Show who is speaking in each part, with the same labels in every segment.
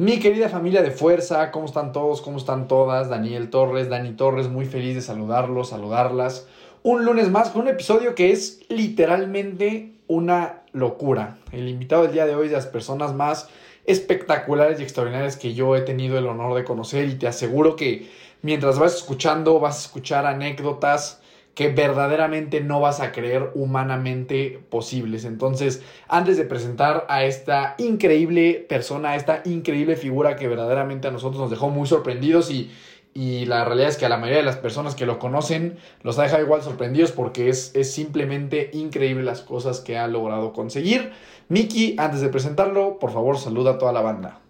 Speaker 1: Mi querida familia de fuerza, ¿cómo están todos? ¿Cómo están todas? Daniel Torres, Dani Torres, muy feliz de saludarlos, saludarlas. Un lunes más con un episodio que es literalmente una locura. El invitado del día de hoy es de las personas más espectaculares y extraordinarias que yo he tenido el honor de conocer y te aseguro que mientras vas escuchando vas a escuchar anécdotas que verdaderamente no vas a creer humanamente posibles. Entonces, antes de presentar a esta increíble persona, a esta increíble figura que verdaderamente a nosotros nos dejó muy sorprendidos y, y la realidad es que a la mayoría de las personas que lo conocen los ha dejado igual sorprendidos porque es, es simplemente increíble las cosas que ha logrado conseguir. Miki, antes de presentarlo, por favor saluda a toda la banda.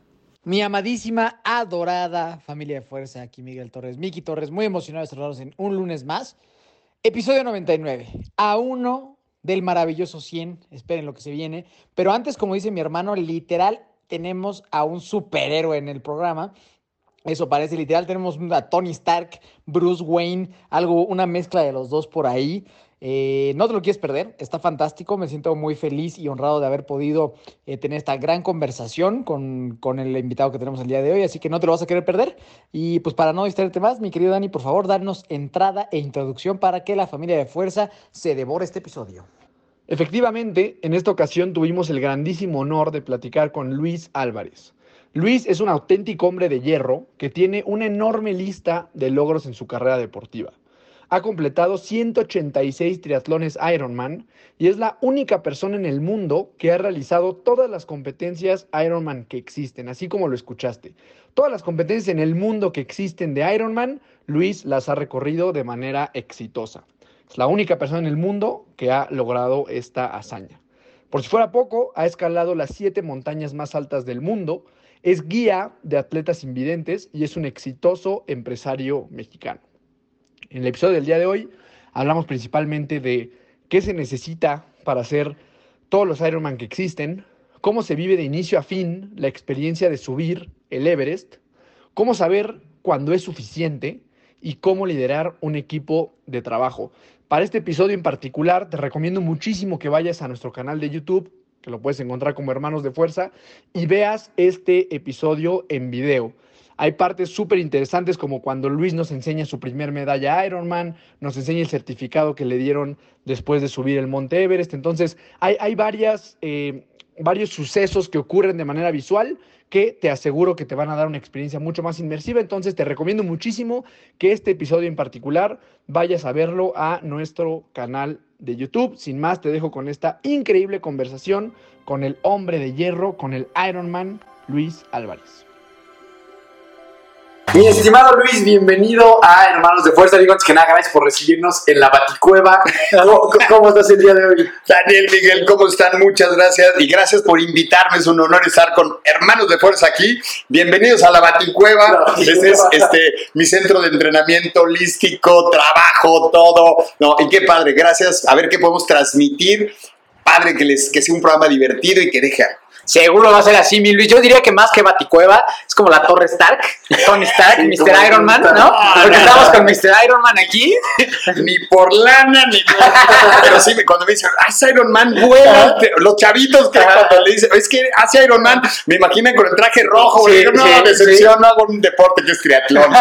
Speaker 2: Mi amadísima, adorada familia de fuerza, aquí Miguel Torres, Miki Torres, muy emocionado de saludarlos en un lunes más. Episodio 99, a uno del maravilloso 100, esperen lo que se viene, pero antes, como dice mi hermano, literal tenemos a un superhéroe en el programa. Eso parece literal, tenemos a Tony Stark, Bruce Wayne, algo, una mezcla de los dos por ahí. Eh, no te lo quieres perder, está fantástico, me siento muy feliz y honrado de haber podido eh, tener esta gran conversación con, con, el invitado que tenemos el día de hoy, así que no te lo vas a querer perder. Y pues para no distraerte más, mi querido Dani, por favor, darnos entrada e introducción para que la familia de fuerza se devore este episodio.
Speaker 1: Efectivamente, en esta ocasión tuvimos el grandísimo honor de platicar con Luis Álvarez. Luis es un auténtico hombre de hierro que tiene una enorme lista de logros en su carrera deportiva ha completado 186 triatlones Ironman y es la única persona en el mundo que ha realizado todas las competencias Ironman que existen, así como lo escuchaste. Todas las competencias en el mundo que existen de Ironman, Luis las ha recorrido de manera exitosa. Es la única persona en el mundo que ha logrado esta hazaña. Por si fuera poco, ha escalado las siete montañas más altas del mundo, es guía de atletas invidentes y es un exitoso empresario mexicano. En el episodio del día de hoy hablamos principalmente de qué se necesita para hacer todos los Ironman que existen, cómo se vive de inicio a fin la experiencia de subir el Everest, cómo saber cuándo es suficiente y cómo liderar un equipo de trabajo. Para este episodio en particular te recomiendo muchísimo que vayas a nuestro canal de YouTube, que lo puedes encontrar como Hermanos de Fuerza, y veas este episodio en video. Hay partes súper interesantes como cuando Luis nos enseña su primer medalla Ironman, nos enseña el certificado que le dieron después de subir el Monte Everest. Entonces, hay, varias, eh, varios sucesos que ocurren de manera visual que te aseguro que te van a dar una experiencia mucho más inmersiva. Entonces, te recomiendo muchísimo que este episodio en particular vayas a verlo a nuestro canal de YouTube. Sin más, te dejo con esta increíble conversación con el hombre de hierro, con el Ironman, Luis Álvarez. Mi estimado Luis, bienvenido a Hermanos de Fuerza. Digo antes que nada, gracias por recibirnos en la Baticueva. ¿Cómo, ¿Cómo, estás el día de hoy?
Speaker 3: Daniel, Miguel, ¿cómo están? Muchas gracias y gracias por invitarme. Es un honor estar con Hermanos de Fuerza aquí. Bienvenidos a la Baticueva. Este es este, mi centro de entrenamiento holístico, trabajo, todo. No, y qué padre, gracias. A ver qué podemos transmitir. Padre, que, les, que sea un programa divertido y que deje
Speaker 4: Seguro va a ser así, mi Luis. Yo diría que más que Baticueva, es como la Torre Stark, Tony Stark, Mr. Iron Man, ¿no? Porque estamos con Mr. Iron Man aquí.
Speaker 3: Ni por lana, ni por... Pero sí, cuando me dicen, haz Iron Man, bueno, los chavitos que cuando le dicen, es que hace Iron Man, me imaginan con el traje rojo. Sí, yo, no, sí, decepción, sí. no hago un deporte que es triatlón.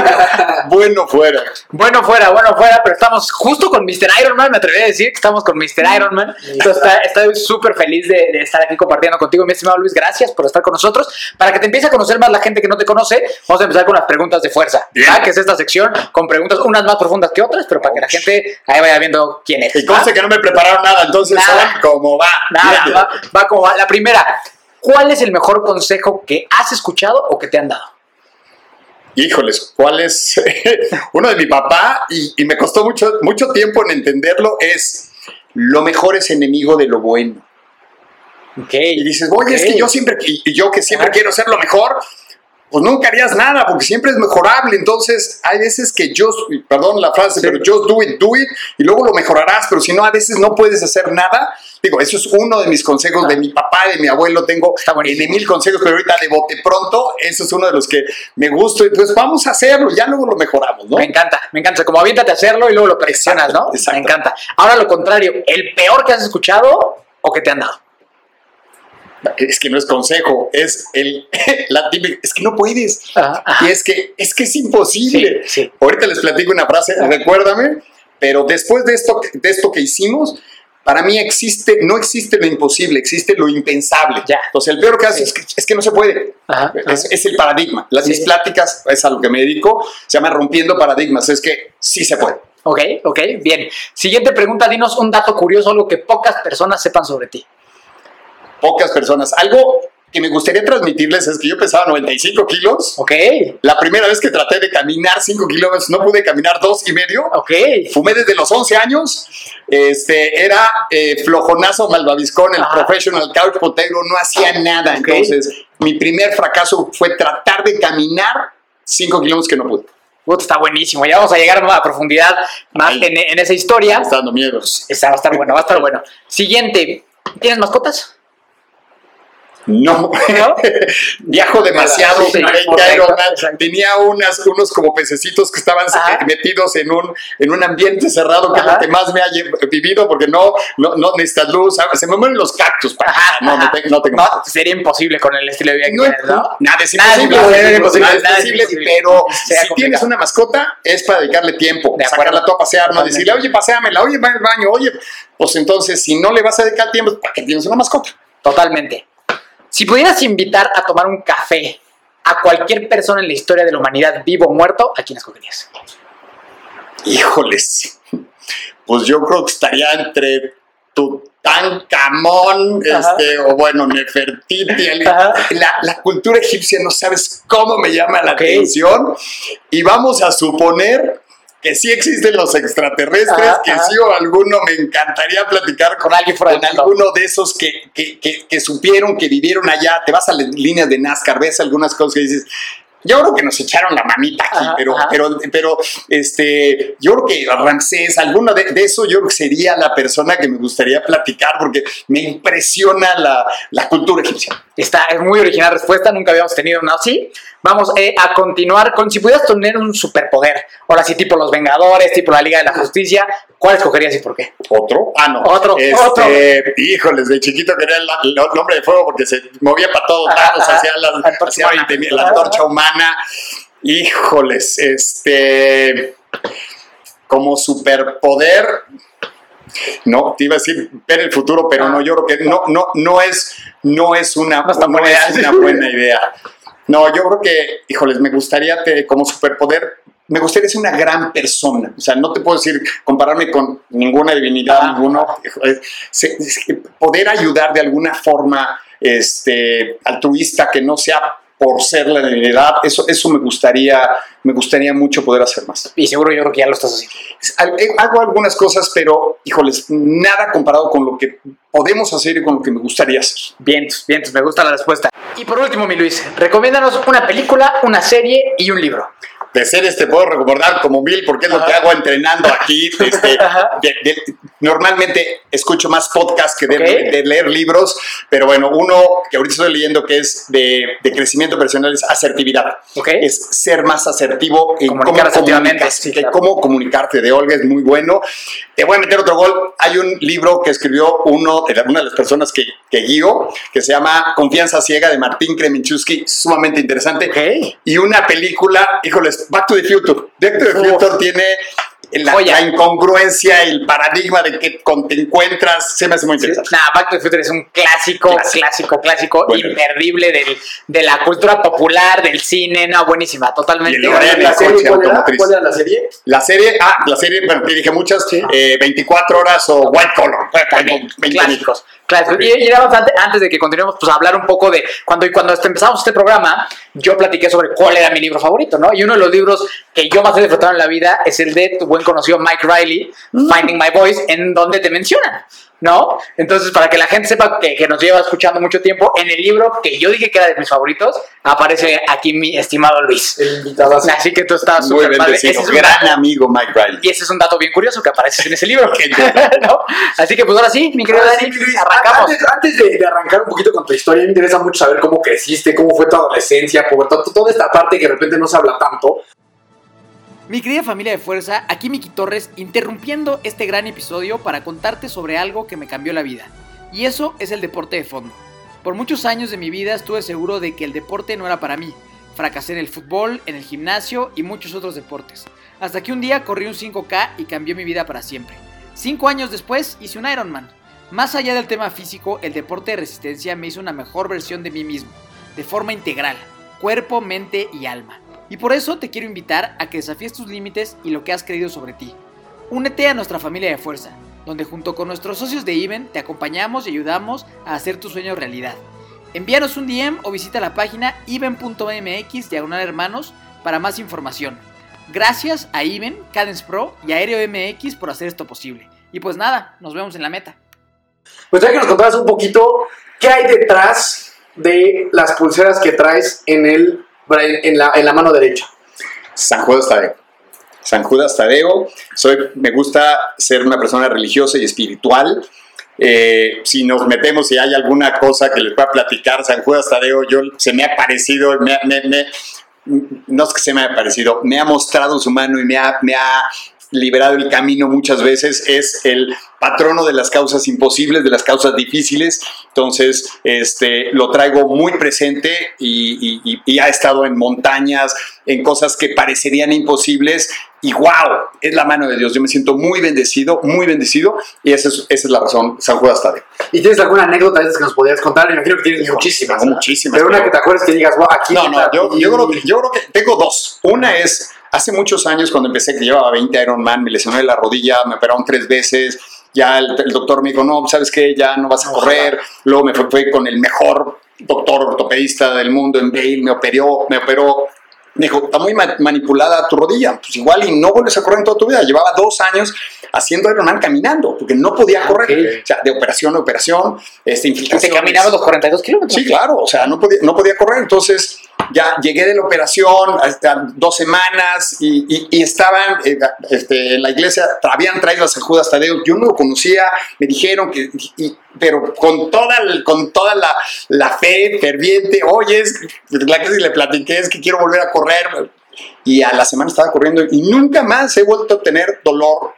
Speaker 3: bueno fuera.
Speaker 4: Bueno fuera, bueno fuera, pero estamos justo con Mr. Iron Man, me atreví a decir que estamos con Mr. Iron Man. Entonces, estoy súper feliz de, de estar aquí compartiendo contigo, mi estimado Luis, gracias por estar con nosotros. Para que te empiece a conocer más la gente que no te conoce, vamos a empezar con las preguntas de fuerza, ¿verdad? que es esta sección con preguntas, unas más profundas que otras, pero para que la gente ahí vaya viendo quién es.
Speaker 3: Y conste que no me prepararon nada, entonces nada, como va.
Speaker 4: Nada, va, va como va. La primera, ¿cuál es el mejor consejo que has escuchado o que te han dado?
Speaker 3: Híjoles, ¿cuál es? Uno de mi papá, y, y me costó mucho, mucho tiempo en entenderlo, es lo mejor es enemigo de lo bueno.
Speaker 4: Ok.
Speaker 3: Y dices, oye, es
Speaker 4: Ok.
Speaker 3: que yo siempre, y yo que siempre quiero ser lo mejor, pues nunca harías nada, porque siempre es mejorable. Entonces, hay veces que yo, perdón la frase, pero just do it, do it, y luego lo mejorarás, pero si no, a veces no puedes hacer nada. Digo, eso es uno de mis consejos de mi papá, de mi abuelo. Tengo de mil consejos, pero ahorita de bote pronto, eso es uno de los que me gusta. Y pues vamos a hacerlo, ya luego lo mejoramos, ¿no?
Speaker 4: Me encanta, me encanta. Como aviéntate a hacerlo y luego lo perfeccionas,
Speaker 3: Exacto,
Speaker 4: ¿no?
Speaker 3: exacto.
Speaker 4: Me encanta. Ahora lo contrario, ¿el peor que has escuchado o que te han dado?
Speaker 3: Es que no es consejo, es el, la típica, es que no puedes.
Speaker 4: Ajá, ajá.
Speaker 3: Y es que, es que es imposible.
Speaker 4: Sí, sí.
Speaker 3: Ahorita les platico una frase, recuérdame, pero después de esto, de esto que hicimos, para mí existe, no existe lo imposible, existe lo impensable.
Speaker 4: Ya.
Speaker 3: Entonces, el peor caso
Speaker 4: Sí.
Speaker 3: es, que, es que no se puede.
Speaker 4: Ajá,
Speaker 3: Es, es el paradigma. Las mis pláticas, es a lo que me dedico, se llama rompiendo paradigmas. Es que sí se puede.
Speaker 4: Ok, ok, bien. Siguiente pregunta, dinos un dato curioso, algo que pocas personas sepan sobre ti.
Speaker 3: Pocas personas. Algo que me gustaría transmitirles es que yo pesaba 95 kilos.
Speaker 4: Ok,
Speaker 3: La primera vez que traté de caminar 5 kilómetros, no pude caminar dos y medio.
Speaker 4: ok.
Speaker 3: Fumé desde los 11 años. Este, era eh, flojonazo malvaviscón, el
Speaker 4: Ajá.
Speaker 3: professional couch potato, no hacía nada.
Speaker 4: Ok.
Speaker 3: Entonces, mi primer fracaso fue tratar de caminar 5 kilómetros que no pude.
Speaker 4: Puta, está buenísimo. Ya vamos a llegar a profundidad más en, en esa historia.
Speaker 3: Me está dando miedo.
Speaker 4: Esa va a estar bueno, va a estar bueno. Siguiente, ¿tienes mascotas?
Speaker 3: No,
Speaker 4: ¿No?
Speaker 3: viajo demasiado.
Speaker 4: Sí, correcto.
Speaker 3: Tenía unas, unos como pececitos que estaban
Speaker 4: Ajá.
Speaker 3: metidos en un, en un ambiente cerrado, que es
Speaker 4: Ajá.
Speaker 3: lo que más me ha vivido, porque no, no, no necesitas luz. ¿sabes? Se me mueren los cactus. para-
Speaker 4: Ajá,
Speaker 3: no, no,
Speaker 4: ajá.
Speaker 3: te- no tengo.
Speaker 4: No, sería imposible con el estilo de vida que
Speaker 3: No,
Speaker 4: tienes, ¿no?
Speaker 3: Nada es
Speaker 4: es
Speaker 3: imposible.
Speaker 4: nada es imposible,
Speaker 3: Nada es
Speaker 4: es
Speaker 3: pero si
Speaker 4: complicado.
Speaker 3: tienes una mascota, es para dedicarle tiempo.
Speaker 4: De.
Speaker 3: Sacarla tú a pasear, no decirle, oye, paseamela, oye, va al baño, oye. Pues entonces, si no le vas a dedicar tiempo, ¿para qué tienes una mascota?
Speaker 4: Totalmente. Si pudieras invitar a tomar un café a cualquier persona en la historia de la humanidad, vivo o muerto, ¿a quién escogerías?
Speaker 3: Híjoles. Pues yo creo que estaría entre Tutankamón, este, o bueno, Nefertiti. el-. La, la cultura egipcia no sabes cómo me llama la atención. Y vamos a suponer que sí existen los extraterrestres,
Speaker 4: Ajá,
Speaker 3: que
Speaker 4: ajá.
Speaker 3: sí o alguno me encantaría platicar con,
Speaker 4: alguien
Speaker 3: con alguno de esos que, que, que, que supieron, que vivieron allá. Te vas a las líneas de NASCAR, ves algunas cosas que dices. Yo creo que nos echaron la manita aquí, pero, pero, pero, este, yo creo que Ramsés, alguno de, de eso, yo creo que sería la persona que me gustaría platicar porque me impresiona la, la cultura egipcia.
Speaker 4: Está, es muy original respuesta, nunca habíamos tenido una así. Vamos eh, a continuar con, si pudieras tener un superpoder, ahora sí, tipo los Vengadores, tipo la Liga de la Justicia, ¿cuál escogerías y por qué?
Speaker 3: ¿Otro? Ah, no.
Speaker 4: Otro,
Speaker 3: Este,
Speaker 4: otro.
Speaker 3: Híjoles, de chiquito quería el, el hombre de fuego porque se movía para todos lados,
Speaker 4: ajá.
Speaker 3: hacía, la,
Speaker 4: Antorcha humana.
Speaker 3: 20 mil- la
Speaker 4: Ajá.
Speaker 3: antorcha humana. Híjoles, este. Como superpoder. No, te iba a decir ver el futuro, pero
Speaker 4: Ah.
Speaker 3: no, yo creo que no, no, no es, no es
Speaker 4: No
Speaker 3: no una buena idea. No, yo creo que, híjoles, me gustaría te- como superpoder, me gustaría ser una gran persona. O sea, no te puedo decir, compararme con ninguna divinidad,
Speaker 4: Ah.
Speaker 3: ninguno. poder ayudar de alguna forma este, altruista que no sea por ser la divinidad, eso, eso me gustaría, me gustaría mucho poder hacer más.
Speaker 4: Y seguro yo creo que ya lo estás haciendo.
Speaker 3: Eh, Hago algunas cosas, pero, híjoles, nada comparado con lo que podemos hacer y con lo que me gustaría hacer.
Speaker 4: Vientos, vientos, me gusta la respuesta. Y por último, mi Luis, recomiéndanos una película, una serie y un libro.
Speaker 3: De series te puedo recordar como mil porque es lo que hago entrenando aquí. Este, de- de- normalmente escucho más podcasts que de,
Speaker 4: Ok.
Speaker 3: de leer libros, pero bueno, uno que ahorita estoy leyendo que es de, de crecimiento personal es asertividad.
Speaker 4: ¿Ok?
Speaker 3: Es ser más asertivo en
Speaker 4: Comunicar
Speaker 3: cómo comunicas,
Speaker 4: sí, claro.
Speaker 3: cómo comunicarte. De Olga es muy bueno. Te voy a meter otro gol. Hay un libro que escribió uno de la- una de las personas que, que guío, que se llama Confianza Ciega de Martín Kremenchuk, sumamente interesante
Speaker 4: Ok.
Speaker 3: y una película, híjoles, Back to the Future. Back to the. Future tiene la, la incongruencia, el paradigma de que con- te encuentras, se me hace muy interesante.
Speaker 4: Nah, Back to the Future es un clásico,
Speaker 3: Clásico.
Speaker 4: clásico, clásico,
Speaker 3: Bueno.
Speaker 4: imperdible del, de la cultura popular, del cine, no, buenísima, totalmente.
Speaker 3: Y el de
Speaker 1: ¿La serie cuál era?
Speaker 3: automotriz.
Speaker 1: ¿Cuál era la serie?
Speaker 3: La serie, ah, la serie, bueno, te dije muchas,
Speaker 1: Sí.
Speaker 3: eh, 24 horas o White Collar.
Speaker 4: También,
Speaker 3: 20
Speaker 4: clásicos. Claro, y, y nada más antes, antes de que continuemos, pues hablar un poco de cuando, cuando empezamos este programa, yo platiqué sobre cuál era mi libro favorito, ¿no? Y uno de los libros que yo más he disfrutado en la vida es el de tu buen conocido Mike Riley, Finding My Voice, en donde te mencionan, ¿no? Entonces, para que la gente sepa que, que nos lleva escuchando mucho tiempo, en el libro que yo dije que era de mis favoritos, aparece aquí mi estimado Luis.
Speaker 1: El invitado así.
Speaker 4: Así que tú estás súper padre. Ese es un
Speaker 3: Gran
Speaker 4: dato-
Speaker 3: amigo Mike Riley.
Speaker 4: y ese es un dato bien curioso que aparece en ese libro. ¿no? Así que pues ahora sí, mi querido Dani,
Speaker 1: sí, Luis,
Speaker 4: arrancamos.
Speaker 1: Antes, antes de, de arrancar un poquito con tu historia, me interesa mucho saber cómo creciste, cómo fue tu adolescencia, pubertad, to- toda esta parte que de repente no se habla tanto.
Speaker 2: Mi querida familia de fuerza, aquí Miki Torres interrumpiendo este gran episodio para contarte sobre algo que me cambió la vida. Y eso es el deporte de fondo. Por muchos años de mi vida estuve seguro de que el deporte no era para mí. Fracasé en el fútbol, en el gimnasio y muchos otros deportes. Hasta que un día corrí un 5K y cambió mi vida para siempre. Cinco años después hice un Ironman. Más allá del tema físico, el deporte de resistencia me hizo una mejor versión de mí mismo, de forma integral, cuerpo, mente y alma. Y por eso te quiero invitar a que desafíes tus límites y lo que has creído sobre ti. Únete a nuestra familia de fuerza, donde junto con nuestros socios de Even te acompañamos y ayudamos a hacer tus sueños realidad. Envíanos un DM o visita la página even.mx diagonal hermanos para más información. Gracias a Even, Cadence Pro y Aéreo MX por hacer esto posible. Y pues nada, nos vemos en la meta.
Speaker 1: Pues ya que nos contaras un poquito qué hay detrás de las pulseras que traes en, el, en, la, en la mano derecha.
Speaker 3: San Judas Tadeo. San Judas Tadeo. Soy, me gusta ser una persona religiosa y espiritual. Eh, si nos metemos y hay alguna cosa que les pueda platicar, San Judas Tadeo, yo se me ha parecido, no es que se me haya parecido, me ha mostrado su mano y me ha, me ha liberado el camino muchas veces, es el patrono de las causas imposibles, de las causas difíciles, entonces este, lo traigo muy presente y, y- y- ha estado en montañas, en cosas que parecerían imposibles y wow, es la mano de Dios, yo me siento muy bendecido, muy bendecido y esa es, esa es la razón, San Judas Tadeo.
Speaker 1: ¿Y tienes alguna anécdota que nos podrías contar? Me imagino que tienes muchísimas. ¿no?
Speaker 3: muchísimas,
Speaker 1: Pero una que te acuerdes que digas, wow, aquí.
Speaker 3: No, no, yo, yo, creo que, yo creo que tengo dos. Una es, hace muchos años cuando empecé, que llevaba 20 Ironman, me lesioné la rodilla, me operaron tres veces, ya el, el doctor me dijo, no, ¿sabes qué? Ya no vas a correr. Luego me fue, fue con el mejor doctor ortopedista del mundo en Bale, me operó, me operó. Me dijo, está muy ma- manipulada tu rodilla, pues igual y no vuelves a correr en toda tu vida. Llevaba dos años haciendo Ironman caminando, porque no podía correr.
Speaker 1: ok.
Speaker 3: O sea, de operación a operación, este,
Speaker 4: ¿Y te caminabas los 42 kilómetros?
Speaker 3: Sí, claro, o sea, no podía, no podía correr. Entonces, ya llegué de la operación, hasta dos semanas, y, y- estaban eh, este, en la iglesia, habían traído a San Judas Tadeo. Yo no lo conocía, me dijeron que, pero con toda, el- con toda la, la fe ferviente, oye, la que le platiqué es que quiero volver a correr. Y a la semana estaba corriendo y nunca más he vuelto a tener dolor.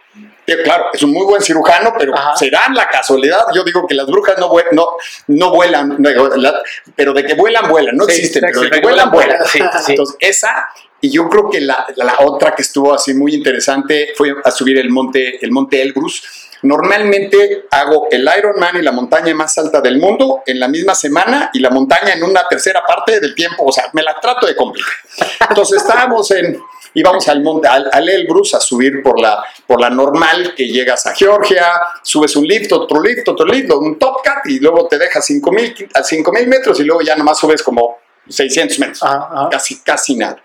Speaker 3: Que, Claro, es un muy buen cirujano, pero
Speaker 4: Ajá.
Speaker 3: será la casualidad. Yo digo que las brujas no, vue- no, no vuelan, no, la- pero de que vuelan, vuelan. No
Speaker 4: Sí,
Speaker 3: existen, pero de
Speaker 4: sí,
Speaker 3: que
Speaker 4: de que
Speaker 3: vuelan,
Speaker 4: vuelan,
Speaker 3: vuelan.
Speaker 4: sí, sí.
Speaker 3: Entonces, esa, y yo creo que la, la otra que estuvo así muy interesante fue a subir el monte, el monte Elbrus. Normalmente hago el Ironman y la montaña más alta del mundo en la misma semana y la montaña en una tercera parte del tiempo. O sea, me la trato de complicar. Entonces estábamos en, íbamos al monte, al, al Elbrus a subir por la, por la normal que llegas a Georgia, subes un lift, otro lift, otro lift, un top cut y luego te dejas 5000 a 5000 metros y luego ya nomás subes como 600 metros.
Speaker 4: Ajá, ajá.
Speaker 3: Casi, casi nada.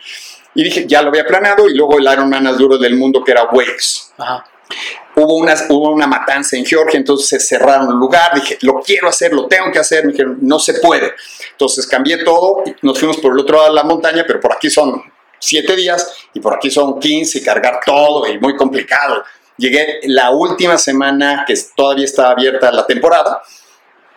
Speaker 3: Y dije, ya lo había planeado y luego el Ironman más duro del mundo que era Waves
Speaker 4: Ajá.
Speaker 3: hubo una, hubo una matanza en Georgia, entonces se cerraron el lugar, dije, lo quiero hacer, lo tengo que hacer, me dijeron, no se puede. Entonces cambié todo, nos fuimos por el otro lado de la montaña, pero por aquí son siete días y por aquí son 15 y cargar todo y muy complicado. Llegué la última semana que todavía estaba abierta la temporada.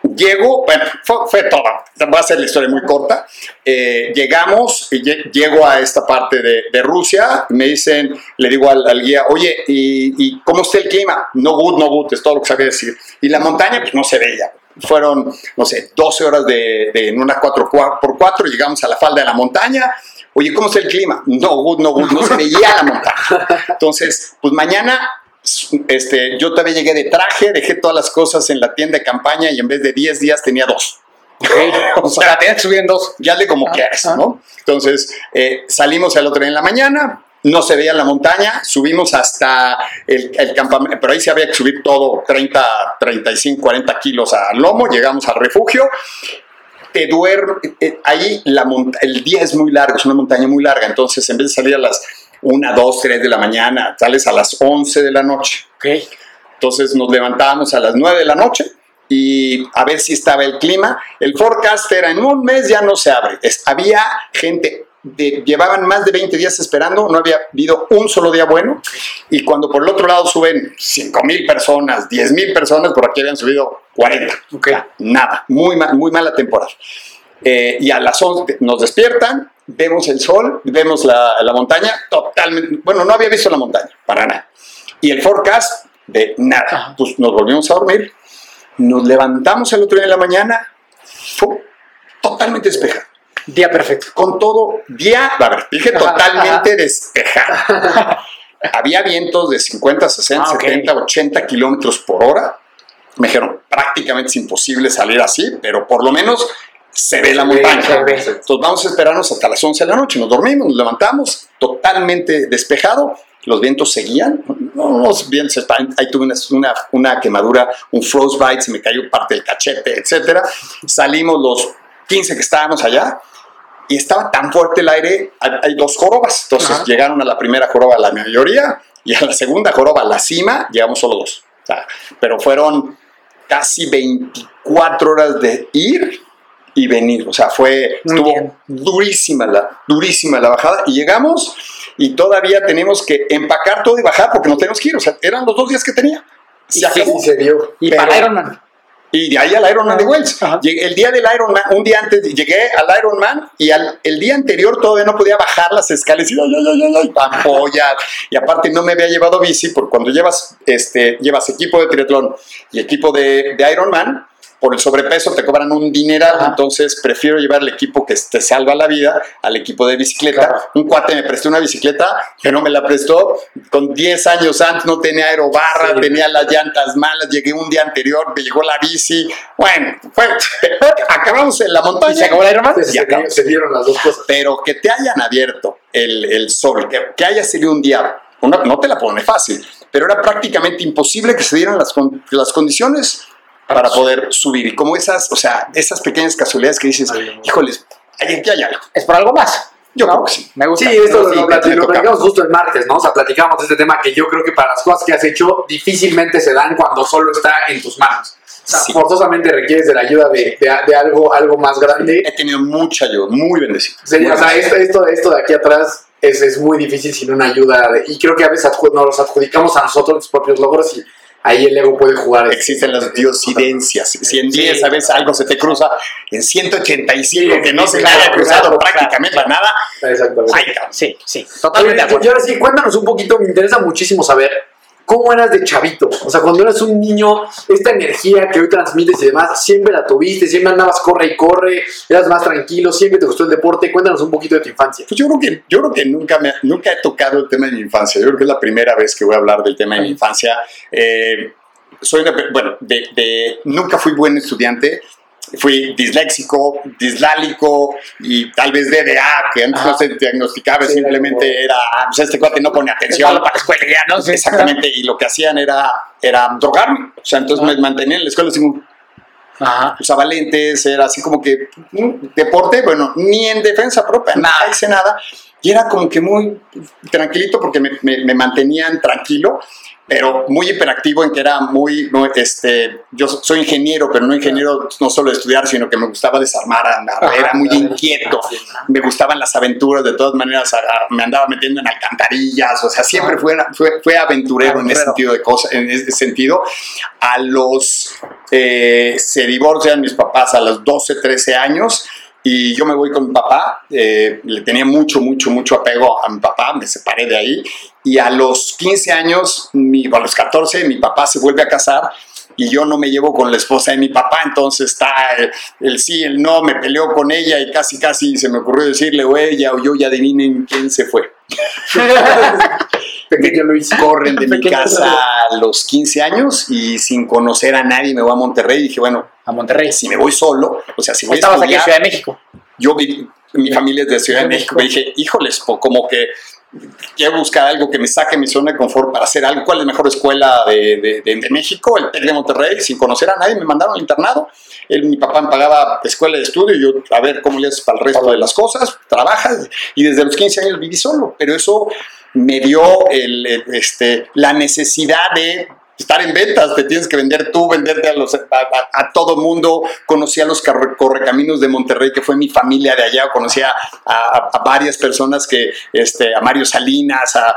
Speaker 3: Llego, bueno, fue, fue toda, voy a hacer la historia muy corta. Eh, llegamos, y lle- llego a esta parte de, de Rusia, me dicen, le digo al, al guía, oye, ¿y, y cómo está el clima? No good, no good, es todo lo que sabía decir. Y la montaña, pues no se veía. Fueron, no sé, 12 horas de, de- en una 4x4, llegamos a la falda de la montaña. Oye, ¿cómo está el clima? No good, no good, no se veía la montaña. Entonces, pues mañana este, yo todavía llegué de traje, dejé todas las cosas en la tienda de campaña y en vez de 10 días tenía dos. o
Speaker 4: O sea, tenías que subir en dos.
Speaker 3: ya le como quieras, ¿no? Entonces, eh, salimos al otro día en la mañana, no se veía la montaña, subimos hasta el, el campamento, pero ahí se había que subir todo, 30, 35, 40 kilos al lomo, llegamos al refugio, te duermes, eh, ahí la el día es muy largo, es una montaña muy larga, entonces en vez de salir a las 1, 2, 3 de la mañana, sales a las 11 de la noche.
Speaker 4: Ok.
Speaker 3: Entonces nos levantábamos a las 9 de la noche y a ver si estaba el clima. El forecast era en un mes ya no se abre. Es- había gente, de- llevaban más de 20 días esperando, no había habido un solo día bueno. Y cuando por el otro lado suben 5 mil personas, 10 mil personas, por aquí habían subido 40.
Speaker 4: Ok.
Speaker 3: Nada, muy, ma- muy mala temporada. Eh, y a las 11 nos despiertan, vemos el sol, vemos la, la montaña, totalmente, bueno, no había visto la montaña, para nada. Y el forecast, de nada.
Speaker 4: Ajá.
Speaker 3: Pues nos volvimos a dormir, nos levantamos el otro día en la mañana, fue totalmente despejado.
Speaker 4: Día perfecto.
Speaker 3: Con todo, día, a ver, dije totalmente despejado. Había vientos de 50, 60,
Speaker 4: Ah, ok.
Speaker 3: 70, 80 kilómetros por hora. Me dijeron, prácticamente es imposible salir así, pero por lo menos se ve la montaña.
Speaker 4: ve.
Speaker 3: Entonces vamos a esperarnos hasta las 11 de la noche. Nos dormimos, nos levantamos, totalmente despejado. Los vientos seguían. No, los vientos Ahí tuve una, una, una quemadura, un frostbite, se me cayó parte del cachete, etcétera. Salimos los 15 que estábamos allá y estaba tan fuerte el aire, hay, dos jorobas. Entonces
Speaker 4: Ajá.
Speaker 3: llegaron a la primera joroba la mayoría y a la segunda joroba, la cima, llegamos solo dos. O sea, pero fueron casi 24 horas de ir y venir. O sea, fue
Speaker 4: Muy
Speaker 3: estuvo
Speaker 4: bien.
Speaker 3: durísima la, durísima la bajada. Y llegamos y todavía tenemos que empacar todo y bajar porque no tenemos que ir. O sea, eran los dos días que tenía. Se
Speaker 4: Y sí,
Speaker 3: acabó.
Speaker 1: se dio.
Speaker 4: Y para Ironman.
Speaker 3: Y de ahí al Ironman de Wells.
Speaker 4: Ajá.
Speaker 3: Llegué- El día del Ironman, un día antes, llegué al Ironman y al, el día anterior todavía no podía bajar las escaleras y ay, ay, ay, ampollas. Y aparte no me había llevado bici, porque cuando llevas, este, llevas equipo de triatlón y equipo de, de Ironman, por el sobrepeso te cobran un dineral,
Speaker 4: Ajá.
Speaker 3: entonces prefiero llevar el equipo que te salva la vida al equipo de bicicleta.
Speaker 4: Claro.
Speaker 3: Un cuate me prestó una bicicleta que no me la prestó, con 10 años antes no tenía aerobarra,
Speaker 1: Sí.
Speaker 3: tenía las llantas malas, llegué un día anterior, me llegó la bici, bueno, fue, acabamos en la
Speaker 4: ¿Y se
Speaker 3: montaña.
Speaker 4: acabó el Ironman?
Speaker 1: Se, se- se dieron las dos cosas.
Speaker 3: Pero que te hayan abierto el, el sol, que, que haya sido un día, una- no te la pone fácil, pero era prácticamente imposible que se dieran las, las condiciones para poder subir. Y como esas, o sea, esas pequeñas casualidades que dices, híjoles, hay- aquí hay algo.
Speaker 4: Es por algo más.
Speaker 3: Yo
Speaker 4: ¿no?
Speaker 3: creo que sí.
Speaker 4: Me gusta.
Speaker 1: Sí, esto
Speaker 3: Sí,
Speaker 1: lo,
Speaker 3: que
Speaker 1: plati-
Speaker 3: te
Speaker 1: lo
Speaker 3: toca.
Speaker 1: platicamos justo el martes, ¿no? O sea, platicamos de este tema que yo creo que para las cosas que has hecho difícilmente se dan cuando solo está en tus manos. O sea,
Speaker 3: Sí.
Speaker 1: forzosamente requieres de la ayuda de, de- de algo, algo más grande.
Speaker 3: He tenido mucha ayuda, muy bendecido.
Speaker 1: Sí,
Speaker 3: Muy
Speaker 1: o sea, esto, esto, esto de aquí atrás es, es muy difícil sin una ayuda. de- y creo que a veces nos los adjudicamos a nosotros los propios logros y ahí el ego puede jugar.
Speaker 3: Existen las diosidencias. Si en
Speaker 1: Sí.
Speaker 3: 10 a veces algo se te cruza, en 185
Speaker 1: Sí,
Speaker 3: que no
Speaker 1: sí,
Speaker 3: se le haya cruzado prácticamente
Speaker 4: claro.
Speaker 3: nada.
Speaker 1: Exactamente.
Speaker 3: Cabrón.
Speaker 4: Sí, sí.
Speaker 1: Oye,
Speaker 4: Totalmente
Speaker 1: y ahora sí, cuéntanos un poquito, me interesa muchísimo saber cómo eras de chavito. O sea, cuando eras un niño, esta energía que hoy transmites y demás, siempre la tuviste, siempre andabas corre y corre, eras más tranquilo, siempre te gustó el deporte. Cuéntanos un poquito de tu infancia.
Speaker 3: Pues yo creo que, yo creo que nunca, me, nunca he tocado el tema de mi infancia. Yo creo que es la primera vez que voy a hablar del tema de mi infancia. Eh, soy una, bueno, de, de- nunca fui buen estudiante. Fui disléxico, dislálico y tal vez DDA, que antes
Speaker 4: Ajá.
Speaker 3: no se diagnosticaba,
Speaker 1: Sí,
Speaker 3: simplemente era, ah, pues este cuate no pone atención.
Speaker 4: para la escuela ya, ¿no? Sí.
Speaker 3: Exactamente, y lo que hacían era, era drogarme. O sea, entonces
Speaker 4: Ajá.
Speaker 3: me mantenía en la escuela como,
Speaker 4: Ajá.
Speaker 3: usaba lentes, era así como que mm, deporte, bueno, ni en defensa propia, nada, hice nada. Y era como que muy tranquilito porque me, me- me mantenían tranquilo, pero muy hiperactivo en que era muy, este, yo so- soy ingeniero, pero no ingeniero no solo de estudiar, sino que me gustaba desarmar, andar, era muy inquieto, me gustaban las aventuras, de todas maneras me andaba metiendo en alcantarillas, o sea, siempre fue, fue, fue aventurero en ese sentido de cosas, en ese sentido. A los, eh, se divorcian mis papás a los 12, 13 años y yo me voy con mi papá, eh, le tenía mucho, mucho, mucho apego a mi papá, me separé de ahí y a los 15 años, mi, a los 14, mi papá se vuelve a casar y yo no me llevo con la esposa de mi papá, entonces está el, el sí, el no, me peleó con ella y casi, casi se me ocurrió decirle o ella o yo y adivinen quién se fue.
Speaker 1: Pequeño Luis.
Speaker 3: Corren de mi casa a los 15 años y sin conocer a nadie me voy a Monterrey y dije, bueno,
Speaker 4: A Monterrey.
Speaker 3: si me voy solo, o sea, si voy a
Speaker 4: Estabas aquí en Ciudad de México.
Speaker 3: yo vi, mi familia es de Ciudad de México, me dije, híjoles, po- como que quiero buscar algo que me saque mi zona de confort para hacer algo. ¿Cuál es la mejor escuela de, de, de México? El TEC de Monterrey, sin conocer a nadie, me mandaron al internado. Él, mi papá me pagaba escuela de estudio y yo a ver cómo le haces para el resto de las cosas, trabajas y desde los 15 años viví solo, pero eso me dio el, este, la necesidad de estar en ventas, te tienes que vender tú, venderte a, los, a, a, a todo mundo. Conocí a los correcaminos de Monterrey, que fue mi familia de allá, conocí a, a varias personas que, este, a Mario Salinas, a,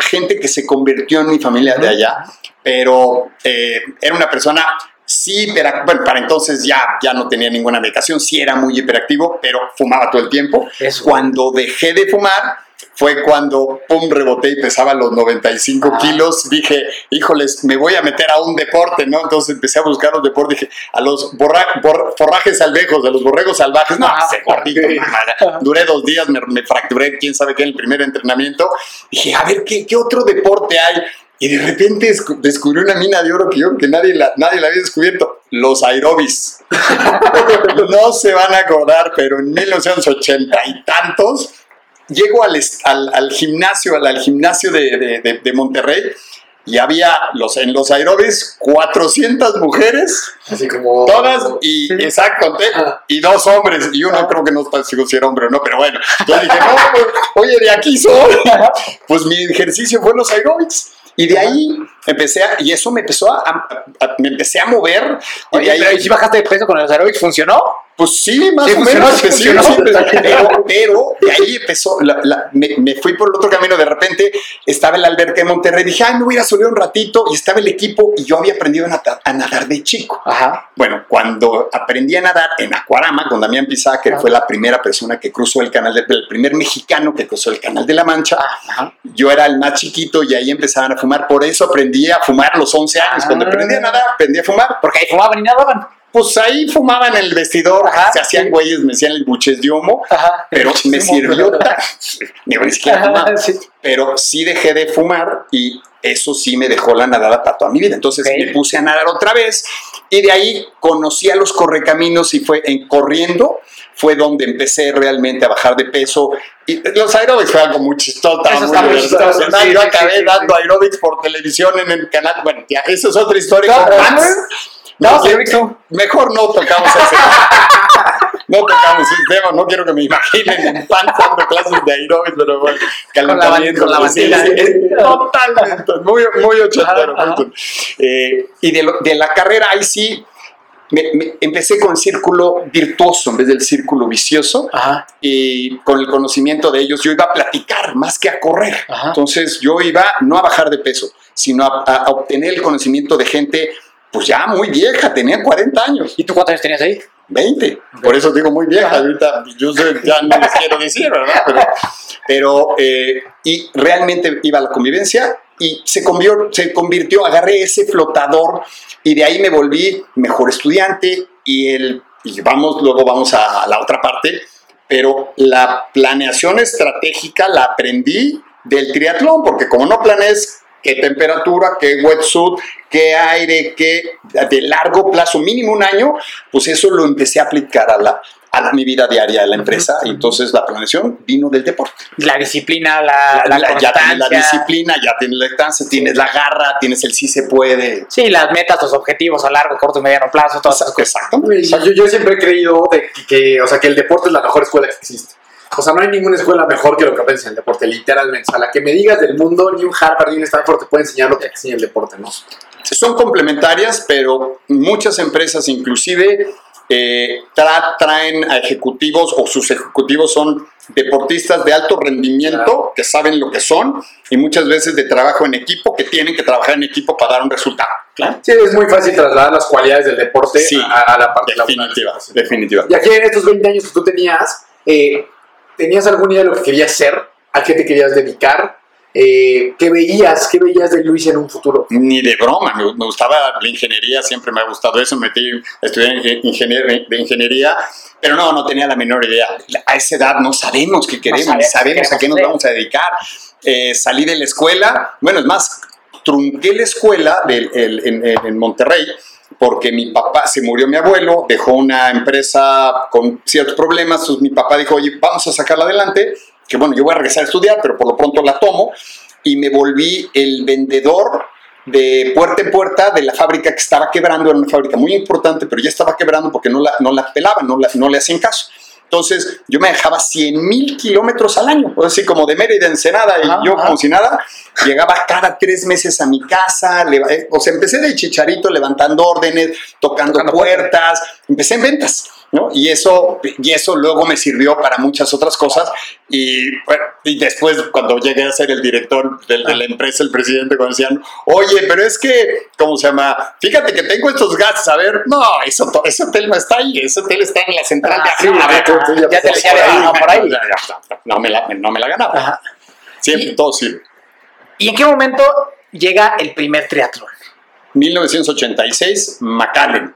Speaker 3: gente que se convirtió en mi familia de allá, pero eh, era una persona sí, pero, bueno, para entonces ya, ya no tenía ninguna medicación, sí era muy hiperactivo, pero fumaba todo el tiempo. Eso. Cuando dejé de fumar, fue cuando, pum, reboté y pesaba los 95 ah. kilos. Dije, híjoles, me voy a meter a un deporte, ¿no? Entonces empecé a buscar los deportes. Dije, a los borra, bor, forrajes salvejos, a los borregos salvajes. No, ese gordito, Duré dos días, me, me, fracturé, quién sabe qué, en el primer entrenamiento. Dije, a ver, ¿qué, qué otro deporte hay? Y de repente descubrí una mina de oro que yo, que nadie la, nadie la había descubierto, los aerobis. no se van a acordar, pero en 1980 y tantos llego al, al, al gimnasio, al, al gimnasio de, de, de, Monterrey y había los, en los aerobis 400 mujeres,
Speaker 1: así como
Speaker 3: todas, y sí. exacto, y dos hombres, y uno creo que no está si era hombre o no, pero bueno, yo dije, no, pues, oye, de aquí soy. Pues mi ejercicio fue los aerobics. Y de ahí empecé a, y eso me empezó a, a, a me empecé a mover.
Speaker 4: Y Oye, de ahí, si bajaste de peso con los aerobics, ¿funcionó?
Speaker 3: Pues sí, más sí, o menos. Sí, sí, pero, pero, de ahí empezó, la, la, me, me, fui por el otro camino. De repente estaba el alberca de Monterrey. Dije, ay, me voy a subir un ratito. Y estaba el equipo y yo había aprendido a nadar, a nadar de chico.
Speaker 4: Ajá.
Speaker 3: Bueno, cuando aprendí a nadar en Acuarama, con Damián Pizá, que Ajá. fue la primera persona que cruzó el canal, de, el primer mexicano que cruzó el canal de la Mancha, Ajá. yo era el más chiquito y ahí empezaban a fumar. Por eso aprendí a fumar a los 11 años. Cuando aprendí a nadar, aprendí a fumar.
Speaker 4: Porque ahí fumaban y nadaban
Speaker 3: pues ahí fumaban en el vestidor, Ajá. se hacían güeyes, me hacían el buches de humo, Ajá. pero me sirvió ni. Sí. Pero sí dejé de fumar y eso sí me dejó la nadada para toda mi vida. Entonces okay. me puse a nadar otra vez y de ahí conocí a los correcaminos y fue en corriendo fue donde empecé realmente a bajar de peso. Y los aerobics fue algo muy chistoso. Muy, chistoso. Sí, yo acabé sí, dando sí. aerobics por televisión en el canal. Bueno, ya, eso es otra historia. No, no, no, mejor no tocamos ese No tocamos ese tema, no quiero que me imaginen en pan dando clases de aerobics, pero bueno, calentamiento.
Speaker 4: Con la, con la sí,
Speaker 3: sí, totalmente, muy, muy ochentero. Eh, y de, lo, de la carrera ahí sí, me, me, empecé con el círculo virtuoso en vez del círculo vicioso
Speaker 4: Ajá.
Speaker 3: y con el conocimiento de ellos yo iba a platicar más que a correr.
Speaker 4: Ajá.
Speaker 3: Entonces yo iba no a bajar de peso, sino a, a, obtener el conocimiento de gente pues ya muy vieja, tenía 40 años.
Speaker 4: ¿Y tú cuántos años tenías ahí?
Speaker 3: 20, okay. por eso digo muy vieja, ahorita yo sé, ya no les quiero decir, ¿verdad? Pero, pero eh, y realmente iba a la convivencia y se convirtió, se convirtió, agarré ese flotador y de ahí me volví mejor estudiante y, el, y vamos, luego vamos a la otra parte, pero la planeación estratégica la aprendí del triatlón, porque como no planees qué temperatura, qué wetsuit, qué aire, qué de largo plazo, mínimo un año, pues eso lo empecé a aplicar a la, a la, mi vida diaria de la empresa. Y entonces la planeación vino del deporte.
Speaker 4: La disciplina, la, la, la
Speaker 3: Ya tienes la disciplina, ya tienes la distancia, tienes la garra, tienes el sí se puede.
Speaker 4: Sí, las metas, los objetivos a largo, corto y mediano plazo, todas esas cosas.
Speaker 1: Exactamente. Yo, yo siempre he creído de que, o sea, que el deporte es la mejor escuela que existe. O sea, no hay ninguna escuela mejor que lo que aprendes en el deporte, literalmente. O sea, la que me digas del mundo, ni un Harvard ni un Stanford te puede enseñar lo que enseña el deporte, ¿no?
Speaker 3: Son complementarias, pero muchas empresas, inclusive, eh, tra traen a ejecutivos o sus ejecutivos son deportistas de alto rendimiento claro. que saben lo que son y muchas veces de trabajo en equipo que tienen que trabajar en equipo para dar un resultado.
Speaker 1: Claro. Sí, es muy fácil trasladar las cualidades del deporte
Speaker 3: sí,
Speaker 1: a, a, la parte
Speaker 3: definitiva, laboral. definitiva.
Speaker 1: Y aquí en estos 20 años que tú tenías, eh, ¿tenías alguna idea de lo que querías ser? ¿A qué te querías dedicar? Eh, ¿Qué veías? ¿Qué veías de Luis en un futuro?
Speaker 3: Ni de broma, me, me, gustaba la ingeniería, siempre me ha gustado eso, me metí, estudié ingenier, de ingeniería, pero no, no tenía la menor idea. A esa edad no sabemos qué queremos, no sabemos, a qué nos vamos a dedicar. Eh, salí de la escuela, bueno, es más, trunqué la escuela el, en, en Monterrey, porque mi papá, se murió mi abuelo, dejó una empresa con ciertos problemas, entonces mi papá dijo, oye, vamos a sacarla adelante, que bueno, yo voy a regresar a estudiar, pero por lo pronto la tomo, y me volví el vendedor de puerta en puerta de la fábrica que estaba quebrando, era una fábrica muy importante, pero ya estaba quebrando porque no la, no la pelaban, no, la, no le hacían caso. Entonces, yo me dejaba 100 mil kilómetros al año, así como de Mérida, Ensenada, y yo como si nada, llegaba cada tres meses a mi casa, eh, o sea, empecé de chicharito levantando órdenes, tocando puertas, empecé en ventas. ¿No? Y eso, y eso luego me sirvió para muchas otras cosas. Y, bueno, y después, cuando llegué a ser el director de, de la empresa, el presidente, cuando decían, oye, pero es que, ¿cómo se llama? Fíjate que tengo estos gatos, a ver, no, eso, ese hotel no está ahí, ese hotel está en la central de
Speaker 4: sí, a ver, tú, tú ya, ya te
Speaker 3: decía por ahí. No me la, no me la ganaba. Ajá. Siempre, todo sirve.
Speaker 4: ¿Y en qué momento llega el primer triatlón?
Speaker 3: 1986, McAllen.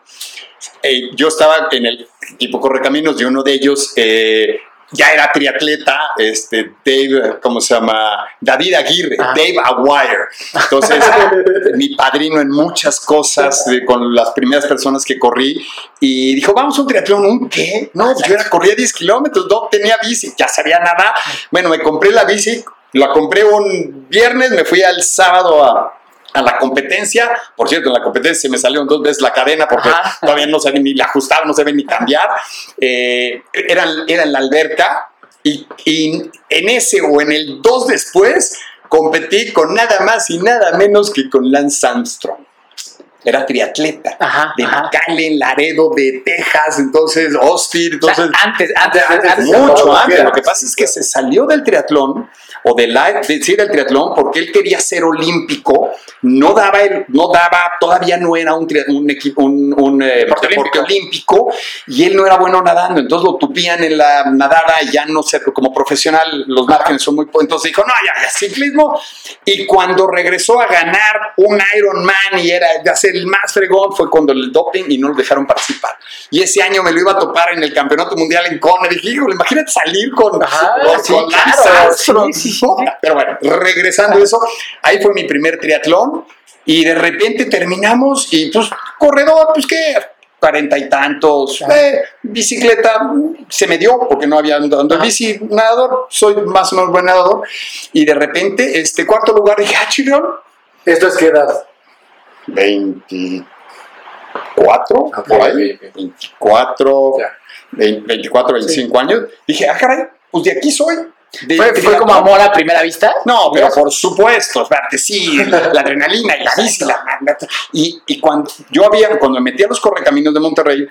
Speaker 3: Eh, yo estaba en el equipo Correcaminos y uno de ellos eh, ya era triatleta, este, Dave, ¿cómo se llama? David Aguirre, ah. Dave Aguirre. Entonces, mi padrino en muchas cosas, con las primeras personas que corrí, y dijo, vamos a un triatlón, ¿un qué? No, yo era, corría 10 kilómetros, no tenía bici, ya sabía nada. Bueno, me compré la bici, la compré un viernes, me fui al sábado a, a la competencia. Por cierto, en la competencia me salió dos veces la cadena porque todavía no se ni la ajustar, no se ve ni cambiar. Eh, era, era, en la alberca y, en ese o en el dos después competí con nada más y nada menos que con Lance Armstrong. Era triatleta de McAllen, Laredo, de Texas, entonces Austin, entonces
Speaker 4: antes, antes, antes,
Speaker 3: mucho antes. Lo que pasa es que se salió del triatlón o del sí, del triatlón porque él quería ser olímpico, no daba, el, no daba todavía no era un, un un, un eh, deporte, olímpico. y él no era bueno nadando, entonces lo tupían en la nadada y ya no sé, como profesional los márgenes son muy... Entonces dijo, no, ya, ya, ciclismo. Y cuando regresó a ganar un Ironman y era de hacer el más fregón fue cuando el doping y no lo dejaron participar. Y ese año me lo iba a topar en el Campeonato Mundial en Kona. Dije, imagínate salir con,
Speaker 4: Ajá,
Speaker 3: con, sí, pero bueno, regresando a eso, ahí fue mi primer triatlón y de repente terminamos y pues corredor, pues qué, cuarenta y tantos, eh, bicicleta, se me dio porque no había andado en bici, nadador, soy más o menos buen nadador, y de repente, este cuarto lugar, dije, ah, chirón.
Speaker 1: ¿Esto es qué edad?
Speaker 3: 24, ah, por ahí, 24, 24, 25 años, dije, ah, caray, pues de aquí soy.
Speaker 4: ¿Fue, como amor a primera vista?
Speaker 3: No, pero por supuesto, espérate, sí, la adrenalina y la bici, y, y, cuando yo había, cuando me metí a los correcaminos de Monterrey,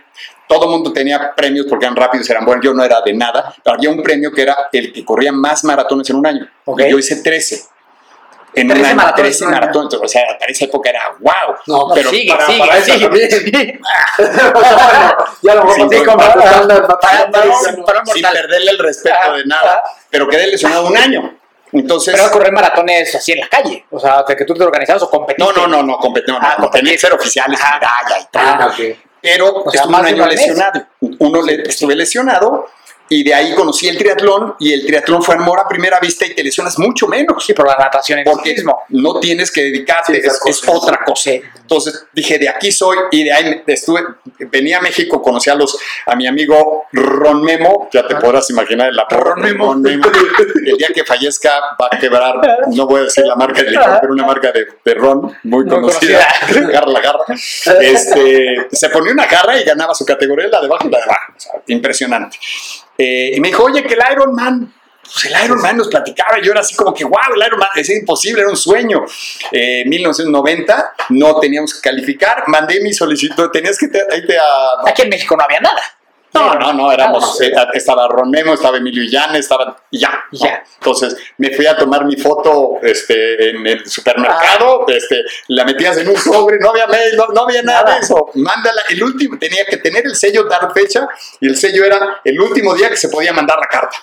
Speaker 3: todo el mundo tenía premios porque eran rápidos, eran buenos, yo no era de nada, pero había un premio que era el que corría más maratones en un año. Yo hice 13 en 13 una, 13 maratones, o sea, para esa época era wow.
Speaker 4: No, pero sigue, para, sigue, para sigue, sigue.
Speaker 3: ya lo vamos a sin perderle el respeto de nada, pero quedé lesionado un año. Entonces,
Speaker 4: pero correr maratones así en la calle, o sea, que tú te organizabas o competiste.
Speaker 3: No, no, no, no, competí, no, ah, no, tenía que ser oficiales, medalla y tal. Ah, okay. Pero o sea, estuve un año lesionado. Uno le, estuve lesionado y de ahí conocí el triatlón y el triatlón fue amor a primera vista y te lesionas mucho menos.
Speaker 4: Sí, por la natación
Speaker 3: Porque no tienes que dedicarte, es, otra cosa. Entonces dije, de aquí soy y de ahí estuve, venía a México, conocí a, los, a mi amigo Ron Memo, ya te podrás imaginar el
Speaker 4: Ron Memo.
Speaker 3: El día que fallezca va a quebrar, no voy a decir la marca de licor, pero una marca de, de ron muy, conocida, Garra la garra. Este, se ponía una garra y ganaba su categoría, la de abajo y la de abajo. impresionante. Eh, y me dijo, oye, que el Iron Man, pues el Iron Man nos platicaba, yo era así como que, wow, el Iron Man, es imposible, era un sueño. Eh, 1990, no teníamos que calificar, mandé mi solicitud, tenías que irte a...
Speaker 4: Aquí en México no había nada.
Speaker 3: No, no, no, éramos, eh, estaba Ron Memo, estaba Emilio Llán, estaba, ya, ya. Entonces me fui a tomar mi foto este, en el supermercado, ah. este, la metías en un sobre, no había mail, no, había nada, de eso. Mándala, el último, tenía que tener el sello, dar fecha, y el sello era el último día que se podía mandar la carta.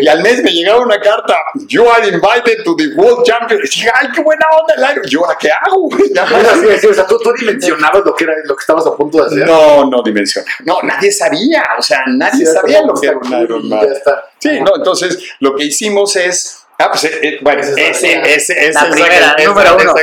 Speaker 3: Y al mes me llegaba una carta, you are invited to the World Championship. Y dije, ay, qué buena onda el aire. Yo, ¿ahora qué hago?
Speaker 1: sí, sí, o sea, ¿tú, ¿tú, dimensionabas lo que, era, lo que estabas a punto de hacer.
Speaker 3: No, no dimensionaba. No, nadie sabía o sea, nadie sabía lo que era un Ironman. Sí, no, entonces lo que hicimos es Ah, pues, eh, bueno, ese, ese, ese,
Speaker 4: la primera, número uno.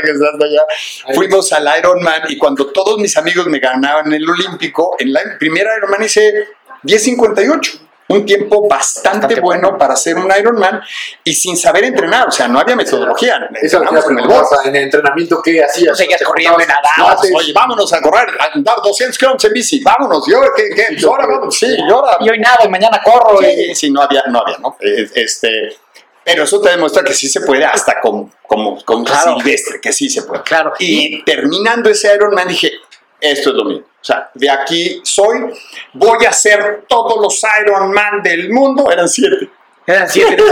Speaker 3: Fuimos al Ironman y cuando todos mis amigos me ganaban el Olímpico, en la primera Ironman hice 10.58. un tiempo bastante,
Speaker 4: Bastante
Speaker 3: bueno,
Speaker 4: bueno.
Speaker 3: para ser un Ironman y sin saber entrenar, o sea, no había metodología.
Speaker 1: Eso lo
Speaker 3: con el
Speaker 1: en el entrenamiento, ¿qué hacías?
Speaker 4: No seguías
Speaker 1: ¿Te
Speaker 4: corriendo nadabas,
Speaker 1: con
Speaker 3: Oye, vámonos a correr, a andar 200 kilómetros en bici, vámonos, yo, ¿qué, qué? Pues ahora vamos, sí, y ahora.
Speaker 4: Y hoy nada, y mañana corro. y-
Speaker 3: Sí, sí, no había, no había, ¿no? Este, pero eso te demuestra que sí se puede, hasta con, como, con
Speaker 4: Claro.
Speaker 3: silvestre, que sí se puede.
Speaker 4: Claro.
Speaker 3: Y terminando ese Ironman dije, esto es lo mío. O sea, de aquí soy, voy a hacer todos los Ironman del mundo. Eran siete.
Speaker 4: Eran siete.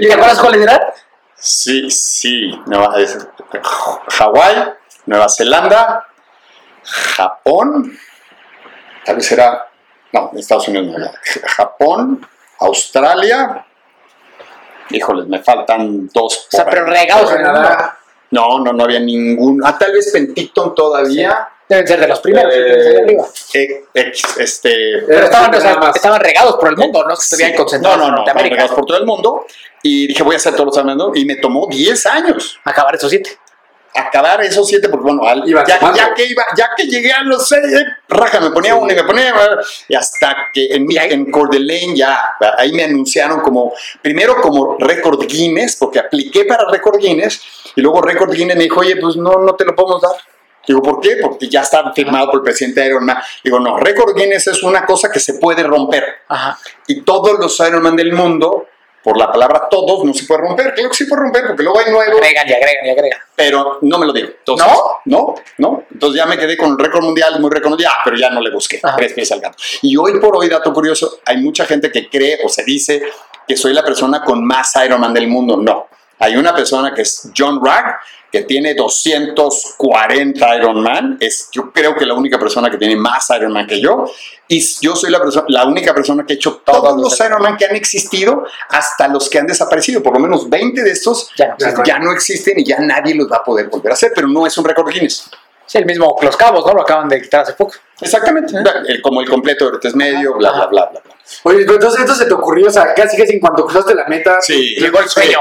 Speaker 4: ¿Y te acuerdas cuáles eran?
Speaker 3: Sí, sí. Nueva, es- Hawái, Nueva Zelanda, Japón, tal vez era, no, Estados Unidos no era. Japón, Australia. Híjoles, me faltan dos.
Speaker 4: O sea, pero regados en.
Speaker 1: Canadá.
Speaker 3: No, no, no había ningún. Ah, tal vez Penticton todavía.
Speaker 4: Deben ser de los primeros.
Speaker 1: Eh,
Speaker 4: arriba.
Speaker 3: Eh, X, este.
Speaker 4: Pero estaban, o sea,
Speaker 1: nada más.
Speaker 4: estaban regados por el mundo, no estuvieran
Speaker 3: Sí.
Speaker 4: concentrados
Speaker 3: No, no,
Speaker 4: en
Speaker 3: no, estaban
Speaker 4: Norteamérica.
Speaker 3: regados por todo el mundo. Y dije, voy a hacer todos los Ironman. Y me tomó 10 años.
Speaker 4: Acabar esos siete.
Speaker 3: acabar esos siete, porque bueno, al-
Speaker 1: Iban
Speaker 3: ya, ya que iba, ya que llegué a los seis, eh, raja, me ponía uno y me ponía, y hasta que en, en ya, ahí me anunciaron como, primero como récord Guinness, porque apliqué para récord Guinness, y luego récord Guinness me dijo, oye, pues no, no te lo podemos dar. Digo, ¿por qué? Porque ya está firmado por el presidente de Ironman. Digo, no, récord Guinness es una cosa que se puede romper.
Speaker 4: Ajá.
Speaker 3: Y todos los Ironman del mundo, por la palabra todos, no se puede romper. Claro que sí puede romper, porque luego hay nuevos
Speaker 4: Agregan y agregan y agregan.
Speaker 3: pero no me lo digo. Entonces,
Speaker 4: ¿No?
Speaker 3: No, no. Entonces ya me quedé con el récord mundial, muy reconocido, ah, pero ya no le busqué.
Speaker 4: Ajá.
Speaker 3: Tres pies al gato. Y hoy por hoy, dato curioso, hay mucha gente que cree o se dice que soy la persona con más Ironman del mundo. No. Hay una persona que es John Ragg, que tiene 240 Ironman. Es, yo creo que la única persona que tiene más Ironman que yo. Y yo soy la, persona, la única persona que ha hecho todos,
Speaker 4: Todos
Speaker 3: los Ironman que han existido hasta los que han desaparecido. Por lo menos 20 de estos
Speaker 4: Ya no
Speaker 1: ya
Speaker 3: no existen y ya nadie los va a poder volver a hacer, pero no es un récord Guinness.
Speaker 4: Sí, el mismo Los Cabos, ¿no? Lo acaban de quitar hace poco.
Speaker 3: Exactamente. El- como el completo de tres medio, bla, bla, bla, bla. bla.
Speaker 1: Oye, pero entonces esto se te ocurrió, o sea, casi casi en cuanto cruzaste la meta,
Speaker 3: Sí.
Speaker 4: Llegó el sueño.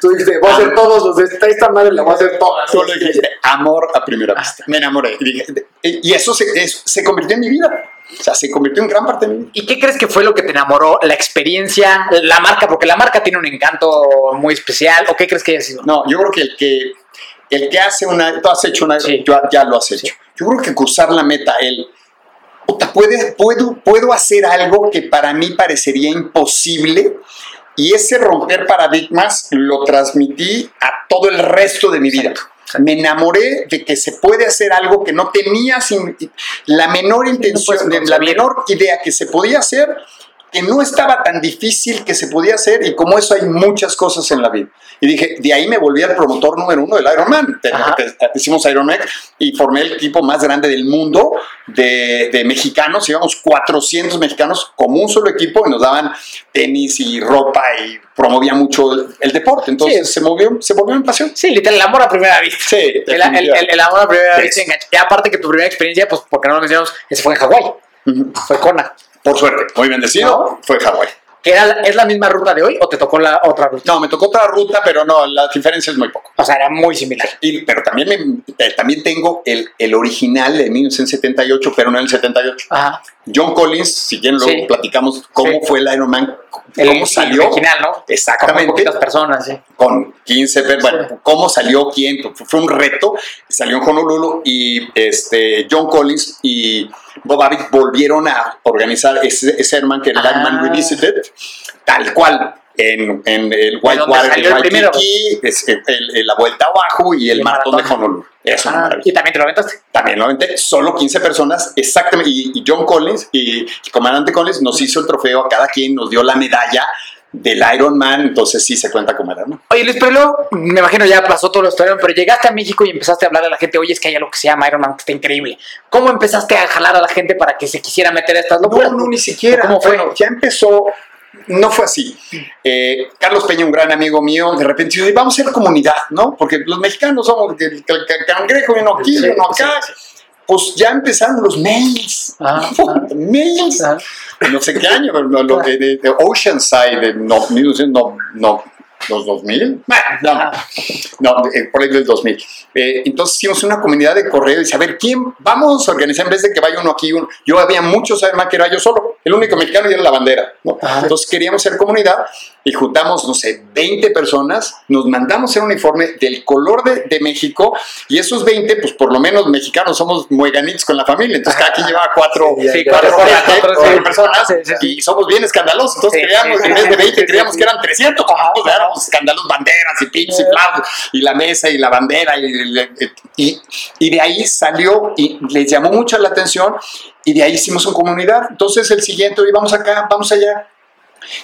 Speaker 1: tú dijiste, voy a hacer todos los de esta, esta madre la voy a hacer todas.
Speaker 3: Le dijiste amor a primera vista. Me enamoré. Y, dije, y eso se, eso se convirtió en mi vida. O sea, se convirtió en gran parte de mi vida.
Speaker 4: ¿Y qué crees que fue lo que te enamoró? ¿La experiencia? ¿La marca? Porque la marca tiene un encanto muy especial. ¿O qué crees que haya sido?
Speaker 3: No, yo creo que el que, el que hace una. Tú has hecho una.
Speaker 4: Sí.
Speaker 3: tú ya lo has hecho. Yo creo que cruzar la meta, el. puta, puede- puedo, puedo hacer algo que para mí parecería imposible. Y ese romper paradigmas lo transmití a todo el resto de mi vida. Me enamoré de que se puede hacer algo que no tenía sin- la menor intención,
Speaker 4: puedes
Speaker 3: la menor idea que se podía hacer, que no estaba tan difícil que se podía hacer y como eso hay muchas cosas en la vida. Y dije, de ahí me volví al promotor número uno del Ironman. Hicimos Ironman y formé el equipo más grande del mundo de, de mexicanos. Íbamos 400 mexicanos como un solo equipo y nos daban tenis y ropa y promovía mucho el, el deporte. Entonces
Speaker 4: Sí.
Speaker 3: se, movió, se volvió mi pasión.
Speaker 4: Sí, literal, el amor a primera vista.
Speaker 3: Sí,
Speaker 4: El, el- el- amor a primera
Speaker 3: Sí.
Speaker 4: vista. Y aparte que tu primera experiencia, pues porque no lo mencionamos, ese fue en Hawái. Fue Kona.
Speaker 3: Por suerte, muy bendecido,
Speaker 4: ¿No?
Speaker 3: fue Hawái.
Speaker 4: ¿Que era, ¿Es la misma ruta de hoy o te tocó la otra ruta?
Speaker 3: No, me tocó otra ruta, pero no, la diferencia es muy poco.
Speaker 4: O sea, era muy similar.
Speaker 3: Y- pero también, me- eh, también tengo el, el original de 1978, pero no el 78.
Speaker 4: Ajá.
Speaker 3: John Collins, si quieren luego
Speaker 4: Sí.
Speaker 3: platicamos cómo
Speaker 4: Sí.
Speaker 3: fue el Iron Man,
Speaker 4: El,
Speaker 3: cómo salió.
Speaker 4: el original, ¿no? Con
Speaker 3: Exactamente.
Speaker 4: poquitas personas, sí.
Speaker 3: Con 15, pe- bueno, cómo salió, quién, fue- un reto. Salió en Honolulu y este, John Collins y Bob Abbott volvieron a organizar ese, ese Ironman que era el
Speaker 4: Ah.
Speaker 3: Ironman Revisited, tal cual. En, en el Whitewater, el. Waikiki, es el- el- la vuelta abajo y el,
Speaker 4: el
Speaker 3: maratón, de
Speaker 4: maratón.
Speaker 3: Honolulu. Es una
Speaker 4: Ah,
Speaker 3: maravilla.
Speaker 4: y también te lo aventaste.
Speaker 3: También lo aventé, solo 15 personas, exactamente. Y, y John Collins y el comandante Collins nos hizo el trofeo, a cada quien nos dio la medalla del Iron Man, entonces sí se cuenta como era, ¿no?
Speaker 4: Oye, Luis, pero luego, me imagino ya pasó todo lo historia, pero llegaste a México y empezaste a hablar a la gente, oye, es que hay algo que se llama Iron Man, que está increíble. ¿Cómo empezaste a jalar a la gente para que se quisiera meter a estas locuras?
Speaker 3: No, no, ni siquiera.
Speaker 4: ¿Cómo fue?
Speaker 3: Bueno, ya empezó, no fue así. Eh, Carlos Peña, un gran amigo mío, de repente dice, vamos a ser comunidad, ¿no? Porque los mexicanos somos el, cangrejo, uno aquí, uno acá. Pues ya empezaron los mails.
Speaker 4: Ah,
Speaker 3: mails.
Speaker 4: Ah.
Speaker 3: No sé qué año, pero no, lo de, de- de Oceanside, de no, 1900, no, no, los 2000. Bueno, no, no. Eh, por ahí del 2000. Eh, entonces hicimos una comunidad de correo y dice, a ver, ¿quién? Vamos a organizar en vez de que vaya uno aquí. Uno. Yo había muchos, además que era yo solo. el único mexicano y era la bandera. ¿no? Entonces queríamos ser comunidad y juntamos, no sé, 20 personas, nos mandamos el uniforme del color de, de México y esos 20, pues por lo menos mexicanos somos mueganitos con la familia, entonces cada quien llevaba cuatro,
Speaker 4: Sí,
Speaker 3: cuatro,
Speaker 4: cuatro,
Speaker 3: cuatro,
Speaker 4: cuatro,
Speaker 3: cuatro
Speaker 4: sí.
Speaker 3: personas y somos bien escandalosos, entonces creíamos, en vez de
Speaker 4: sí,
Speaker 3: 20,
Speaker 4: sí,
Speaker 3: creíamos que eran 300, o sea, éramos escándalos, banderas y pinches y flautas, y la mesa y la bandera, y, y, y de ahí salió y les llamó mucho la atención y de ahí hicimos una comunidad. Entonces el siguiente, oye, vamos acá, vamos allá.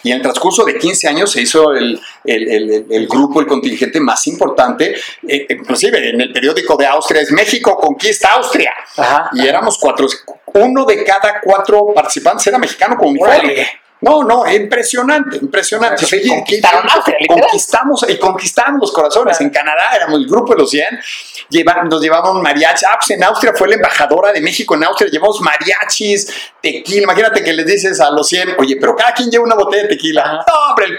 Speaker 3: Y en el transcurso de 15 años se hizo el, el- el- el- el grupo, el contingente más importante, eh, inclusive en el periódico de Austria es México conquista Austria.
Speaker 4: Ajá.
Speaker 3: Y éramos cuatro, uno de cada cuatro participantes era mexicano con uniforme. No, no, impresionante, impresionante.
Speaker 4: Sí, conquistaron
Speaker 3: ¿qué-
Speaker 4: Austria, literal.
Speaker 3: conquistamos y conquistamos los corazones. En Canadá éramos el grupo de los 100, lleva- nos llevaban mariachis. Ah, pues en Austria fue la embajadora de México en Austria, llevamos mariachis, tequila. Imagínate que les dices a los 100, oye, pero cada quien lleva una botella de tequila. No, hombre, el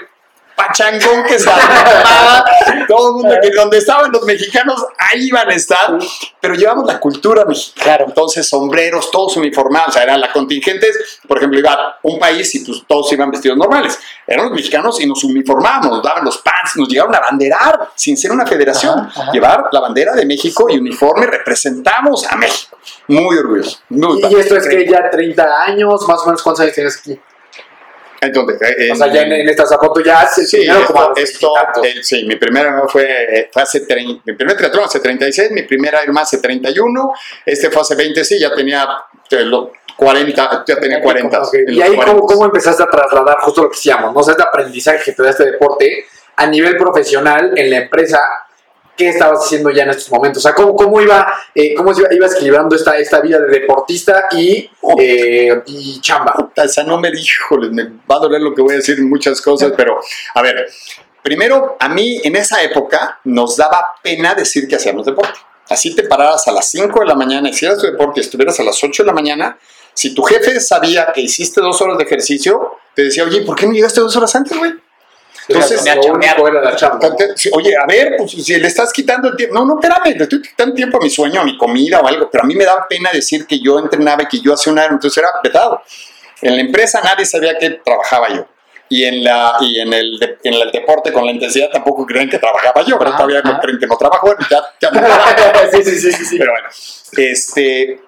Speaker 3: pachangón que se armaba, todo el mundo que donde estaban los mexicanos, ahí iban a estar, pero llevamos la cultura mexicana.
Speaker 4: Claro.
Speaker 3: Entonces, sombreros, todos uniformados, o sea, eran la contingentes, por ejemplo, iba un país y pues todos iban vestidos normales. Eran los mexicanos y nos uniformábamos, nos daban los pants, nos llegaron a banderar, sin ser una federación,
Speaker 4: Ajá, ajá.
Speaker 3: llevar la bandera de México y uniforme, representamos a México. Muy orgulloso. Muy
Speaker 1: Y
Speaker 3: padre.
Speaker 1: esto es que ya 30 años, más o menos, ¿cuántos años tienes aquí?
Speaker 3: Entonces, eh,
Speaker 1: O sea, ya en, en esta zapato ya hace
Speaker 3: Sí,
Speaker 1: primero
Speaker 3: esto, esto,
Speaker 1: veintitantos.
Speaker 3: eh, sí, mi primera fue, eh, fue hace, trein- mi primer triatlón hace 36, mi primera Ironman hace 31, este fue hace 20, sí, ya tenía lo- 40, ya tenía 40.
Speaker 1: Ok,
Speaker 3: en
Speaker 1: Y ahí,
Speaker 3: 40.
Speaker 1: ¿cómo, ¿cómo empezaste a trasladar justo lo que decíamos? ¿no? O sea, este aprendizaje que te da este deporte a nivel profesional en la empresa, ¿qué estabas haciendo ya en estos momentos? O sea, ¿cómo, cómo iba, eh, cómo iba- ibas equilibrando esta, esta vida de deportista y, eh, chamba?
Speaker 3: Puta, Esa no me híjole, me va a doler lo que voy a decir muchas cosas, pero a ver, primero, a mí en esa época nos daba pena decir que hacíamos deporte. Así te pararas a las 5 de la mañana, hicieras tu deporte estuvieras a las 8 de la mañana, si tu jefe sabía que hiciste dos horas de ejercicio, te decía, oye, ¿por qué no llegaste dos horas antes, güey? Entonces,
Speaker 1: único era la chamba.
Speaker 3: Oye, a ver, pues, si le estás quitando el tiempo. No, no, espérame, le estoy quitando tiempo a mi sueño, a mi comida o algo. Pero a mí me daba pena decir que yo entrenaba y que yo hacía un entonces era vetado. En la empresa nadie sabía que trabajaba yo. Y en, la, y en, el, de- en el deporte con la intensidad tampoco creen que trabajaba yo, pero
Speaker 4: Ajá,
Speaker 3: todavía
Speaker 4: ajá.
Speaker 3: creen que no trabajo. Bueno, ya, ya no trabajo.
Speaker 1: sí, sí, sí, sí, sí.
Speaker 3: Pero bueno, este,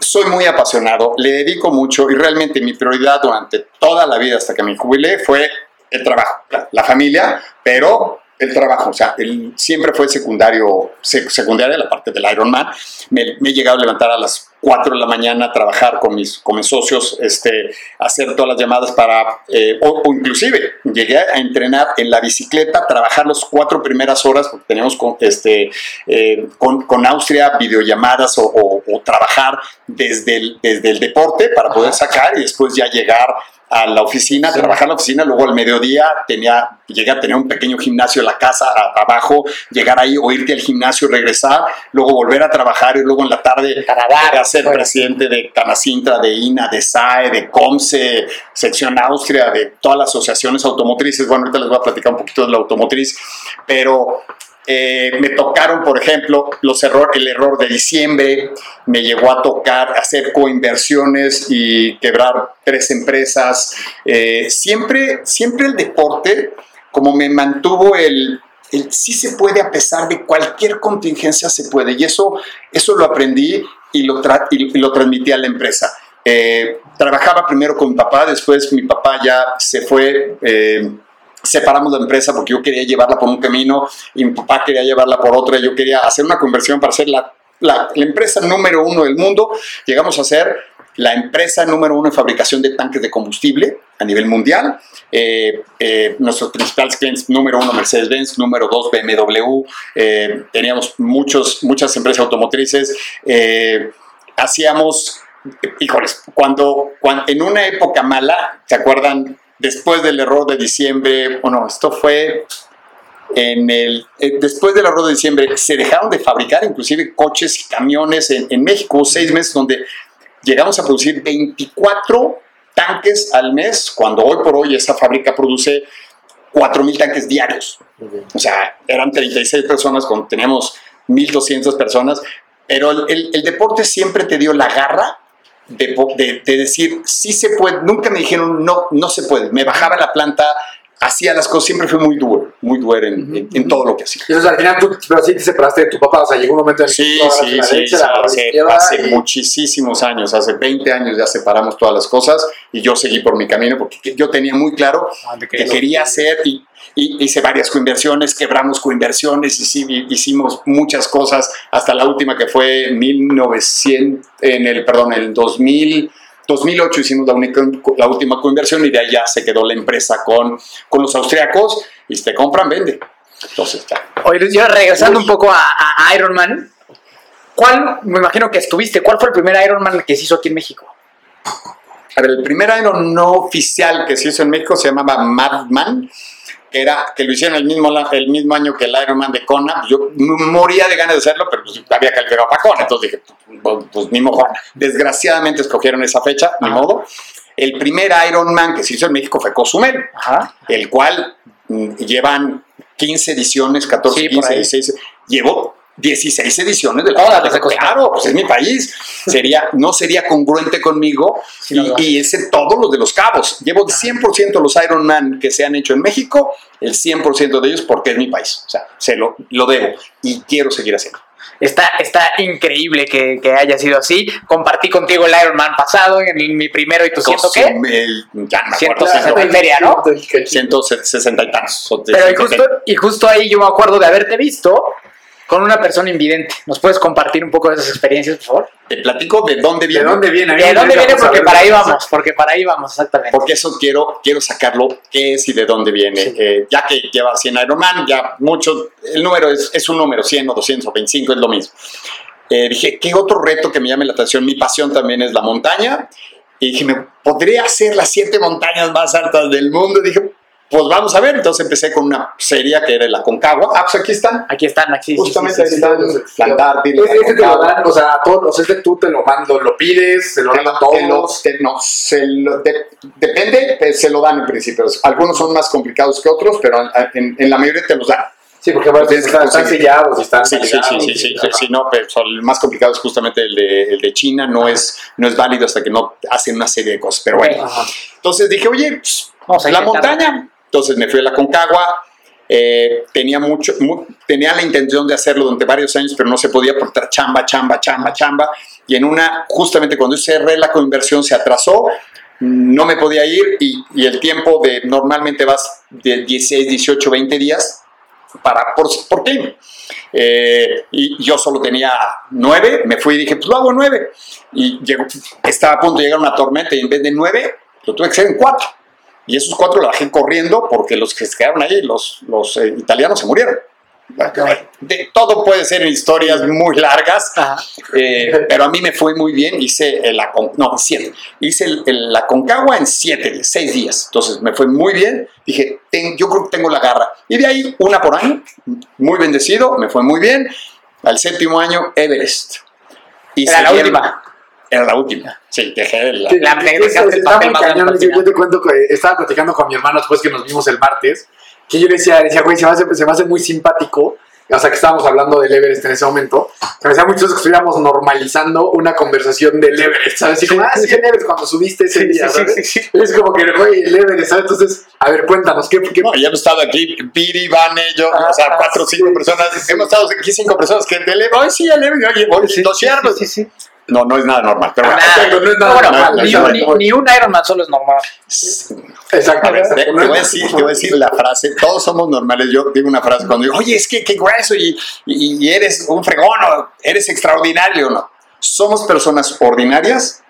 Speaker 3: soy muy apasionado, le dedico mucho y realmente mi prioridad durante toda la vida hasta que me jubilé fue el trabajo, la, la familia, pero el trabajo, o sea, siempre fue secundario, sec- secundaria la parte del Ironman. Me, me he llegado a levantar a las 4 de la mañana a trabajar con mis, con mis socios, este, hacer todas las llamadas para, eh, o, o inclusive llegué a entrenar en la bicicleta, trabajar las cuatro primeras horas, porque teníamos con, este, eh, con, con Austria videollamadas o, o- o trabajar desde el, desde el deporte para poder sacar y después ya llegar a la oficina, trabajar en la oficina, luego al mediodía tenía, llegué a tener un pequeño gimnasio en la casa a- abajo, llegar ahí o irte al gimnasio, regresar, luego volver a trabajar y luego en la tarde
Speaker 4: Canadá,
Speaker 3: llegué a ser
Speaker 4: bueno.
Speaker 3: presidente de Canacintra, de INA, de SAE, de COMSE, sección Austria, de todas las asociaciones automotrices. Bueno, ahorita les voy a platicar un poquito de la automotriz, pero eh, me tocaron, por ejemplo, los error, el error de diciembre, me llegó a tocar hacer coinversiones y quebrar tres empresas. Eh, siempre, siempre el deporte, como me mantuvo el, el sí se puede a pesar de cualquier contingencia se puede. Y eso, eso lo aprendí y lo, tra- y, lo transmití a la empresa. Eh, trabajaba primero con mi papá, después mi papá ya se fue. Separamos la empresa porque yo quería llevarla por un camino y mi papá quería llevarla por otra. Yo quería hacer una conversión para ser la, la, empresa número uno del mundo. Llegamos a ser la empresa número uno en fabricación de tanques de combustible a nivel mundial. Eh, eh, nuestros principales clientes, número uno Mercedes-Benz, número dos BMW. eh, teníamos muchos, muchas empresas automotrices. hacíamos, híjoles, cuando, cuando en una época mala, ¿se acuerdan? Después del error de diciembre, bueno, esto fue en el, eh, después del error de diciembre, se dejaron de fabricar inclusive coches y camiones en, en México, seis meses donde llegamos a producir 24 tanques al mes, cuando hoy por hoy esa fábrica produce 4.000 tanques diarios. O sea, eran 36 personas, cuando teníamos 1.200 personas, pero el, el- el deporte siempre te dio la garra de, decir, sí se puede, nunca me dijeron, no, no se puede. Me bajaba la planta, hacía las cosas, siempre fui muy duro, muy duro en, en- en todo lo que hacía.
Speaker 1: Entonces al final tú, pero sí te separaste de tu papá, o sea, llegó un momento en el que
Speaker 3: Sí, sí,
Speaker 1: la
Speaker 3: sí,
Speaker 1: derecha, la
Speaker 3: hace, hace
Speaker 1: y-
Speaker 3: muchísimos años, hace 20 años ya separamos todas las cosas y yo seguí por mi camino porque yo tenía muy claro que quería hacer y, y hice varias coinversiones, quebramos coinversiones, y sí, hicimos muchas cosas hasta la última que fue en 1900, en el, perdón, en el 2000. 2008 hicimos la, única, la última coinversión y de ahí ya se quedó la empresa con, con los austriacos y te compran, vende. Entonces, ya.
Speaker 4: Oye, yo regresando un poco a, a Iron Man, ¿cuál, me imagino que estuviste, cuál fue el primer Iron Man que se hizo aquí en México?
Speaker 3: A ver, el primer Iron no oficial que se hizo en México se llamaba Madman, que era que lo hicieron el mismo, el mismo año que el Iron Man de Kona. Yo moría de ganas de hacerlo, pero pues, había calificado para Kona, entonces dije, pues, pues ni modo. Desgraciadamente escogieron esa fecha, ni
Speaker 4: Ajá.
Speaker 3: modo. El primer Iron Man que se hizo en México fue Cozumel,
Speaker 4: Ajá.
Speaker 3: el cual mm, llevan 15 ediciones, 14,
Speaker 4: Sí, por
Speaker 3: 15,
Speaker 4: ahí.
Speaker 3: 16. Llevo 16 ediciones del
Speaker 4: Todas de Cozumel.
Speaker 3: Claro, pues es mi país. Sería, no sería congruente conmigo
Speaker 4: Sí,
Speaker 3: y, y ese todos los de los cabos. Llevo 100% los Ironman que se han hecho en México, el 100% de ellos porque es mi país. O sea, se lo, lo debo y quiero seguir haciendo.
Speaker 4: Está, está increíble que, que haya sido así. Compartí contigo el Iron Man pasado en mi primero y tu siento qué.
Speaker 3: Cozumel, ya me acuerdo.
Speaker 4: 160 y feria, ¿no?
Speaker 3: 160 y tantos.
Speaker 4: Pero y
Speaker 3: 170.
Speaker 4: justo, y justo ahí yo me acuerdo de haberte visto con una persona invidente. ¿Nos puedes compartir un poco de esas experiencias, por favor?
Speaker 3: Te platico de dónde viene.
Speaker 1: ¿De dónde viene?
Speaker 4: ¿De dónde viene? Porque para ahí vamos, porque para ahí vamos, exactamente.
Speaker 3: Porque eso quiero, quiero sacarlo, qué es y de dónde viene. Eh, ya que lleva 100 Ironman, ya mucho, el número es, es un número, 100 o 200 o 25 es lo mismo. Eh, dije, ¿qué otro reto que me llame la atención? Mi pasión también es la montaña. Y dije, ¿me podría hacer las siete montañas más altas del mundo? dije, pues vamos a ver. Entonces empecé con una serie que era la Concagua. Ah, pues aquí están.
Speaker 4: Aquí están, aquí. sí,
Speaker 3: Justamente
Speaker 4: sí, sí,
Speaker 3: ahí
Speaker 4: sí.
Speaker 3: están la Antártida, la
Speaker 1: Ese ese te lo
Speaker 3: Concagua.
Speaker 1: dan, o sea, a todos, o sea, este tú te lo mando, lo pides, se lo dan a todos.
Speaker 3: te- no, se lo- de- depende, eh, se lo dan en principio. Algunos son más complicados que otros, pero en, en la mayoría te los dan.
Speaker 1: Sí, porque bueno,
Speaker 3: Tienes que
Speaker 1: están, sellados y están
Speaker 3: Sí, sí, sí,
Speaker 1: sellados,
Speaker 3: sí, sí, sí,
Speaker 1: ajá.
Speaker 3: sí, no, pero son- el más complicado es justamente el de, el de China, no es, no es válido hasta que no hacen una serie de cosas, pero bueno.
Speaker 1: Ajá.
Speaker 3: Entonces dije, oye, pues,
Speaker 4: Vamos a
Speaker 3: la montaña. Entonces me fui a la Concagua, eh, tenía, mucho, mu- tenía la intención de hacerlo durante varios años, pero no se podía por chamba, chamba, chamba, chamba, y en una, justamente cuando cerré la conversión se atrasó, no me podía ir y, y el tiempo de normalmente vas de 16, 18, 20 días para por, por qué Eh, y yo solo tenía nueve, me fui y dije, pues lo hago nueve. Y llegó, estaba a punto de llegar una tormenta y en vez de nueve, lo tuve que hacer en cuatro. Y esos cuatro lo bajé corriendo porque los que se quedaron ahí, los, los eh, italianos, se murieron. De, todo puede ser en historias muy largas, eh, pero a mí me fue muy bien. Hice la, no, siete. Hice el- el- la Concagua en siete seis días. Entonces me fue muy bien. Dije, "Ten- yo creo que tengo la garra. Y de ahí, una por año, muy bendecido, me fue muy bien. Al séptimo año, Everest. Y
Speaker 4: Era la última.
Speaker 3: Era la última. Sí, dejé la.
Speaker 1: Sí,
Speaker 4: La-
Speaker 1: sí,
Speaker 4: dejaste
Speaker 1: sí,
Speaker 4: el papel más
Speaker 1: cañón, yo, yo te cuento que estaba platicando con mi hermano después que nos vimos el martes, que yo le decía, decía, güey, se me hace, se me hace muy simpático, o sea, que estábamos hablando del Everest en ese momento, se me hacía chistoso que estuviéramos normalizando una conversación del Everest, ¿sabes? Y como, ah, sí, el Everest, cuando subiste ese día, ¿sabes?
Speaker 4: sí, sí.
Speaker 1: Es como que, güey, el Everest, ¿sabes? Entonces, a ver, cuéntanos, ¿qué, qué
Speaker 3: No, ya hemos estado aquí, Piri, Vane, yo, o sea,
Speaker 4: Ah,
Speaker 3: cuatro o cinco
Speaker 1: sí,
Speaker 3: personas. Hemos estado aquí cinco personas que del hoy sí, el Everest, oye, voy.
Speaker 4: Sí, sí, sí.
Speaker 3: No, no es nada normal, pero bueno.
Speaker 4: Nada.
Speaker 1: Exacto, no es nada
Speaker 4: bueno,
Speaker 1: normal,
Speaker 4: ni,
Speaker 1: exacto.
Speaker 4: ni- ni un Iron Man solo es normal.
Speaker 3: Ver, te, te voy a decir, te voy a decir la frase, todos somos normales. Yo digo una frase cuando digo, oye, es que qué grueso y, y- y eres un fregón o eres extraordinario, ¿no? Somos personas ordinarias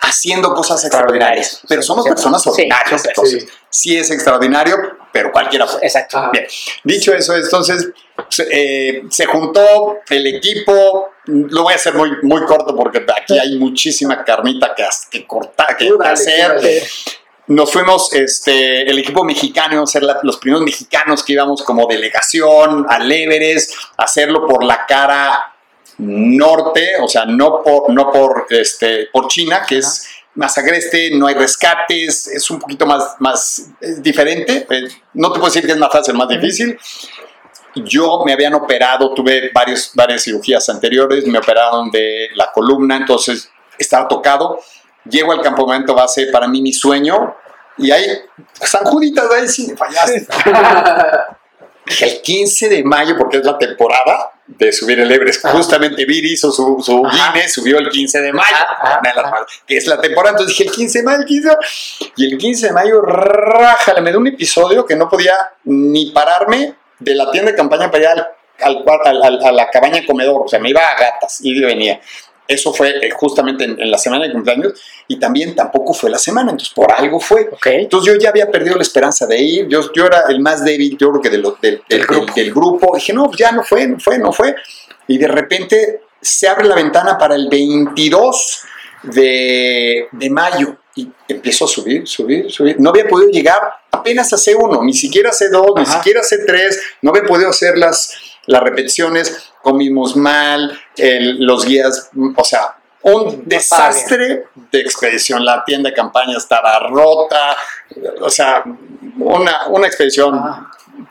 Speaker 3: haciendo cosas extraordinarias, pero somos personas
Speaker 4: Sí,
Speaker 3: ordinarias. entonces,
Speaker 1: sí
Speaker 3: es extraordinario, pero cualquiera puede.
Speaker 4: Exacto.
Speaker 1: Ajá.
Speaker 3: Bien, dicho eso, entonces se, eh, se juntó el equipo. Lo voy a hacer muy, muy corto porque aquí hay muchísima carnita que, que cortar, que,
Speaker 1: dale,
Speaker 3: hacer.
Speaker 1: dale.
Speaker 3: Nos fuimos, este, el equipo mexicano, íbamos a ser la- los primeros mexicanos que íbamos como delegación al Everest, hacerlo por la cara norte, o sea, no por, no por, este, por China, que es más agreste, no hay rescates, es un poquito más, más es diferente. Eh, no te puedo decir que es más fácil, más difícil. Yo me habían operado, tuve varios, varias cirugías anteriores, me operaron de la columna, entonces estaba tocado llego al campamento base, para mí mi sueño, y hay San Juditas ahí sí me fallaste. el 15 de mayo, porque es la temporada de subir el Everest, justamente Viri hizo su, su. Guinness, subió el 15 de mayo,
Speaker 4: Ajá, ajá.
Speaker 3: que es la temporada, entonces dije el 15 de mayo, el 15 de mayo, y el 15 de mayo, rájale, me dio un episodio que no podía ni pararme de la tienda de campaña para allá al, al- al- a la cabaña comedor, o sea, me iba a gatas, y venía. Eso fue eh, justamente en, en la semana de cumpleaños y también tampoco fue la semana, entonces por algo fue. Entonces yo ya había perdido la esperanza de ir, yo, yo era el más débil, yo creo que de lo- del, del- del- del grupo. Dije, no, pues ya no fue, no fue, no fue. Y de repente se abre la ventana para el 22 de, de mayo y empiezo a subir, subir, subir. No había podido llegar apenas a C1, ni siquiera a C2, ni siquiera a C3, no había podido hacer las, las repeticiones, comimos mal, el- los guías, o sea, un desastre de expedición. La tienda de campaña estaba rota, o sea, una, una expedición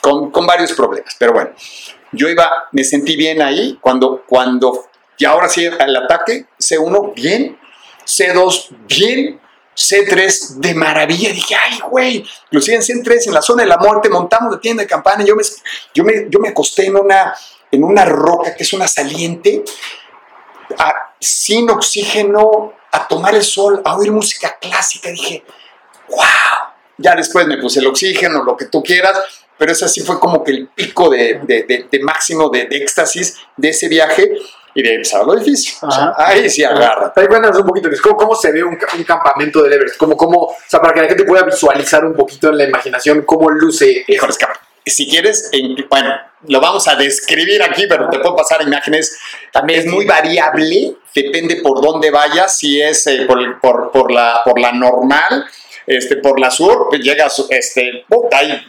Speaker 3: con, con varios problemas. Pero bueno, yo iba, me sentí bien ahí cuando, cuando, y ahora sí, al ataque, C1 bien, C2 bien, C3 de maravilla. Dije, ay, güey, inclusive en C3, en la zona de la muerte, montamos de tienda de campaña. Yo me, yo me, yo me acosté en una, en una roca que es una saliente, a- sin oxígeno, a tomar el sol, a oír música clásica. Dije, wow. Ya después me puse el oxígeno, lo que tú quieras, pero ese sí fue como que el pico de, de- de- de máximo de éxtasis de ese viaje y de empezar lo difícil. O sea, ahí sí agarra.
Speaker 1: Cuéntanos un poquito, ¿cómo, cómo se ve un, un campamento del Everest? ¿Cómo, cómo, o sea, para que la gente pueda visualizar un poquito en la imaginación cómo luce.
Speaker 3: Híjole, es que, si quieres, en- bueno, lo vamos a describir aquí, pero te puedo pasar imágenes.
Speaker 4: También
Speaker 3: Es muy variable, depende por dónde vayas, si es eh, por, por- por la, por la normal, este, por la sur, pues llegas, este, hay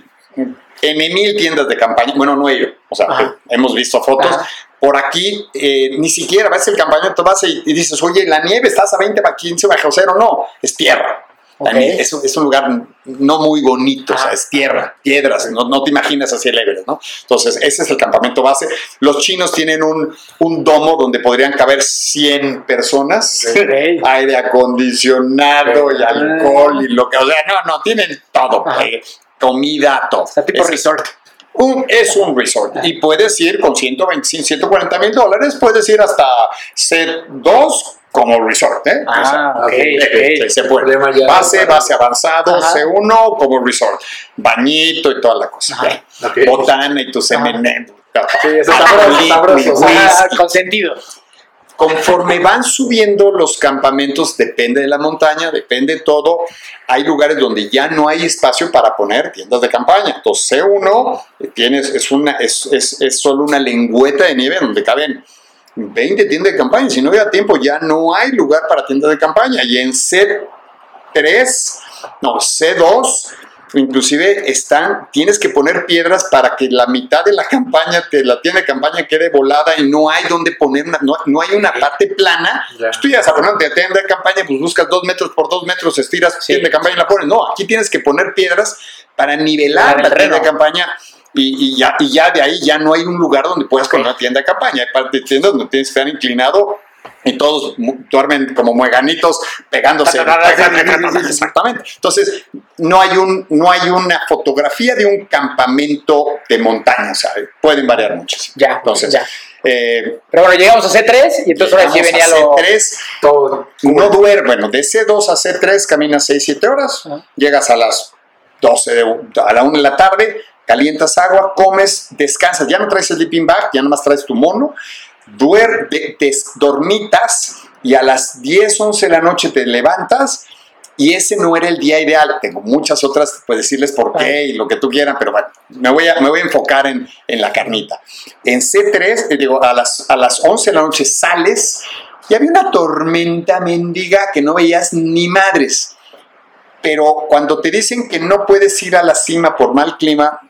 Speaker 3: N mil tiendas de campaña, bueno, no ellos, o sea,
Speaker 4: Ajá.
Speaker 3: hemos visto fotos.
Speaker 4: Ajá.
Speaker 3: Por aquí, eh, ni siquiera vas el campañito, vas y, y dices, oye, la nieve estás a 20, a 15 bajo cero, no, es tierra. La
Speaker 4: Ok.
Speaker 3: nieve es, un- es un lugar no muy bonito, o sea,
Speaker 4: Ajá.
Speaker 3: es tierra, piedras, no, no te imaginas así el Everest, ¿no? Entonces, ese es el campamento base. Los chinos tienen un, un domo donde podrían caber 100 personas,
Speaker 4: Ok.
Speaker 3: aire acondicionado y alcohol y lo que, o sea, no, no, tienen todo, eh, comida, todo.
Speaker 4: O sea, tipo
Speaker 3: Es-
Speaker 4: resort.
Speaker 3: un- es un resort y puedes ir con 125, 140 mil dólares, puedes ir hasta C2 como resort, ¿eh? O sea,
Speaker 4: Ah, ok,
Speaker 3: eh,
Speaker 4: ok.
Speaker 3: eh, se puede.
Speaker 1: Problema ya-
Speaker 3: Base, base avanzado,
Speaker 4: Ajá.
Speaker 3: C1 como resort, bañito y toda la cosa. Botana y tu
Speaker 4: Ajá.
Speaker 3: M&M.
Speaker 1: Sí, eso está.
Speaker 4: Ah, consentido.
Speaker 3: Conforme van subiendo los campamentos, depende de la montaña, depende de todo. Hay lugares donde ya no hay espacio para poner tiendas de campaña. Entonces, C1 tienes, es, una, es, es, es solo una lengüeta de nieve donde caben 20 tiendas de campaña. Si no hubiera tiempo, ya no hay lugar para tiendas de campaña. Y en C3, no, C2, inclusive están, tienes que poner piedras para que la mitad de la campaña, de la tienda de campaña quede volada y no hay donde poner, una, no, no hay una parte plana.
Speaker 1: Ya.
Speaker 3: Pues tú llegas a poner una tienda de campaña, pues buscas dos metros por dos metros, estiras
Speaker 4: Sí.
Speaker 3: tienda de campaña y la pones. No, aquí tienes que poner piedras para nivelar la tienda de campaña. Y, y ya, y ya de ahí ya no hay un lugar donde puedas poner una tienda de campaña. Hay parte de tiendas donde tienes que estar inclinado y todos duermen como mueganitos pegándose. Exactamente. Entonces, no hay, un, no hay una fotografía de un campamento de montaña, ¿sabes? Pueden variar muchísimo.
Speaker 4: Ya,
Speaker 3: Entonces,
Speaker 4: ya.
Speaker 3: eh,
Speaker 4: Pero bueno, llegamos a C3 y entonces ahora sí venía
Speaker 3: a
Speaker 4: lo.
Speaker 3: C3,
Speaker 1: Todo.
Speaker 3: no duerme, bueno, de C2 a C3 caminas 6-7 horas,
Speaker 4: Ajá.
Speaker 3: llegas a las 12, de, a la 1 de la tarde, calientas agua, comes, descansas, ya no traes sleeping bag, ya nomás traes tu mono, duer, de- des- dormitas y a las 10, 11 de la noche te levantas y ese no era el día ideal. Tengo muchas otras, pues decirles por qué y lo que tú quieras, pero bueno, me voy a, me voy a enfocar en, en la carnita. En C3, te digo, a las, a las 11 de la noche sales y había una tormenta mendiga que no veías ni madres. Pero cuando te dicen que no puedes ir a la cima por mal clima,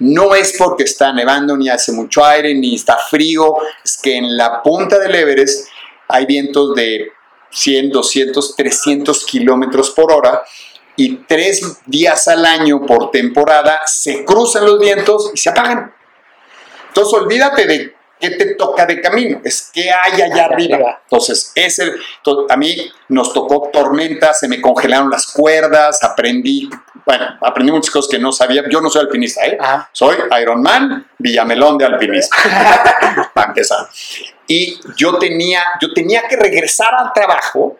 Speaker 3: no es porque está nevando, ni hace mucho aire, ni está frío, es que en la punta del Everest hay vientos de 100, 200, 300 kilómetros por hora y tres días al año por temporada se cruzan los vientos y se apagan. Entonces olvídate de qué te toca de camino, es qué hay allá arriba. Entonces, ese, a mí nos tocó tormenta, se me congelaron las cuerdas, aprendí, bueno, aprendí muchas cosas que no sabía. Yo no soy alpinista, ¿eh?
Speaker 4: Ajá.
Speaker 3: Soy Ironman, Villamelón de alpinismo, para empezar. Y yo tenía, yo tenía que regresar al trabajo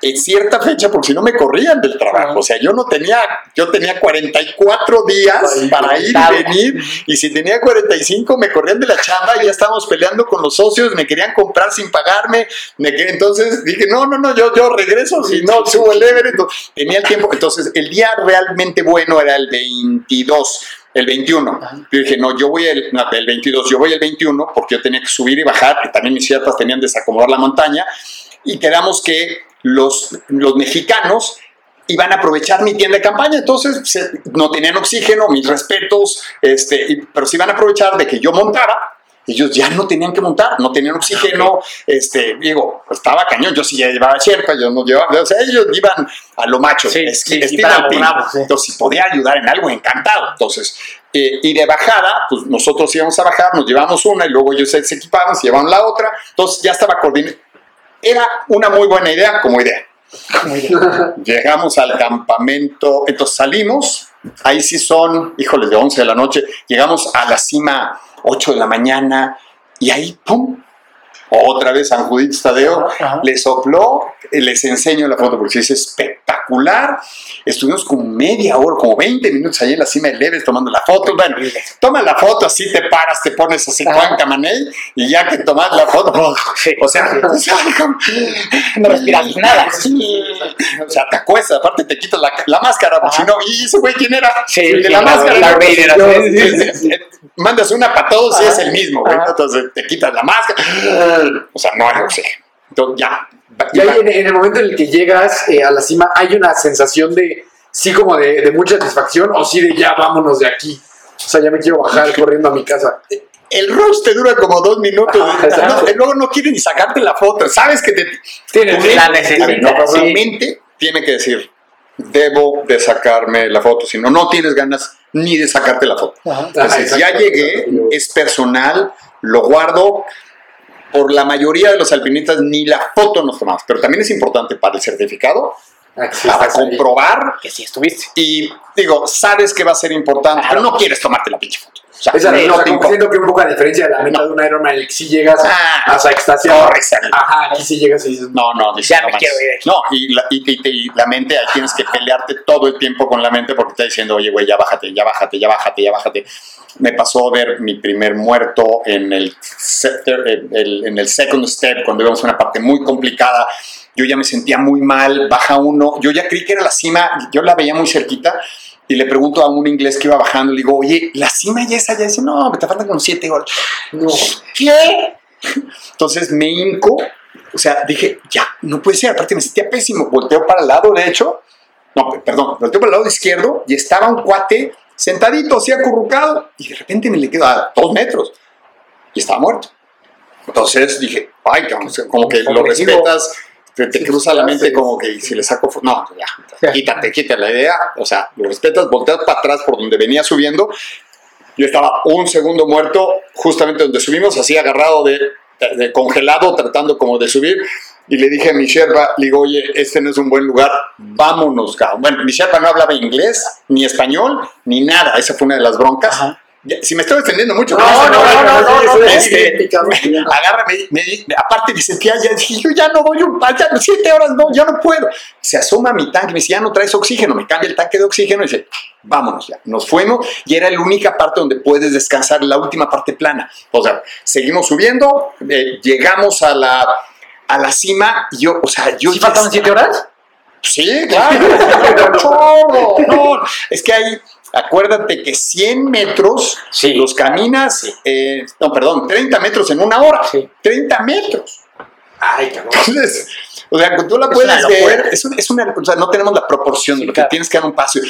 Speaker 3: en cierta fecha, porque si no me corrían del trabajo. O sea, yo no tenía, yo tenía 44 días para ir y venir, y si tenía 45 me corrían de la chamba y ya estábamos peleando con los socios, me querían comprar sin pagarme, me querían- entonces dije, no, no, no, yo, yo regreso, si no, subo el. Entonces, tenía el tiempo, entonces el día realmente bueno era el 22. El 21. Yo dije, no, yo voy el, no, el 22, yo voy el 21 porque yo tenía que subir y bajar, y también mis ciertas tenían que desacomodar la montaña, y quedamos que los, los mexicanos iban a aprovechar mi tienda de campaña, entonces se- no tenían oxígeno, mis respetos, este, y- pero se iban a aprovechar de que yo montara. Ellos ya no tenían que montar, no tenían oxígeno, este, digo, estaba cañón, yo sí ya llevaba Sherpa, yo no llevaba, o sea, ellos iban a lo macho,
Speaker 4: Sí,
Speaker 3: es-
Speaker 4: sí, sí, bravo,
Speaker 3: entonces si podía ayudar en algo, encantado, entonces, eh, y de bajada, pues nosotros íbamos a bajar, nos llevamos una y luego ellos se, se equipaban, se llevaban la otra, entonces ya estaba coordinado, era una muy buena idea como idea. Llegamos al campamento, entonces salimos, ahí sí son, híjoles, de 11 de la noche, llegamos a la cima 8 de la mañana y ahí, ¡pum! Otra vez San Judith Tadeo
Speaker 4: Ajá, ajá.
Speaker 3: le sopló, eh, les enseño la foto porque es espectacular. Estuvimos como media hora, como 20 minutos ahí en la cima del Everest tomando la foto. Bueno, toma la foto, así te paras, te pones así. Juan Camaney y ya que tomas la foto,
Speaker 4: Sí.
Speaker 3: o sea,
Speaker 4: No respiras nada.
Speaker 3: Sí. O sea, te acuestas, aparte te quitas la, la máscara, porque si no, ¿y ese güey quién era?
Speaker 4: Sí,
Speaker 3: el de la máscara. Mandas una para todos y es el mismo, güey. Entonces te quitas la máscara. O sea, no hay oxígeno. Entonces ya.
Speaker 1: Y ahí en, en el momento en el que llegas eh, a la cima, hay una sensación de, sí, como de, de mucha satisfacción, o sí de ya vámonos de aquí. O sea, ya me quiero bajar corriendo a mi casa.
Speaker 3: El rush te dura como dos minutos.
Speaker 1: Ajá,
Speaker 3: No, luego no quiere ni sacarte la foto. Sabes que te.
Speaker 4: Tienes
Speaker 3: tu
Speaker 4: la necesidad,
Speaker 3: no,
Speaker 4: sí.
Speaker 3: Tiene que decir: Debo de sacarme la foto. Si no, no tienes ganas ni de sacarte la foto. Entonces,
Speaker 1: Ajá,
Speaker 3: ya
Speaker 1: exacto.
Speaker 3: llegué, es personal, lo guardo. Por la mayoría de los alpinistas ni la foto nos tomamos, pero también es importante para el certificado,
Speaker 1: Ah,
Speaker 3: para comprobar
Speaker 4: Que sí estuviste.
Speaker 3: y digo, sabes que va a ser importante,
Speaker 4: Claro.
Speaker 3: pero no quieres tomarte la pinche foto. O sea,
Speaker 1: Esa,
Speaker 3: no
Speaker 1: o sea, como siento que un poco a diferencia de la meta de un Ironman, el que sí llegas
Speaker 3: Ah,
Speaker 1: extasiado.
Speaker 3: corres al-
Speaker 1: Ajá, aquí sí llegas y dices,
Speaker 3: No, no, dices,
Speaker 4: Ya
Speaker 3: no
Speaker 4: me
Speaker 3: manches.
Speaker 4: quiero ir de aquí.
Speaker 3: No, y la, y, y- y la mente, ahí tienes que pelearte todo el tiempo con la mente porque está diciendo, oye, güey, ya bájate, ya bájate, ya bájate, ya bájate. Me pasó a ver mi primer muerto en el, el- en el second step, cuando íbamos a una parte muy complicada. Yo ya me sentía muy mal, baja uno. Yo ya creí que era la cima, yo la veía muy cerquita. Y le pregunto a un inglés que iba bajando, le digo, oye, ¿la cima ya es allá? Dice, no, me te faltan como siete horas.
Speaker 1: no.
Speaker 3: ¿Qué? Entonces me hinco, o sea, dije, ya, no puede ser, aparte me sentía pésimo, volteo para el lado derecho, no, pe- perdón, volteo para el lado izquierdo y estaba un cuate sentadito, así acurrucado, y de repente me le quedo a dos metros y estaba muerto. Entonces dije, ay, como que lo respetas, te, te cruza la mente como que si le saco, no, ya, quítate, quítate la idea, o sea, lo respetas, volteas para atrás por donde venía subiendo yo estaba un segundo muerto, justamente donde subimos, así agarrado de- de congelado, tratando como de subir. Y le dije a mi Sherpa, le digo, oye, este no es un buen lugar, vámonos, cabrón. Bueno, mi Sherpa no hablaba inglés, ni español, ni nada. Esa fue una de las broncas.
Speaker 4: Ajá.
Speaker 3: Si me estoy defendiendo mucho,
Speaker 4: No, no, no, no, no, no,
Speaker 3: este, agarra, me, me- aparte dice, tía, ya dije, yo ya no voy, un, ya siete horas, no, ya no puedo. Se asoma a mi tanque, me dice, ya no traes oxígeno, me cambia el tanque de oxígeno y dice, vámonos ya. Nos fuimos y era la única parte donde puedes descansar, la última parte plana. O sea, seguimos subiendo, eh, llegamos a la, a la cima y yo, o sea, yo...
Speaker 4: ¿Sí faltaban siete horas?
Speaker 3: Sí, claro. No, es que hay, acuérdate que 100 metros
Speaker 4: Sí.
Speaker 3: los caminas, eh, no, perdón, 30 metros en una hora.
Speaker 4: Sí.
Speaker 3: 30 metros.
Speaker 1: Ay, cabrón.
Speaker 3: Entonces, o sea, tú la
Speaker 4: Es
Speaker 3: puedes
Speaker 4: una
Speaker 3: ver, es, un- es una, o sea, no tenemos la proporción de lo
Speaker 4: claro.
Speaker 3: que tienes que dar un paso,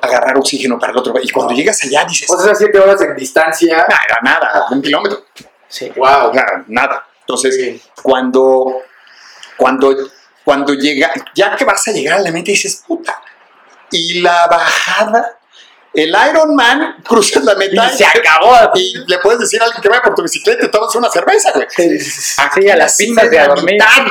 Speaker 3: agarrar oxígeno para el otro. Y cuando llegas allá dices,
Speaker 1: O sea, esas siete horas en distancia.
Speaker 3: "Nah, era nada, un kilómetro.
Speaker 4: Sí.
Speaker 1: Wow.
Speaker 3: Sea, nada. Entonces,
Speaker 1: Sí.
Speaker 3: cuando, cuando, cuando llega, ya que vas a llegar a la mente dices, puta. Y la bajada, el Iron Man cruza la meta
Speaker 4: Y se acabó.
Speaker 3: y le puedes decir a alguien que vaya por tu bicicleta y tomas una cerveza, güey.
Speaker 4: Así a las pistas de
Speaker 3: la
Speaker 4: dormir.
Speaker 3: mitad.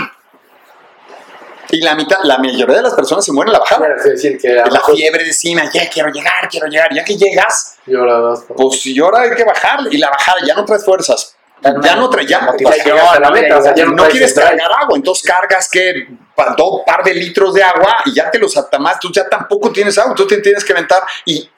Speaker 3: Y la mitad, la mayoría de las personas se mueren en la bajada.
Speaker 1: Es decir, que
Speaker 3: La
Speaker 1: mejor
Speaker 3: fiebre de encima, ya quiero llegar, quiero llegar. Ya que llegas,
Speaker 1: llorabas por-
Speaker 3: pues ahora hay que bajar. Y la bajada ya no traes fuerzas. Ya no traes, ya,
Speaker 1: o sea,
Speaker 3: no,
Speaker 1: traes
Speaker 3: quieres cargar agua, entonces cargas que dos par de litros de agua y ya te los atamas, tú ya tampoco tienes agua, tú te tienes que aventar y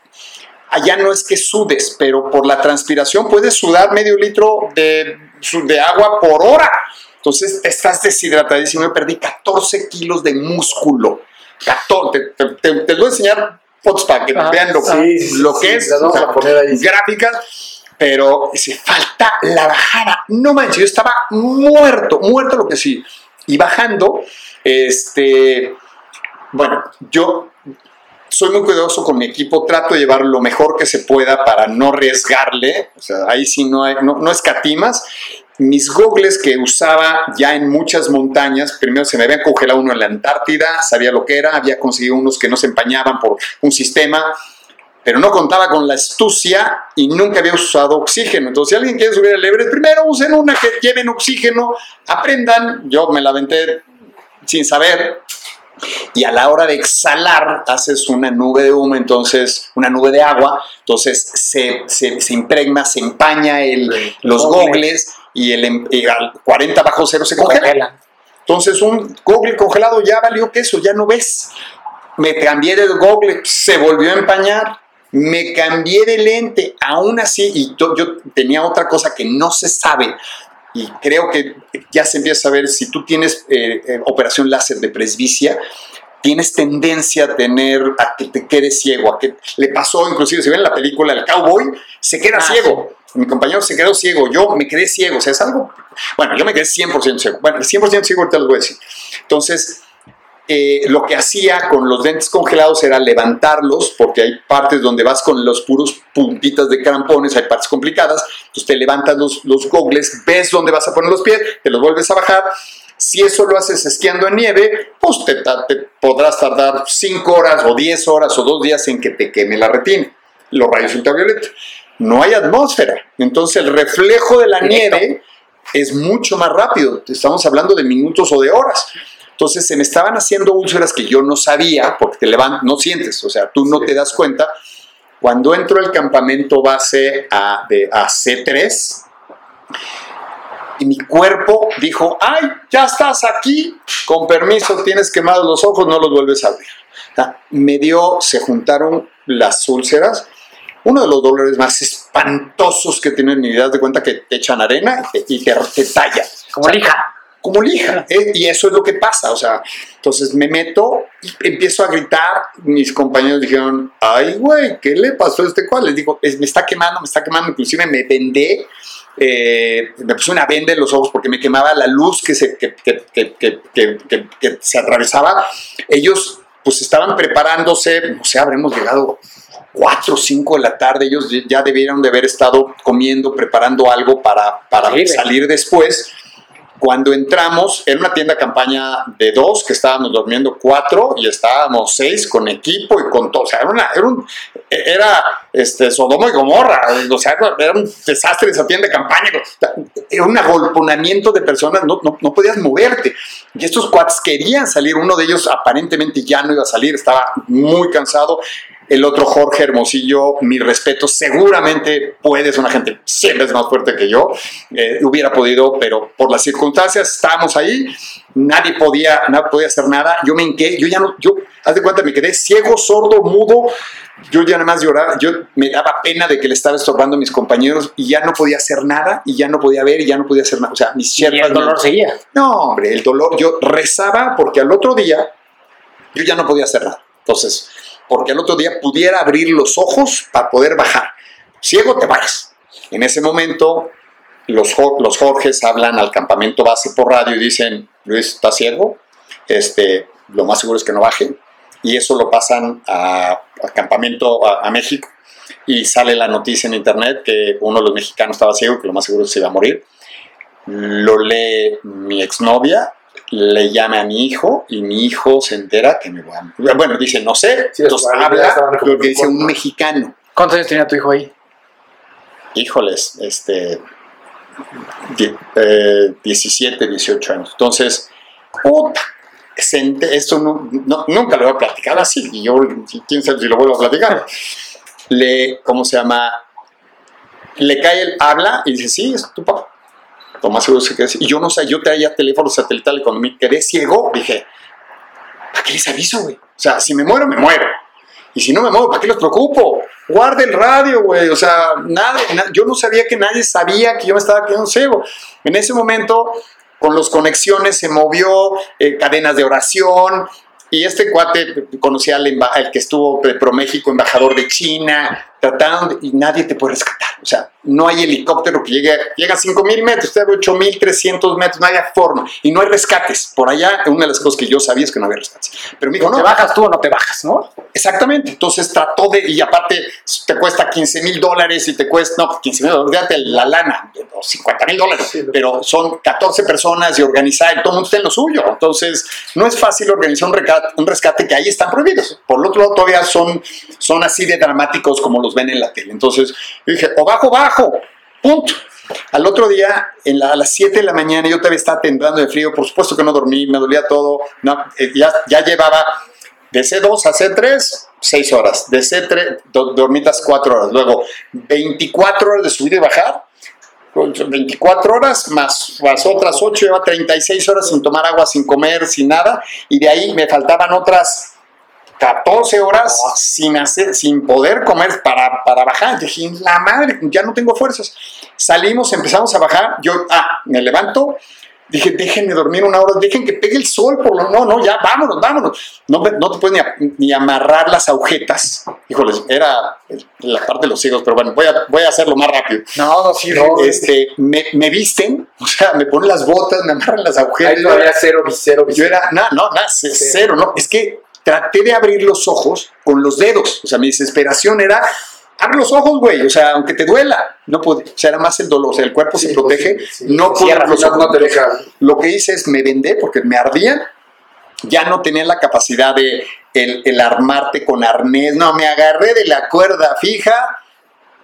Speaker 3: allá no es que sudes, pero por la transpiración puedes sudar medio litro de, de agua por hora. Entonces estás deshidratadísimo. Yo perdí 14 kilos de músculo. 14. Te, te- te- te voy a enseñar fotos para que
Speaker 4: Ah,
Speaker 3: vean lo,
Speaker 1: sí,
Speaker 3: lo
Speaker 1: sí,
Speaker 3: que
Speaker 1: sí,
Speaker 3: es.
Speaker 1: las vamos a poner ahí.
Speaker 3: Gráficas. Pero se falta la bajada. No manches, yo estaba muerto, muerto lo que sí. Y bajando, este, bueno, yo soy muy cuidadoso con mi equipo, trato de llevar lo mejor que se pueda para no arriesgarle, o sea, ahí sí no, hay, no, no escatimas. Mis gogles que usaba ya en muchas montañas, primero se me habían congelado uno en la Antártida, sabía lo que era, había conseguido unos que no se empañaban por un sistema, pero no contaba con la astucia y nunca había usado oxígeno. Entonces, si alguien quiere subir el Everest, primero usen una que lleven oxígeno, aprendan. Yo me la aventé sin saber, y a la hora de exhalar haces una nube de humo, entonces una nube de agua, entonces se, se- se impregna, se empaña el, los gogles y, el, em- y al 40 bajo cero se congela.
Speaker 4: Congela.
Speaker 3: Entonces un gogle congelado ya valió queso, ya no ves. Me cambié de gogle, se volvió a empañar. Me cambié de lente, aún así, y yo, yo tenía otra cosa que no se sabe, y creo que ya se empieza a ver, si tú tienes eh, eh, operación láser de presbicia, tienes tendencia a tener, a que te quedes ciego, a que le pasó, inclusive, si ven la película El Cowboy, se queda
Speaker 4: Ah,
Speaker 3: ciego. Mi compañero se quedó ciego, yo me quedé ciego, o sea, es algo, bueno, yo me quedé 100% ciego, bueno, 100% ciego ahorita les voy a decir. Entonces, eh, lo que hacía con los dentes congelados era levantarlos, porque hay partes donde vas con los puros puntitas de crampones, hay partes complicadas, entonces te levantas los, los gogles, ves dónde vas a poner los pies, te los vuelves a bajar. Si eso lo haces esquiando en nieve, pues te, te podrás tardar 5 horas o 10 horas o 2 días en que te queme la retina, los rayos ultravioleta. No hay atmósfera, entonces el reflejo de la nieve es mucho más rápido, estamos hablando de minutos o de horas. Entonces se me estaban haciendo úlceras que yo no sabía, porque te levantas, no sientes, o sea, tú no
Speaker 1: Sí.
Speaker 3: te das cuenta. Cuando entro al campamento base a, de, a C3, y mi cuerpo dijo, ay, ya estás aquí, con permiso, tienes quemados los ojos, no los vuelves a abrir. O sea, me dio, se juntaron las úlceras, uno de los dolores más espantosos que tienen mi vida, de cuenta que te echan arena y te, y te, te talla
Speaker 4: Como lija.
Speaker 3: Como lija. ¿eh? Y eso es lo que pasa. O sea, entonces me meto y empiezo a gritar. Mis compañeros dijeron, ay, güey, ¿qué le pasó a este cual? Les digo, "Es- me está quemando, me está quemando. Inclusive me vendé, eh, me puse una venda en los ojos porque me quemaba la luz que se, que, que- que- que- se atravesaba. Ellos pues estaban preparándose, no sé, habremos llegado 4 o 5 de la tarde, ellos ya debieron de haber estado comiendo, preparando algo para, para
Speaker 4: Sí,
Speaker 3: salir después. Cuando entramos, era una tienda campaña de dos, que estábamos durmiendo cuatro y estábamos seis con equipo y con todo. O sea, era, una- era un, era este, Sodoma y Gomorra. O sea, era un desastre esa tienda de campaña. Era un agolponamiento de personas, no, no, no podías moverte. Y estos cuates querían salir. Uno de ellos aparentemente ya no iba a salir, estaba muy cansado. El otro, Jorge Hermosillo, mi respeto, seguramente puede, es una gente siempre es más fuerte que yo. Eh, hubiera podido, pero por las circunstancias estábamos ahí, nadie podía, nadie podía hacer nada. Yo me hinqué, yo ya no, yo, haz de cuenta, me quedé ciego, sordo, mudo. Yo ya nada más lloraba, yo me daba pena de que le estaba estorbando a mis compañeros y ya no podía hacer nada y ya no podía ver y ya no podía hacer nada. O sea, mis
Speaker 4: Y
Speaker 3: siervas
Speaker 4: el dolor seguía.
Speaker 3: no, hombre, el dolor, yo rezaba porque al otro día yo ya no podía hacer nada. Entonces, porque al otro día pudiera abrir los ojos para poder bajar. Ciego te vayas. En ese momento, los, los Jorges hablan al campamento base por radio y dicen, Luis, ¿está ciego? Este, lo más seguro es que no baje. Y eso lo pasan al campamento a, a México. Y sale la noticia en internet que uno de los mexicanos estaba ciego, que lo más seguro es que se iba a morir lo lee mi exnovia, le llame a mi hijo y mi hijo se entera que me voy a... Bueno, dice, no sé,
Speaker 5: Sí,
Speaker 3: entonces habla lo que dice un mexicano.
Speaker 4: ¿Cuántos años tenía tu hijo ahí?
Speaker 3: híjoles, este, die- eh, 17, 18 años. Entonces, puta, esto no- no- nunca lo voy a platicar así, y yo, quién sabe si lo vuelvo a platicar. Le, ¿cómo se llama? Le cae el, habla y dice, sí, es tu papá. Más seguro es que. Y yo no sé, yo traía teléfono satelital cuando me quedé ciego, dije, ¿para qué les aviso, güey? O sea, si me muero, me muero. Y si no me muevo, ¿para qué los preocupo? Guarda el radio, güey. O sea, nada, na- yo no sabía que nadie sabía que yo me estaba quedando ciego. En ese momento, con las conexiones, se movió eh, cadenas de oración. Y este cuate conocía al, al que estuvo de ProMéxico, embajador de China, trataron y nadie te puede rescatar. O sea, no hay helicóptero que llegue, llega a 5.000 metros, usted a 8.300 metros, no hay forma. Y no hay rescates. Por allá, una de las cosas que yo sabía es que no había rescates. Pero me dijo, no,
Speaker 4: ¿Te bajas tú o no te bajas, no?
Speaker 3: Exactamente, entonces trató de, y aparte te cuesta 15 mil dólares y te cuesta, no, 15 mil dólares, la lana, o 50 mil dólares,
Speaker 5: Sí,
Speaker 3: pero son 14 personas y organizar, y todo el mundo está en lo suyo, entonces no es fácil organizar un rescate, un rescate que ahí están prohibidos. Por el otro lado todavía son, son así de dramáticos como los ven en la tele, entonces yo dije, o bajo, bajo, punto. Al otro día, en la- a las 7 de la mañana, yo todavía estaba temblando de frío, por supuesto que no dormí, me dolía todo, no, eh, ya, ya llevaba de C2 a C3, 6 horas. De C3, do- dormitas 4 horas. Luego, 24 horas de subir y bajar. 24 horas más, más otras 8, lleva 36 horas sin tomar agua, sin comer, sin nada. Y de ahí me faltaban otras 14 horas sin, hacer, sin poder comer para, para bajar. Dije, la madre, ya no tengo fuerzas. Salimos, empezamos a bajar. Yo, ah, me levanto. Dije, déjenme dormir una hora, dejen que pegue el sol, por lo no, no, ya, vámonos, vámonos. No, no te puedes ni, ni amarrar las agujetas. Híjoles, era la parte de los ciegos, pero bueno, voy a, voy a hacerlo más rápido.
Speaker 4: No, no, sí,
Speaker 5: No,
Speaker 3: Este, me, me visten, o sea, me ponen las botas, me amarran las agujetas.
Speaker 5: Ahí todavía cero, cero,
Speaker 3: Yo era, no, no, nada, c-
Speaker 5: Sí.
Speaker 3: cero, no. Es que traté de abrir los ojos con los dedos. O sea, mi desesperación era, abre los ojos, güey. O sea, aunque te duela. No pude. O sea, era más el dolor. O sea, el cuerpo se protege.
Speaker 5: pues, sí,
Speaker 3: no pude los ojos.
Speaker 5: no te deja.
Speaker 3: Lo que hice es me vendé porque me ardían. Ya no tenía la capacidad de el, el armarte con arnés. No, me agarré de la cuerda fija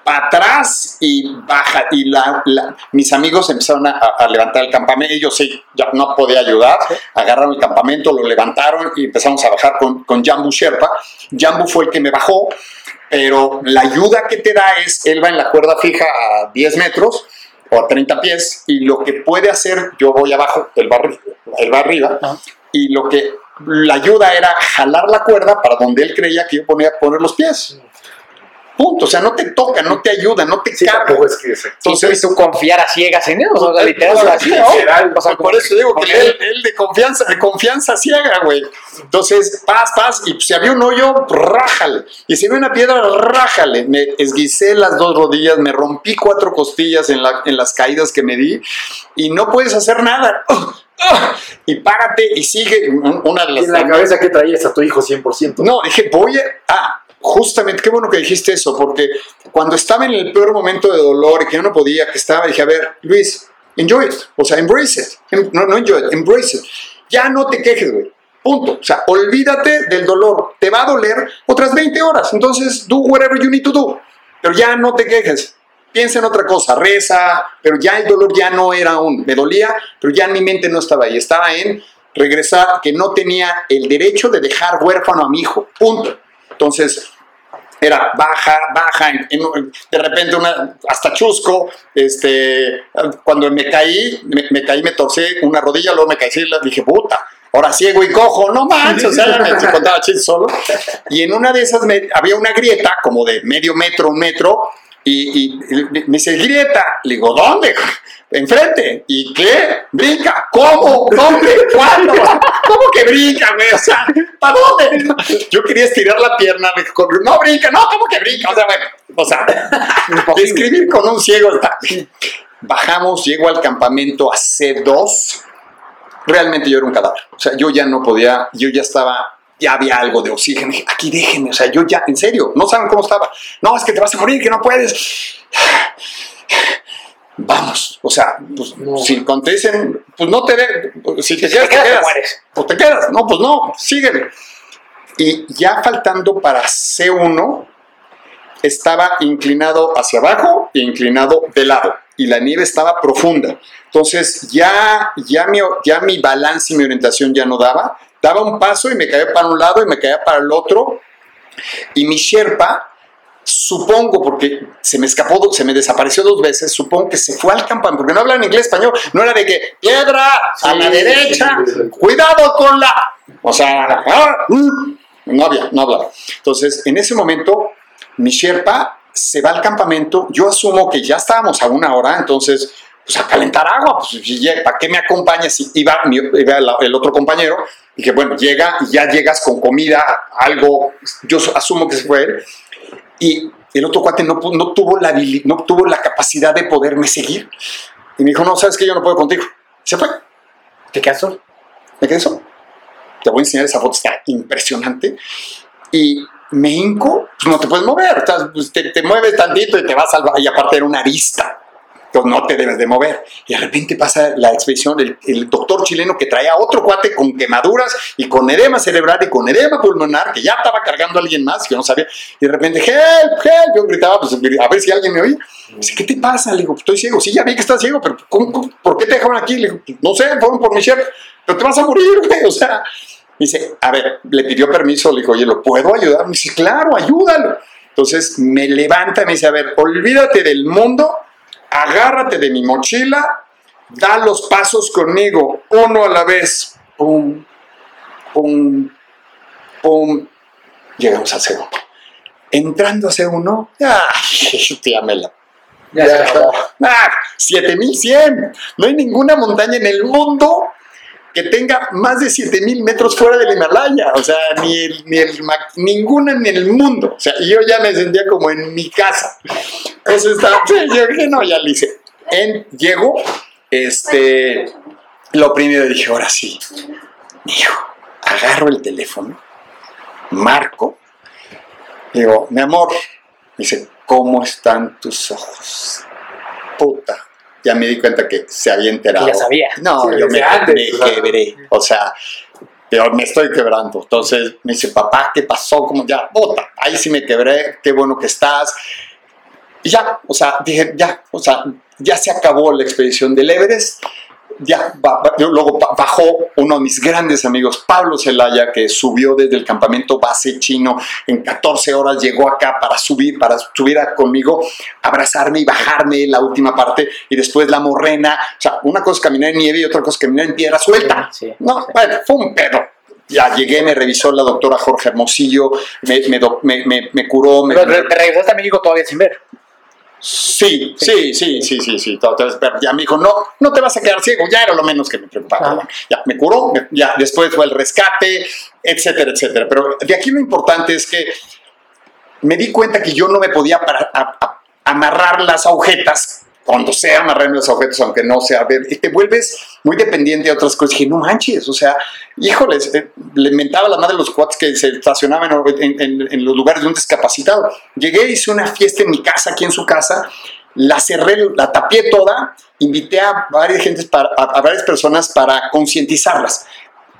Speaker 3: para atrás y baja. Y la, la- mis amigos empezaron a, a levantar el campamento. Ellos sí, ya no podía ayudar. Agarraron el campamento, lo levantaron y empezamos a bajar con, con Jambu Sherpa. Jambu fue el que me bajó, pero la ayuda que te da es, él va en la cuerda fija a 10 metros o a 30 pies y lo que puede hacer, yo voy abajo, él va, él va arriba y lo que la ayuda era jalar la cuerda para donde él creía que yo ponía poner los pies. Punto, o sea, no te toca, no te ayuda, no te
Speaker 5: Sí,
Speaker 3: carga.
Speaker 5: es que
Speaker 4: Entonces tú confiar a ciegas en él, o sea, literal,
Speaker 3: O sea,
Speaker 4: así,
Speaker 3: sí,
Speaker 4: ¿no?
Speaker 5: literal.
Speaker 4: O sea,
Speaker 3: Por eso digo que él, él de confianza, de confianza ciega, güey. Entonces, paz, paz, y si había un hoyo, rájale. Y si había una piedra, rájale. Me esguicé las dos rodillas, me rompí cuatro costillas en, la- en las caídas que me di, y no puedes hacer nada. Y párate y sigue. Una de
Speaker 5: Y
Speaker 3: las
Speaker 5: en la cabeza que traías a tu hijo 100%.
Speaker 3: no, dije, voy a... Ah, justamente, qué bueno que dijiste eso, porque cuando estaba en el peor momento de dolor y que yo no podía, que estaba, dije, a ver, Luis, enjoy it. O sea, embrace it. Em- No, no enjoy it, embrace it. Ya no te quejes, güey. Punto. O sea, olvídate del dolor. Te va a doler otras 20 horas. Entonces, do whatever you need to do. Pero ya no te quejes. Piensa en otra cosa, reza, pero ya el dolor ya no era aún. Me dolía, pero ya mi mente no estaba ahí. Estaba en regresar, que no tenía el derecho de dejar huérfano a mi hijo. Punto. Entonces, era baja, baja, de repente hasta chusco, este, cuando me caí, me, me caí, me torcí una rodilla, luego me caí, y dije, puta, ahora ciego y cojo, no manches, o sea, me contaba chistes solo, y en una de esas había una grieta, como de medio metro, un metro, y, y- y me dice, grieta, le digo, ¿dónde? Enfrente, ¿y qué? Brinca, ¿cómo? ¿Dónde? ¿Cuándo? ¿Cómo que brinca, güey? O sea, ¿para dónde? Yo quería estirar la pierna, me no brinca, no, ¿cómo que brinca? O sea, bueno, o sea, describir con un ciego está. Bajamos, llego al campamento a C2. Realmente yo era un cadáver. O sea, yo ya no podía, yo ya estaba, ya había algo de oxígeno. Aquí déjenme, o sea, yo ya, en serio, no saben cómo estaba. No, es que te vas a morir, que no puedes. Vamos, o sea, pues
Speaker 5: No.
Speaker 3: si cuando te dicen, pues no te de, si te
Speaker 4: te
Speaker 3: quedas, te
Speaker 4: quedas, te mueres.
Speaker 3: Pues te quedas. No, pues no, sígueme. Y ya faltando para C1, estaba inclinado hacia abajo e inclinado de lado. Y la nieve estaba profunda. Entonces ya, ya, mi, ya mi balance y mi orientación ya no daba. Daba un paso y me caía para un lado y me caía para el otro. Y mi Sherpa, supongo, porque se me escapó, se me desapareció dos veces, supongo que se fue al campamento, porque no hablan inglés español, no era de que piedra a la derecha,
Speaker 5: sí, sí.
Speaker 3: cuidado con la. O sea, ah, mm, no había, no hablaba. Entonces, en ese momento, mi Sherpa se va al campamento, yo asumo que ya estábamos a una hora, entonces, pues a calentar agua, pues ¿para qué me acompaña si iba, iba el, el otro compañero? Y que bueno, llega y ya llegas con comida, algo, yo asumo que se fue él, y el otro cuate no, no, tuvo la, no tuvo la capacidad de poderme seguir. Y me dijo, no, sabes que yo no puedo contigo. Se fue.
Speaker 4: ¿Te quedas solo?
Speaker 3: Me quedé solo. Te voy a enseñar esa foto, está impresionante. Y me hinco, pues no te puedes mover. pues, te, te mueves tantito y te vas al... Y aparte era una arista. Entonces no te debes de mover. Y de repente pasa la expedición, el, el doctor chileno que traía otro cuate con quemaduras y con edema cerebral y con edema pulmonar, que ya estaba cargando a alguien más, que yo no sabía. Y de repente, help, help. Yo gritaba, pues a ver si alguien me oía. Dice, ¿qué te pasa? Le digo, estoy ciego. Sí, ya vi que estás ciego, pero ¿cómo- cómo- por qué te dejaron aquí? Le digo, no sé, fueron por mi chef, pero te vas a morir, güey. O sea, dice, a ver, le pidió permiso, le dijo, oye, ¿lo puedo ayudar? Me dice, claro, ayúdalo. Entonces me levanta y me dice, a ver, olvídate del mundo, agárrate de mi mochila, da los pasos conmigo, uno a la vez. Pum, pum, pum. Llegamos a C1. Entrando a C1, ¡ay! ya me la
Speaker 4: Ya, se acabó.
Speaker 3: ¡Ah! 7100. No hay ninguna montaña en el mundo que tenga más de 7000 metros fuera del Himalaya. O sea, ni, el, ni el, ninguna en el mundo. O sea, yo ya me sentía como en mi casa. Eso está. Yo dije, no, ya lo hice. En, llego, este. Lo primero dije, ahora sí. Hijo, agarro el teléfono, marco, digo, mi amor, dice, ¿cómo están tus ojos? Puta. Ya me di cuenta que se había enterado.
Speaker 4: Ya sabía.
Speaker 3: No,
Speaker 5: Sí,
Speaker 3: yo me,
Speaker 5: antes,
Speaker 3: me quebré. O sea, yo me estoy quebrando. Entonces me dice, papá, ¿qué pasó? Como ya, puta, ahí sí me quebré, qué bueno que estás. Y ya, o sea, dije, ya, o sea, ya se acabó la expedición del Everest. Ya, luego ba- bajó uno de mis grandes amigos, Pablo Zelaya, que subió desde el campamento base chino en 14 horas, llegó acá para subir, para subir a- conmigo, abrazarme y bajarme la última parte, y después la morrena. O sea, una cosa es caminar en nieve y otra cosa es caminar en piedra suelta.
Speaker 4: Sí.
Speaker 3: No, bueno, fue un pedo. Ya llegué, me revisó la doctora Jorge Hermosillo, me, me, curó, me,
Speaker 4: te regresaste a México todavía sin ver.
Speaker 3: Sí, sí, sí, sí, sí, sí. todo- pero ya me dijo, no, no te vas a quedar ciego. Ya era lo menos que me preocupaba. Ya me curó, ya después fue el rescate, etcétera, etcétera. Pero de aquí lo importante es que me di cuenta que yo no me podía para- a- a- amarrar las agujetas cuando sea amarrarme las agujetas, aunque no sea y te vuelves muy dependiente de otras cosas. Dije, no manches, o sea, híjoles, eh, le mentaba la madre a los cuates que se estacionaban en, en- en los lugares de un discapacitado. Llegué, hice una fiesta en mi casa, aquí en su casa, la cerré, la tapié toda, invité a varias, gentes para, a, a varias personas para concientizarlas.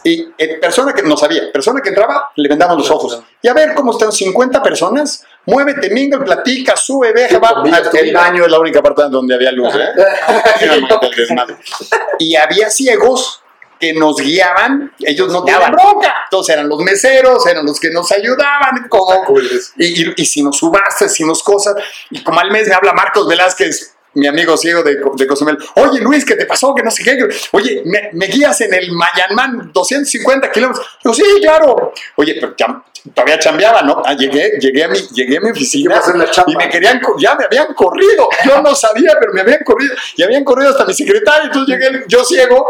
Speaker 3: Y eh, persona que no sabía, persona que entraba, le vendamos los ojos. Y a ver cómo están 50 personas, muévete, mingle, platica, sube, veja, va.
Speaker 5: comida,
Speaker 3: El baño es la única parte donde había luz, ¿eh? Y había ciegos que nos guiaban, ellos no tenían bronca. Entonces eran los meseros, eran los que nos ayudaban, como,
Speaker 5: es-
Speaker 3: y, y, hicimos subastas, hicimos cosas. Y como al mes me habla Marcos Velázquez, mi amigo ciego de, de Cozumel. Oye, Luis, ¿qué te pasó? Que no sé qué. Oye, ¿me, me guías en el Mayanman 250 kilómetros? Digo, sí, claro. Oye, pero todavía chambeaba, ¿no? Ah, llegué, llegué, a mi, llegué a mi oficina y me querían, ya me habían corrido. Yo no sabía, pero me habían corrido. Y habían corrido hasta mi secretario. Entonces llegué, yo ciego,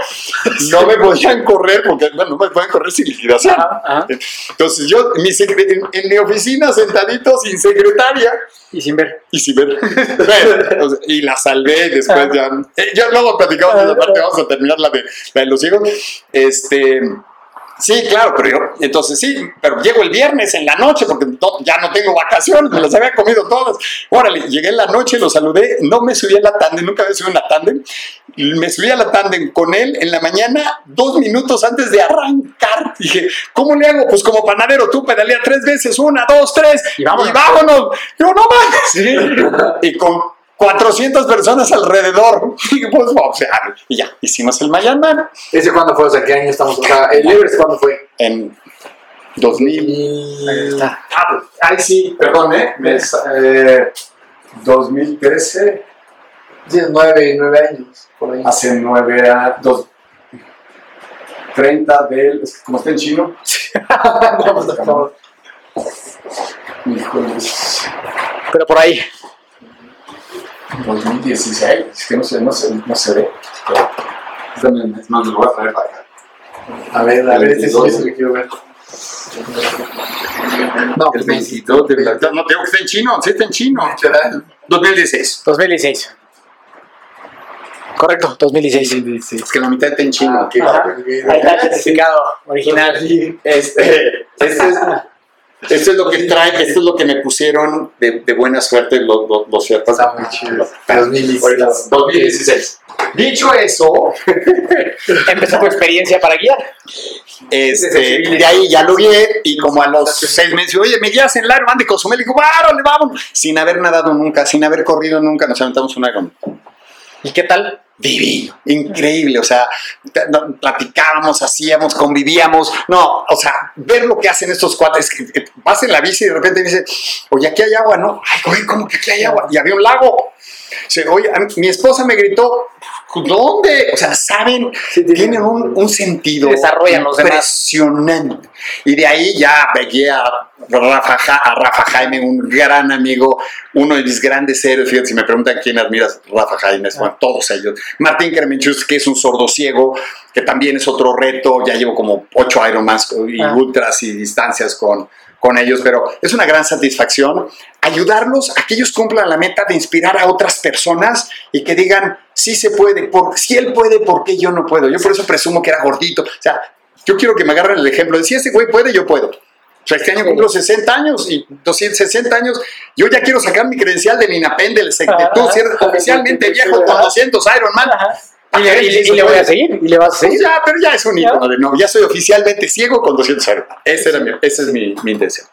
Speaker 3: no me podían correr porque, bueno, no me pueden correr sin liquidación.
Speaker 4: Ajá, ajá.
Speaker 3: Entonces yo mi en, en mi oficina sentadito sin secretaria
Speaker 4: Y sin ver.
Speaker 3: y sin ver. Bueno, y la salvé y después ya. eh, ya luego platicamos esa parte, vamos a terminar la de, la de los ciegos. Este. Sí, claro, pero yo, entonces sí, pero llego el viernes en la noche porque no- ya no tengo vacaciones, me las había comido todas. Órale, llegué en la noche, lo saludé, no me subí a la tandem, nunca había subido a una tandem. Me subí a la tandem con él en la mañana, dos minutos antes de arrancar. Dije, ¿cómo le hago? Pues como panadero, tú pedalea tres veces, una, dos, tres, y vámonos. Yo, no mames. Y con 400 personas alrededor. Y, pues, o sea, y ya, hicimos el Mayanman
Speaker 1: ¿Ese cuándo fue? O sea, ¿qué año estamos? O sea, el Everest cuándo fue?
Speaker 3: en 2000.
Speaker 5: Ah, ay, sí, perdón, ¿eh? Me sa- eh, 2013,
Speaker 1: Sí, nueve, nueve años, por ahí.
Speaker 5: hace nueve a dos, 30 del. es que como está en chino.
Speaker 1: Favor.
Speaker 5: Híjole,
Speaker 4: Pero por ahí.
Speaker 5: 2016, es que no se, no se, no se ve. Es más, lo voy a traer para acá.
Speaker 1: A ver, a ver, este sí es el que quiero ver. No,
Speaker 5: El 22 de la-
Speaker 3: No tengo que está en chino, sí está en chino.
Speaker 1: literal.
Speaker 3: 2016.
Speaker 4: 2016. Correcto, 2016.
Speaker 3: Es que la mitad está en chino.
Speaker 1: Ah.
Speaker 4: Ahí está el certificado original.
Speaker 3: Este, este es, esto es lo que trae, esto es lo que me pusieron de, de buena suerte los, los, los ciertos.
Speaker 1: Está muy chido. 2016.
Speaker 3: 2016. Dicho eso,
Speaker 4: Empezó tu experiencia para guiar.
Speaker 3: este, de ahí ya lo guié y como a los seis meses, oye, me guías en el Ironman de Cozumel, y digo, ¡várale, vamos! Sin haber nadado nunca, sin haber corrido nunca, nos aventamos un Ironman.
Speaker 4: ¿Y qué tal?
Speaker 3: divino, increíble, o sea, platicábamos, hacíamos, convivíamos, no, o sea, ver lo que hacen estos cuates, vas en la bici y de repente dice, oye, aquí hay agua, ¿no? Ay, güey, ¿cómo que aquí hay agua? Y había un lago. Oye, mi esposa me gritó, ¿dónde? O sea, saben, tienen un, un sentido
Speaker 4: Sí, desarrollan los demás.
Speaker 3: impresionante. Y de ahí ya veía a Rafa, a Rafa Jaime, un gran amigo, uno de mis grandes héroes. Fíjate, si me preguntan quién admiras, Rafa Jaime, es bueno, todos ellos. Martín Kremenchus, que es un sordo ciego, que también es otro reto. Ya llevo como ocho Ironmans y
Speaker 4: Ah.
Speaker 3: ultras y distancias con, con ellos, pero es una gran satisfacción ayudarlos a que ellos cumplan la meta de inspirar a otras personas y que digan, sí se puede, por, si él puede, ¿por qué yo no puedo? Yo por eso presumo que era gordito. O sea, yo quiero que me agarren el ejemplo de si este güey puede, yo puedo. O sea, este año cumplo 60 años y 260 años. Yo ya quiero sacar mi credencial del INAPEN, del Secretu,
Speaker 4: Ajá.
Speaker 3: ser oficialmente viejo con 200 Ironman.
Speaker 4: Y le, y le- y le voy a seguir. Y le vas a
Speaker 3: Pues
Speaker 4: seguir.
Speaker 3: ya, pero ya es un ícono de no, ya soy oficialmente ciego con 200 Ironman. Esa, era mi- esa es mi, mi intención.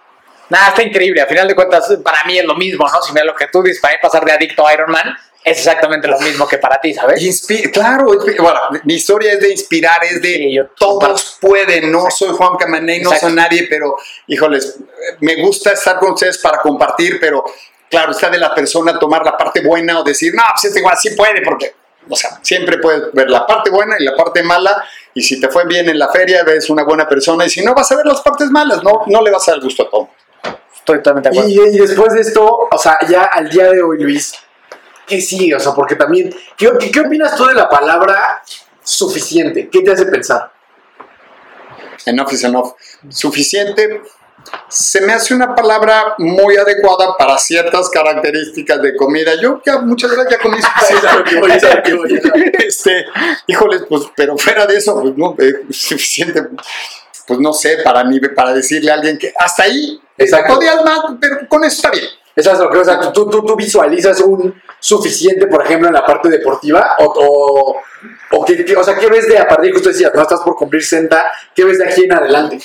Speaker 4: Nada, está increíble. A final de cuentas, para mí es lo mismo, ¿no? Si me lo que tú dices, para mí pasar de adicto a Iron Man es exactamente lo mismo que para ti, ¿sabes?
Speaker 3: Claro, bueno, mi historia es de inspirar, es de
Speaker 4: Sí, yo-
Speaker 3: todos pueden, no soy Juan Camaney, no soy nadie, pero híjoles, me gusta estar con ustedes para compartir, pero claro, está de la persona tomar la parte buena o decir, no, pues este igual sí puede, porque, o sea, siempre puedes ver la parte buena y la parte mala, y si te fue bien en la feria, ves una buena persona, y si no, vas a ver las partes malas, no, no le vas a dar gusto a todo.
Speaker 4: Estoy totalmente de acuerdo.
Speaker 1: Y, y después de esto, o sea, ya al día de hoy, Luis, ¿qué sigue? O sea, porque también, ¿qué, qué, qué opinas tú de la palabra suficiente? ¿Qué te hace pensar?
Speaker 3: Enough is enough. Suficiente. Se me hace una palabra muy adecuada para ciertas características de comida. Yo ya muchas veces ya comí este, híjoles, pues, pero fuera de eso, pues no, eh, suficiente. Pues no sé, para, ni, para decirle a alguien que hasta ahí
Speaker 1: Exacto.
Speaker 3: podías más, pero con eso está bien.
Speaker 1: Eso es lo que, o sea, tú, tú, tú visualizas un suficiente, por ejemplo, en la parte deportiva, o, o, o qué, qué- o sea, ¿qué ves de a partir que usted decía, no estás por cumplir 60, qué ves de aquí en adelante?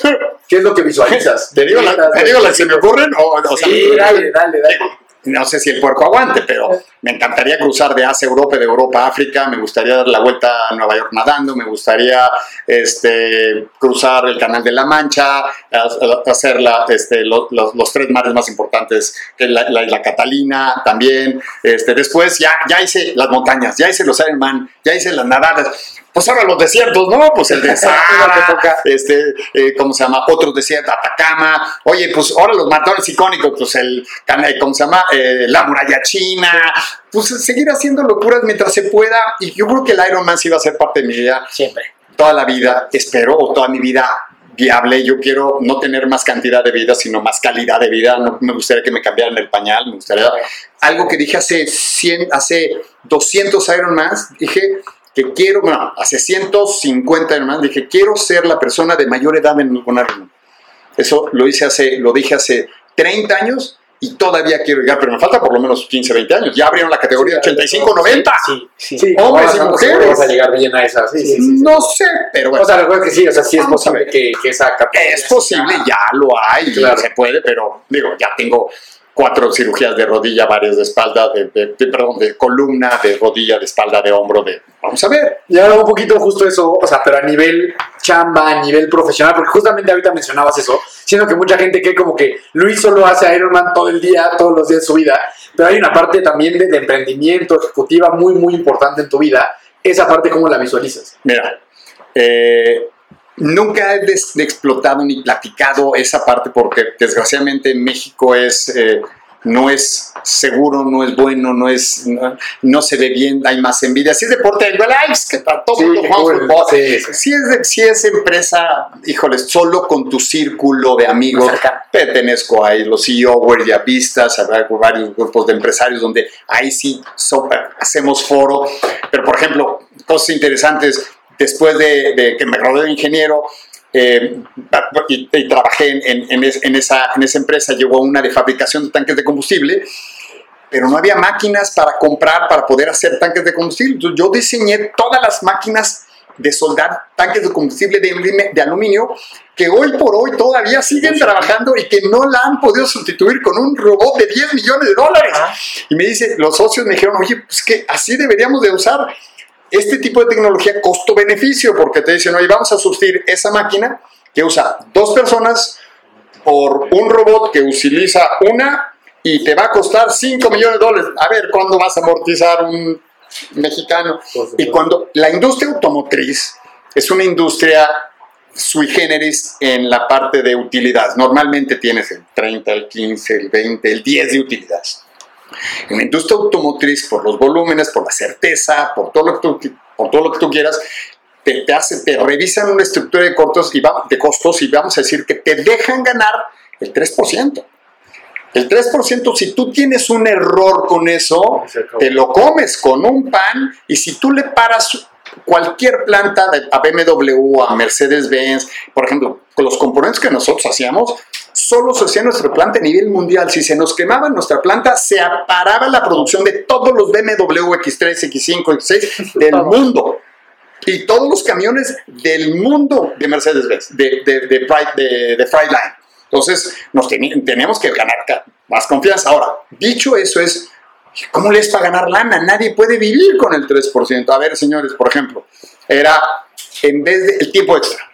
Speaker 1: ¿Qué es lo que visualizas?
Speaker 3: ¿Te digo, la, te digo las que se me ocurren? O, o sea,
Speaker 1: Sí, dale, dale, dale.
Speaker 3: No sé si el puerco aguante, pero me encantaría cruzar de Asia a Europa, de Europa a África, me gustaría dar la vuelta a Nueva York nadando, me gustaría este, cruzar el Canal de la Mancha, hacer la, este, lo- los, los tres mares más importantes, que la, la Catalina también. Este, después ya, ya hice las montañas, ya hice los Ironman, ya hice las nadadas. Pues ahora los desiertos, ¿no? Pues el de Sahara, este, eh, ¿cómo se llama? Otros desiertos, Atacama. Oye, pues ahora los maratones icónicos, pues el, cana- ¿cómo se llama? Eh, la muralla china. Pues seguir haciendo locuras mientras se pueda. Y yo creo que el Ironman sí va a ser parte de mi vida
Speaker 4: Siempre.
Speaker 3: toda la vida, espero, o toda mi vida viable. Yo quiero no tener más cantidad de vida, sino más calidad de vida. No me gustaría que me cambiaran el pañal, me gustaría... Algo que dije hace 100, hace 200 Ironmans, dije, que quiero, bueno, hace 150 años más, dije, quiero ser la persona de mayor edad en una reunión. Eso lo hice hace, lo dije hace 30 años y todavía quiero llegar, pero me falta por lo menos 15, 20 años. Ya abrieron la categoría 85-90.
Speaker 4: Sí, sí, sí.
Speaker 3: Hombres y mujeres.
Speaker 5: Vamos a llegar bien a esa.
Speaker 3: No sé, pero bueno.
Speaker 5: O sea, recuerda que sí, o sea, sí es posible que, que esa
Speaker 3: Es posible, ya lo hay,
Speaker 5: Claro.
Speaker 3: se puede, pero digo, ya tengo cuatro cirugías de rodilla, varias de espalda, de, perdón, de columna, de rodilla, de espalda, de hombro, de... Vamos a ver.
Speaker 5: Y ahora un poquito justo eso, o sea, pero a nivel chamba, a nivel profesional, porque justamente ahorita mencionabas eso, siendo que mucha gente cree como que Luis solo hace Ironman todo el día, todos los días de su vida, pero hay una parte también de, de emprendimiento ejecutiva muy, muy importante en tu vida. Esa parte, ¿cómo la visualizas?
Speaker 3: Mira, eh, nunca he des- explotado ni platicado esa parte porque desgraciadamente en México es... eh, no es seguro, no es bueno, no es no, no se ve bien, hay más envidia. Si es deporte, igual, ay, es que para todo
Speaker 5: Sí,
Speaker 3: fútbol.
Speaker 5: Sí.
Speaker 3: Si es, de- si es empresa, híjoles, solo con tu círculo de amigos. Pertenezco a los CEO Vistas, a varios grupos de empresarios donde ahí sí so- hacemos foro. Pero, por ejemplo, cosas interesantes, después de, de que me rodeé de ingeniero, eh, y, y trabajé en, en- es- en esa, en esa empresa, llegó una de fabricación de tanques de combustible, pero no había máquinas para comprar para poder hacer tanques de combustible. Entonces, yo diseñé todas las máquinas de soldar tanques de combustible de, de aluminio que hoy por hoy todavía siguen trabajando y que no la han podido sustituir con un robot de 10 millones de dólares. Y me dice, los socios me dijeron, oye, pues que así deberíamos de usar este tipo de tecnología costo-beneficio, porque te dicen, oye, vamos a sustituir esa máquina que usa dos personas por un robot que utiliza una y te va a costar 5 millones de dólares. A ver, ¿cuándo vas a amortizar un mexicano? Y cuando la industria automotriz es una industria sui generis en la parte de utilidad, normalmente tienes el 30, el 15, el 20, el 10 de utilidades. En la industria automotriz, por los volúmenes, por la certeza, por todo lo que tú, por todo lo que tú quieras, te, te hace, te revisan una estructura de, costos y va- de costos y vamos a decir que te dejan ganar el 3%. El 3%, si tú tienes un error con eso, te lo comes con un pan y si tú le paras cualquier planta de, a BMW, a Mercedes-Benz, por ejemplo, con los componentes que nosotros hacíamos, solo se hacía nuestra planta a nivel mundial. Si se nos quemaba nuestra planta, se paraba la producción de todos los BMW X3, X5, X6 del mundo. Y todos los camiones del mundo de Mercedes-Benz, de, de, de. Entonces, nos tenemos que ganar más confianza. Ahora, dicho eso es, ¿cómo les para ganar lana? Nadie puede vivir con el 3%. A ver, señores, por ejemplo, era en vez del tiempo extra.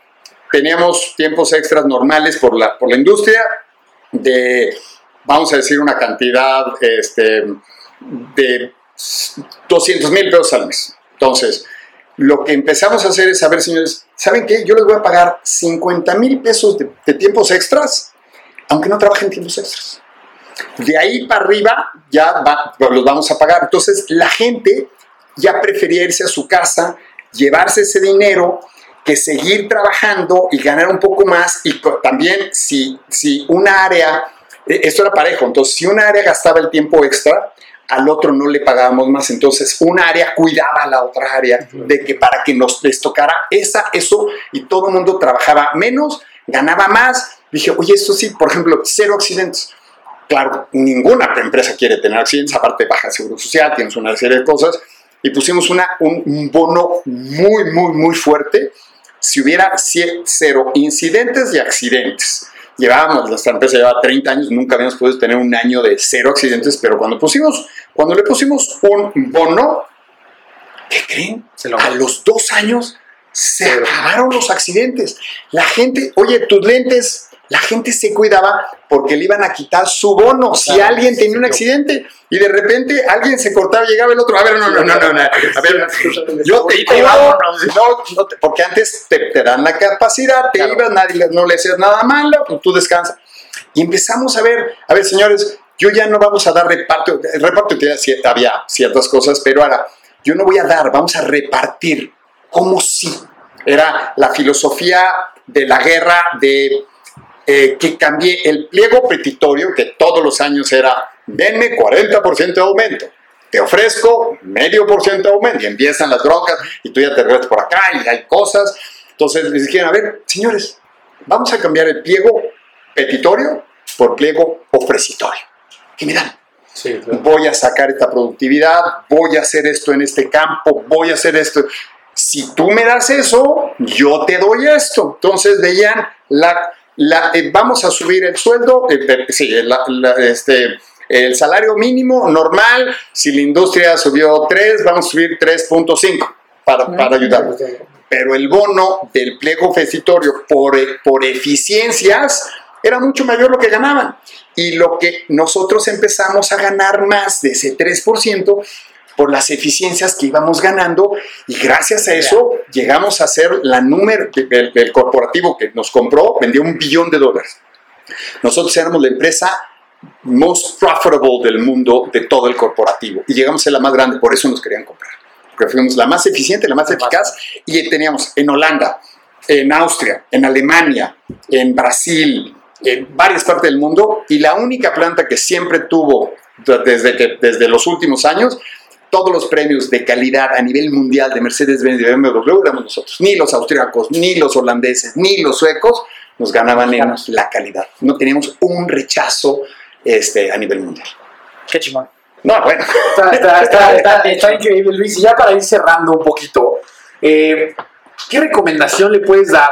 Speaker 3: Teníamos tiempos extras normales por la, por la industria de, vamos a decir, una cantidad este, de 200 mil pesos al mes. Entonces, lo que empezamos a hacer es, a ver, señores, ¿saben qué? Yo les voy a pagar 50 mil pesos de, de tiempos extras, aunque no trabajen tiempos extras. De ahí para arriba ya va- los vamos a pagar. Entonces, la gente ya prefería irse a su casa, llevarse ese dinero, que seguir trabajando y ganar un poco más. Y también, si, si una área, eh, esto era parejo, entonces, si una área gastaba el tiempo extra, al otro no le pagábamos más. Entonces, una área cuidaba a la otra área de que para que nos les tocara esa, eso, y todo el mundo trabajaba menos, ganaba más. Dije, oye, esto sí, por ejemplo, cero accidentes. Claro, ninguna empresa quiere tener accidentes, aparte baja seguro social, tienes una serie de cosas. Y pusimos una, un, un bono muy, muy, muy fuerte si hubiera cero incidentes y accidentes. Llevábamos, nuestra empresa llevaba 30 años, nunca habíamos podido tener un año de cero accidentes, pero cuando pusimos, cuando le pusimos un bono, ¿qué creen?
Speaker 5: Se lo
Speaker 3: A los dos años se acabaron los accidentes. La gente, oye, tus lentes, la gente se cuidaba porque le iban a quitar su bono si alguien tenía un accidente y de repente alguien se cortaba llegaba el otro. A ver, no, no, no, no, no. A ver, yo te
Speaker 4: vámonos.
Speaker 3: no, porque antes te, dan la capacidad, te ibas, nadie, no le hacías nada malo, pues tú descansas. Y empezamos a ver, a ver, señores, yo ya no vamos a dar reparto, el reparto había ciertas cosas, pero ahora yo no voy a dar, vamos a repartir, como si era la filosofía de la guerra de eh, que cambié el pliego petitorio, que todos los años era, denme 40% de aumento. te ofrezco medio por ciento de aumento y empiezan las broncas y tú ya te regresas por acá y hay cosas. Entonces les dijeron, a ver, señores, vamos a cambiar el pliego petitorio por pliego ofrecitorio. Y miran,
Speaker 5: Sí, claro.
Speaker 3: voy a sacar esta productividad, voy a hacer esto en este campo, voy a hacer esto. Si tú me das eso, yo te doy esto. Entonces veían, la, la, eh, vamos a subir el sueldo, eh, eh, sí, la- la- este, el salario mínimo normal, si la industria subió 3, vamos a subir 3.5 para, para ayudar. Pero el bono del pliego ofrecitorio por, por eficiencias era mucho mayor lo que ganaban. Y lo que nosotros empezamos a ganar más de ese 3% por las eficiencias que íbamos ganando y gracias a eso llegamos a ser la número, el, el corporativo que nos compró vendió un billón de dólares. Nosotros éramos la empresa most profitable del mundo de todo el corporativo y llegamos a ser la más grande, por eso nos querían comprar. Porque fuimos la más eficiente, la más eficaz y teníamos en Holanda, en Austria, en Alemania, en Brasil, en varias partes del mundo y la única planta que siempre tuvo desde, que, desde los últimos años todos los premios de calidad a nivel mundial de Mercedes-Benz y BMW éramos nosotros. Ni los austriacos, ni los holandeses, ni los suecos nos ganaban en la calidad. No teníamos un rechazo este, a nivel mundial.
Speaker 4: Qué chingón.
Speaker 3: No, bueno.
Speaker 5: Está, está, está, está- está increíble, Luis. Y ya para ir cerrando un poquito, eh, ¿qué recomendación le puedes dar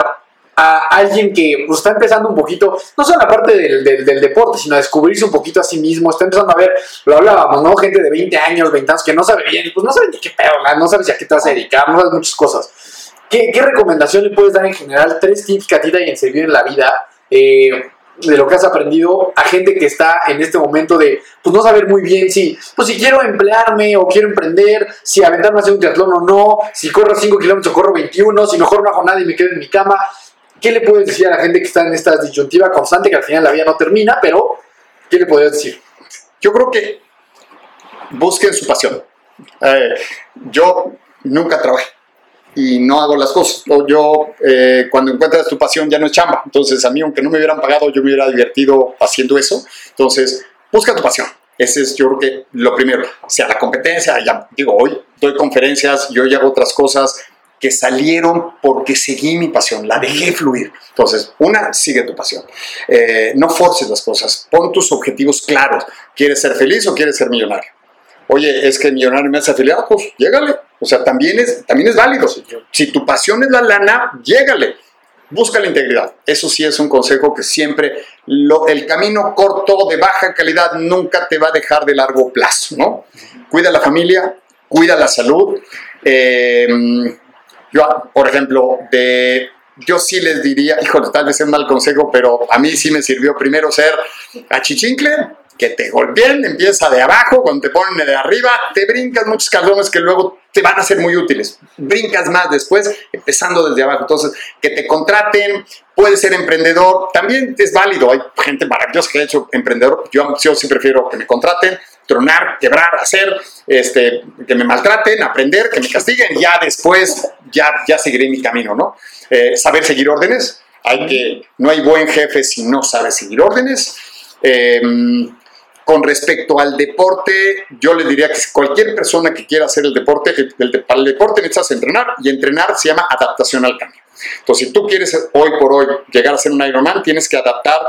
Speaker 5: a alguien que pues, está empezando un poquito, no solo en la parte del, del- deporte, sino a descubrirse un poquito a sí mismo? Está empezando a ver, lo hablábamos, ¿no? Gente de 20 años, 20 años que no sabe bien, pues no sabe ni qué pedo, ¿no? no sabes a qué te vas a dedicar, no sabes muchas cosas. ¿Qué, qué recomendación le puedes dar en general? Tres tips que a ti te hayan servido en la vida. eh, de lo que has aprendido a gente que está en este momento de pues no saber muy bien si pues si quiero emplearme o quiero emprender, si aventarme a hacer un triatlón o no, si corro 5 kilómetros o corro 21, si mejor no hago nada y me quedo en mi cama. ¿Qué le puedes decir a la gente que está en esta disyuntiva constante que al final la vida no termina, pero ¿qué le podrías decir?
Speaker 3: Yo creo que busquen su pasión. Eh, yo nunca trabajé y no hago las cosas. O yo, eh, cuando encuentras tu pasión, ya no es chamba. Entonces, a mí, aunque no me hubieran pagado, yo me hubiera divertido haciendo eso. Entonces, busca tu pasión. Ese es, yo creo que lo primero. Sea la competencia, ya digo, hoy doy conferencias y hoy hago otras cosas que salieron porque seguí mi pasión, la dejé fluir. Entonces, una, sigue tu pasión. Eh, no forces las cosas, pon tus objetivos claros. ¿Quieres ser feliz o quieres ser millonario? Oye, es que millonario me hace afiliado, pues llégale. O sea, también es, también es válido. Si tu pasión es la lana, llégale. Busca la integridad. Eso sí es un consejo que siempre, lo, el camino corto de baja calidad nunca te va a dejar de largo plazo, ¿no? Cuida la familia, cuida la salud. Eh, yo, por ejemplo, de, yo sí les diría, híjole, tal vez es mal consejo, pero a mí sí me sirvió primero ser achichincle, que te golpeen, empieza de abajo, cuando te ponen de arriba, te brincas muchos escalones que luego te van a ser muy útiles. Brincas más después, empezando desde abajo. Entonces, que te contraten, puedes ser emprendedor, también es válido. Hay gente maravillosa que ha hecho emprendedor. Yo, yo sí prefiero que me contraten, tronar, quebrar, hacer, este, que me maltraten, aprender, que me castiguen, ya después ya, ya seguiré mi camino, ¿no? Eh, saber seguir órdenes. Hay que, no hay buen jefe si no sabe seguir órdenes. Eh, con respecto al deporte, yo le diría que cualquier persona que quiera hacer el deporte, el, el, para el deporte necesitas entrenar y entrenar se llama adaptación al cambio. Entonces, si tú quieres hoy por hoy llegar a ser un Ironman, tienes que adaptar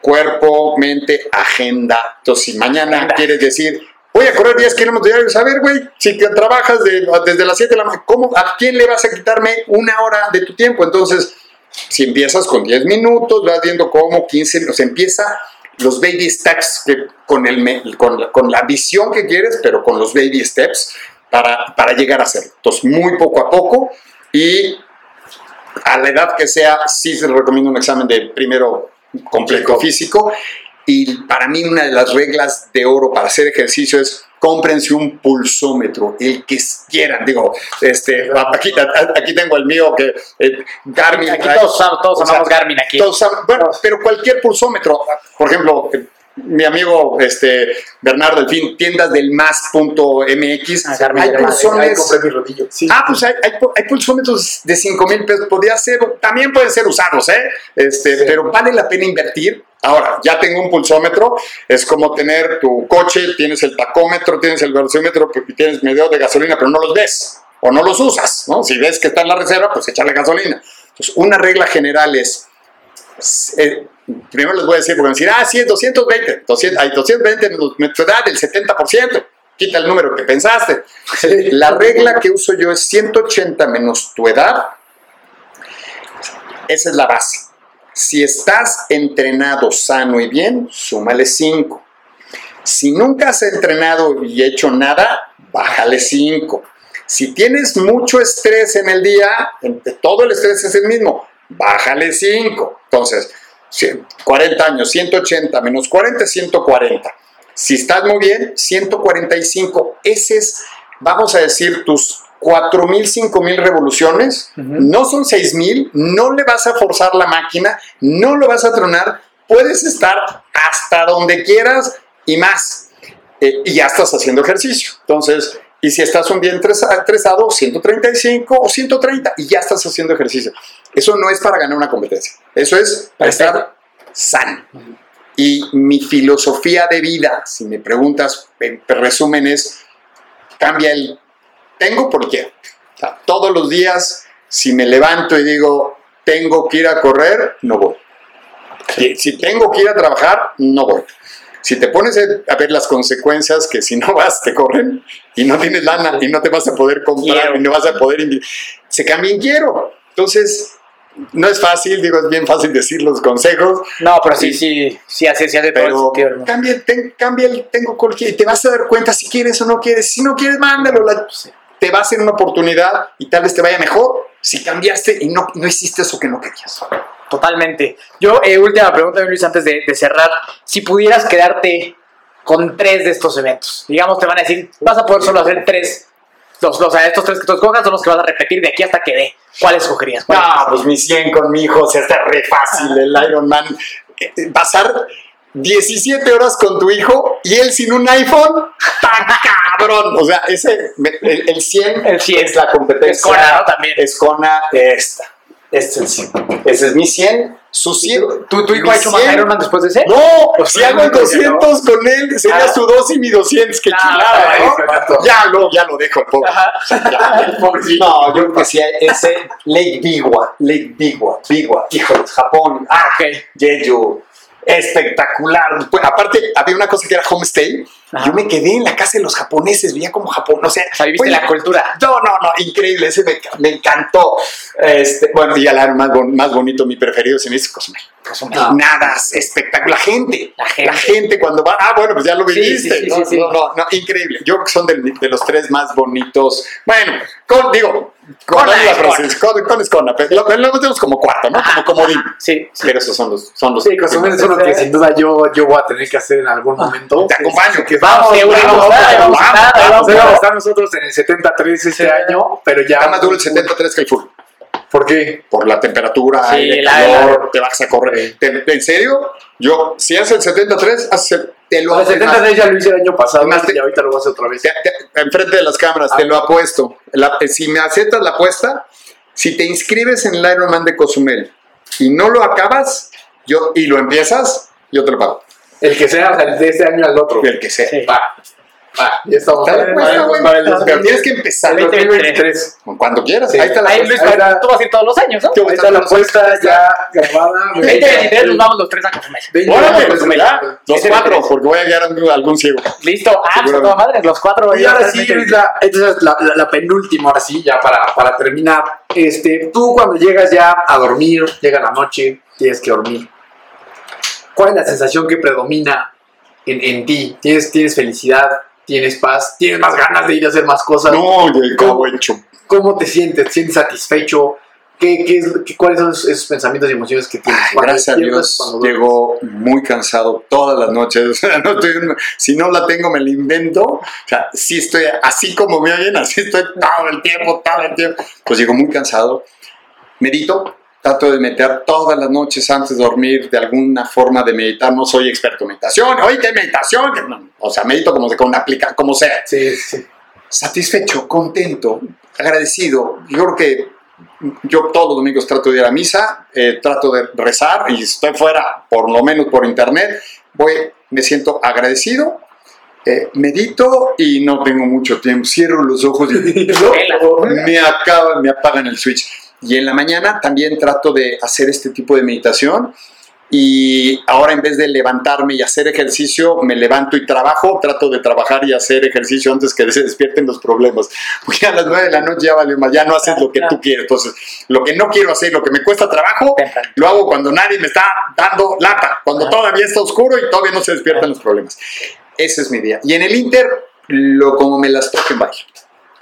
Speaker 3: cuerpo, mente, agenda. Entonces, si mañana agenda. quieres decir, voy a correr 10 kilómetros diarios, a ver, güey, si trabajas de, desde las 7 de la mañana, ¿cómo, ¿a quién le vas a quitarme una hora de tu tiempo? Entonces, si empiezas con 10 minutos, vas viendo cómo 15 minutos, empieza los baby steps que, con, el, con, la, con, la, visión que quieres, pero con los baby steps para, para llegar a hacerlo. Entonces, muy poco a poco y a la edad que sea, sí se recomiendo un examen de primero completo físico. Y para mí una de las reglas de oro para hacer ejercicio es cómprense un pulsómetro, el que quieran. Digo, este, aquí, aquí tengo el mío que eh, Garmin.
Speaker 4: Aquí todos, todos o sea, amamos Garmin aquí.
Speaker 3: Todos, bueno, pero cualquier pulsómetro, por ejemplo, mi amigo este, Bernardo Delfín, tiendas del más.mx.
Speaker 4: Ah,
Speaker 3: hay pulsones.
Speaker 5: Sí.
Speaker 3: Ah, pues hay, hay, hay pulsómetros de 5 mil pesos. Podría ser, también pueden ser usados, ¿eh? Este,
Speaker 5: Sí.
Speaker 3: Pero vale la pena invertir. Ahora, ya tengo un pulsómetro. Es como tener tu coche, tienes el tacómetro, tienes el velocímetro y tienes medidor de gasolina, pero no los ves o no los usas, ¿no? Si ves que está en la reserva, pues echarle gasolina. Entonces, una regla general es eh, primero les voy a decir, porque van a decir, ah, sí, es 220, 200, hay 220 en tu edad, el 70%, quita el número que pensaste. La regla que uso yo es 180 menos tu edad, esa es la base. Si estás entrenado sano y bien, súmale 5. Si nunca has entrenado y hecho nada, bájale 5. Si tienes mucho estrés en el día, todo el estrés es el mismo, bájale 5. Entonces, 40 años, 180 menos 40, 140. Si estás muy bien, 145. Ese es, vamos a decir, tus 4.000, 5.000 revoluciones. No son 6.000, no le vas a forzar la máquina, no lo vas a tronar. Puedes estar hasta donde quieras y más. Eh, y ya estás haciendo ejercicio. Entonces, y si estás un día estresado, 135 o 130 y ya estás haciendo ejercicio. Eso no es para ganar una competencia. Eso es para estar sano. Y mi filosofía de vida, si me preguntas, en resumen es, cambia el tengo por quiero. O sea, todos los días, si me levanto y digo, tengo que ir a correr, no voy. Si tengo que ir a trabajar, no voy. Si te pones a ver las consecuencias que si no vas te corren y no tienes lana y no te vas a poder comprar y no vas a poder se cambia en quiero. Entonces, no es fácil, digo, es bien fácil decir los consejos,
Speaker 4: No, pero sí, sí, sí hace, sí hace todo el
Speaker 3: pero
Speaker 4: sentido
Speaker 3: cambia, ten- cambia el tengo cualquier y te vas a dar cuenta si quieres o no quieres. Si no quieres, mándalo. la- te va a ser una oportunidad y tal vez te vaya mejor si cambiaste y no, no hiciste eso que no querías.
Speaker 4: Totalmente. Yo, eh, última pregunta, Luis, antes de, de cerrar. Si pudieras quedarte con tres de estos eventos, digamos, te van a decir, vas a poder solo hacer tres. Los, los, estos tres que tú escojas son los que vas a repetir de aquí hasta que dé. ¿Cuál escogerías? ¿Cuál
Speaker 3: No, pues mi 100 con mi hijo, o sea, está re fácil el Ironman. Eh, eh, Pasar 17 horas con tu hijo y él sin un iPhone, ¡tan cabrón! O sea, ese, el, el 100,
Speaker 4: El 100.
Speaker 3: es la competencia.
Speaker 4: Es Kona, ¿no? También.
Speaker 3: Es Kona esta. Este es el 100. Ese es mi 100. Su 100.
Speaker 4: ¿Tu, tu hijo
Speaker 3: mi
Speaker 4: ha hecho más
Speaker 3: 100.
Speaker 4: Ironman después de ese?
Speaker 3: No,
Speaker 4: Pues
Speaker 3: si
Speaker 4: sí,
Speaker 3: hago el
Speaker 4: no,
Speaker 3: 200 con él, sería
Speaker 4: Ah.
Speaker 3: su 2 y mi 200, qué
Speaker 4: Ah,
Speaker 3: chulada, ¿no? Ya lo, ya lo dejo, el pobre. Ya. No, yo decía ese Lake Biwa, Lake Biwa, Biwa, híjole, Japón, ah. Jeju, espectacular. Aparte, había una cosa que era homestay.
Speaker 4: Ajá.
Speaker 3: Yo me quedé en la casa de los japoneses, veía como Japón, o sea,
Speaker 4: viviste
Speaker 3: oye,
Speaker 4: la cultura.
Speaker 3: no, no, no, increíble, ese me, me encantó. Este, bueno, y al más, bon- más bonito, mi preferido, se me dice Cozumel.
Speaker 5: No.
Speaker 3: Nada, espectacular. La gente,
Speaker 4: La
Speaker 3: la
Speaker 4: gente.
Speaker 3: cuando va, ah, bueno, pues ya lo viviste.
Speaker 4: sí, sí,
Speaker 3: no,
Speaker 4: sí, sí.
Speaker 3: no, no, no, increíble. Yo creo que son de, de los tres más bonitos. Bueno, con, digo, con, la
Speaker 4: es
Speaker 3: Francis, con, con es Kona, pero lo, lo metemos como cuarto, ¿no? Como comodín.
Speaker 4: Sí, sí.
Speaker 3: Pero esos son los, son los.
Speaker 5: Sí, es uno que sin duda yo, yo voy a tener que hacer en algún momento.
Speaker 3: Te acompaño.
Speaker 5: Que
Speaker 4: Vamos,
Speaker 5: vamos,
Speaker 4: vamos
Speaker 5: vamos,
Speaker 4: vamos
Speaker 5: vamos,
Speaker 4: vamos
Speaker 5: vamos a
Speaker 4: estar.
Speaker 5: estar nosotros en el 73 este año, pero ya.
Speaker 3: Está más duro el 73 que el full.
Speaker 5: ¿Por qué?
Speaker 3: Por la temperatura,
Speaker 4: Sí,
Speaker 3: aire,
Speaker 4: la-
Speaker 3: calor,
Speaker 4: la-
Speaker 3: te vas a correr. Te- ¿En serio? Yo, si haces el 73, haces el- te lo
Speaker 5: El
Speaker 3: haces más.
Speaker 5: 73 ya lo hice el año pasado
Speaker 3: Además, te-
Speaker 5: y ahorita lo hacer otra vez.
Speaker 3: Te- te- enfrente de las cámaras, te lo apuesto. La- eh, si me aceptas la apuesta, si te inscribes en el Ironman de Cozumel y no lo acabas yo, y lo empiezas, yo te lo pago.
Speaker 5: El que sea, de este año al otro.
Speaker 3: El que sea.
Speaker 4: Sí.
Speaker 5: Va, va, ya estamos.
Speaker 3: Apuesta, güey.
Speaker 5: Para el
Speaker 3: Pero tienes que empezar
Speaker 4: El
Speaker 5: 2023.
Speaker 3: cuando quieras.
Speaker 5: Sí.
Speaker 3: Ahí está la
Speaker 4: Ahí. Luis,
Speaker 5: Ahí está.
Speaker 4: tú vas a ir todos los años, ¿no?
Speaker 5: Ahí está la apuesta ya grabada.
Speaker 4: 2023 nos vamos los tres a Cozumel.
Speaker 3: Órale,
Speaker 5: pues,
Speaker 3: pues, Los cuatro, porque voy a llegar a algún- ciego.
Speaker 4: Listo. Ah, pues toda madre, los cuatro.
Speaker 5: Y ahora sí, Luis, la, esta es la, la- la penúltima, ahora sí, ya para, para terminar. Este, tú cuando llegas ya a dormir, llega la noche, tienes que dormir. ¿Cuál es la sensación que predomina en, en ti? ¿Tienes, ¿Tienes felicidad? ¿Tienes paz? ¿Tienes más ganas de ir a hacer más cosas?
Speaker 3: No, yo
Speaker 5: ¿Cómo?
Speaker 3: hecho.
Speaker 5: ¿Cómo te sientes? ¿Te sientes satisfecho? ¿Qué, qué es, qué- ¿Cuáles son esos pensamientos y emociones que tienes?
Speaker 3: Ay, gracias a Dios, llego muy cansado todas las noches. O sea, no estoy- si no la tengo, me la invento. O sea, sí estoy así como me oyen, así estoy todo el tiempo, todo el tiempo. Pues llego muy cansado. Medito. Trato de meter todas las noches antes de dormir de alguna forma de meditar. No soy experto en meditación. Oye, ¿qué meditación? O sea, medito como, con una aplica, como sea.
Speaker 5: Sí, sí.
Speaker 3: Satisfecho, contento, agradecido. Yo creo que yo todos los domingos trato de ir a misa, eh, trato de rezar y si estoy fuera, por lo menos por internet, voy, me siento agradecido, eh, medito y no tengo mucho tiempo. Cierro los ojos y me acaban, me apagan el switch. Y en la mañana también trato de hacer este tipo de meditación. Y ahora en vez de levantarme y hacer ejercicio, me levanto y trabajo, trato de trabajar y hacer ejercicio antes que se despierten los problemas. Porque a las 9 de la noche ya vale más, ya no haces lo que tú quieres. Entonces, lo que no quiero hacer, lo que me cuesta trabajo, lo hago cuando nadie me está dando lata, cuando todavía está oscuro y todavía no se despiertan los problemas. Ese es mi día. Y en el Inter, lo como me las toquen, vaya.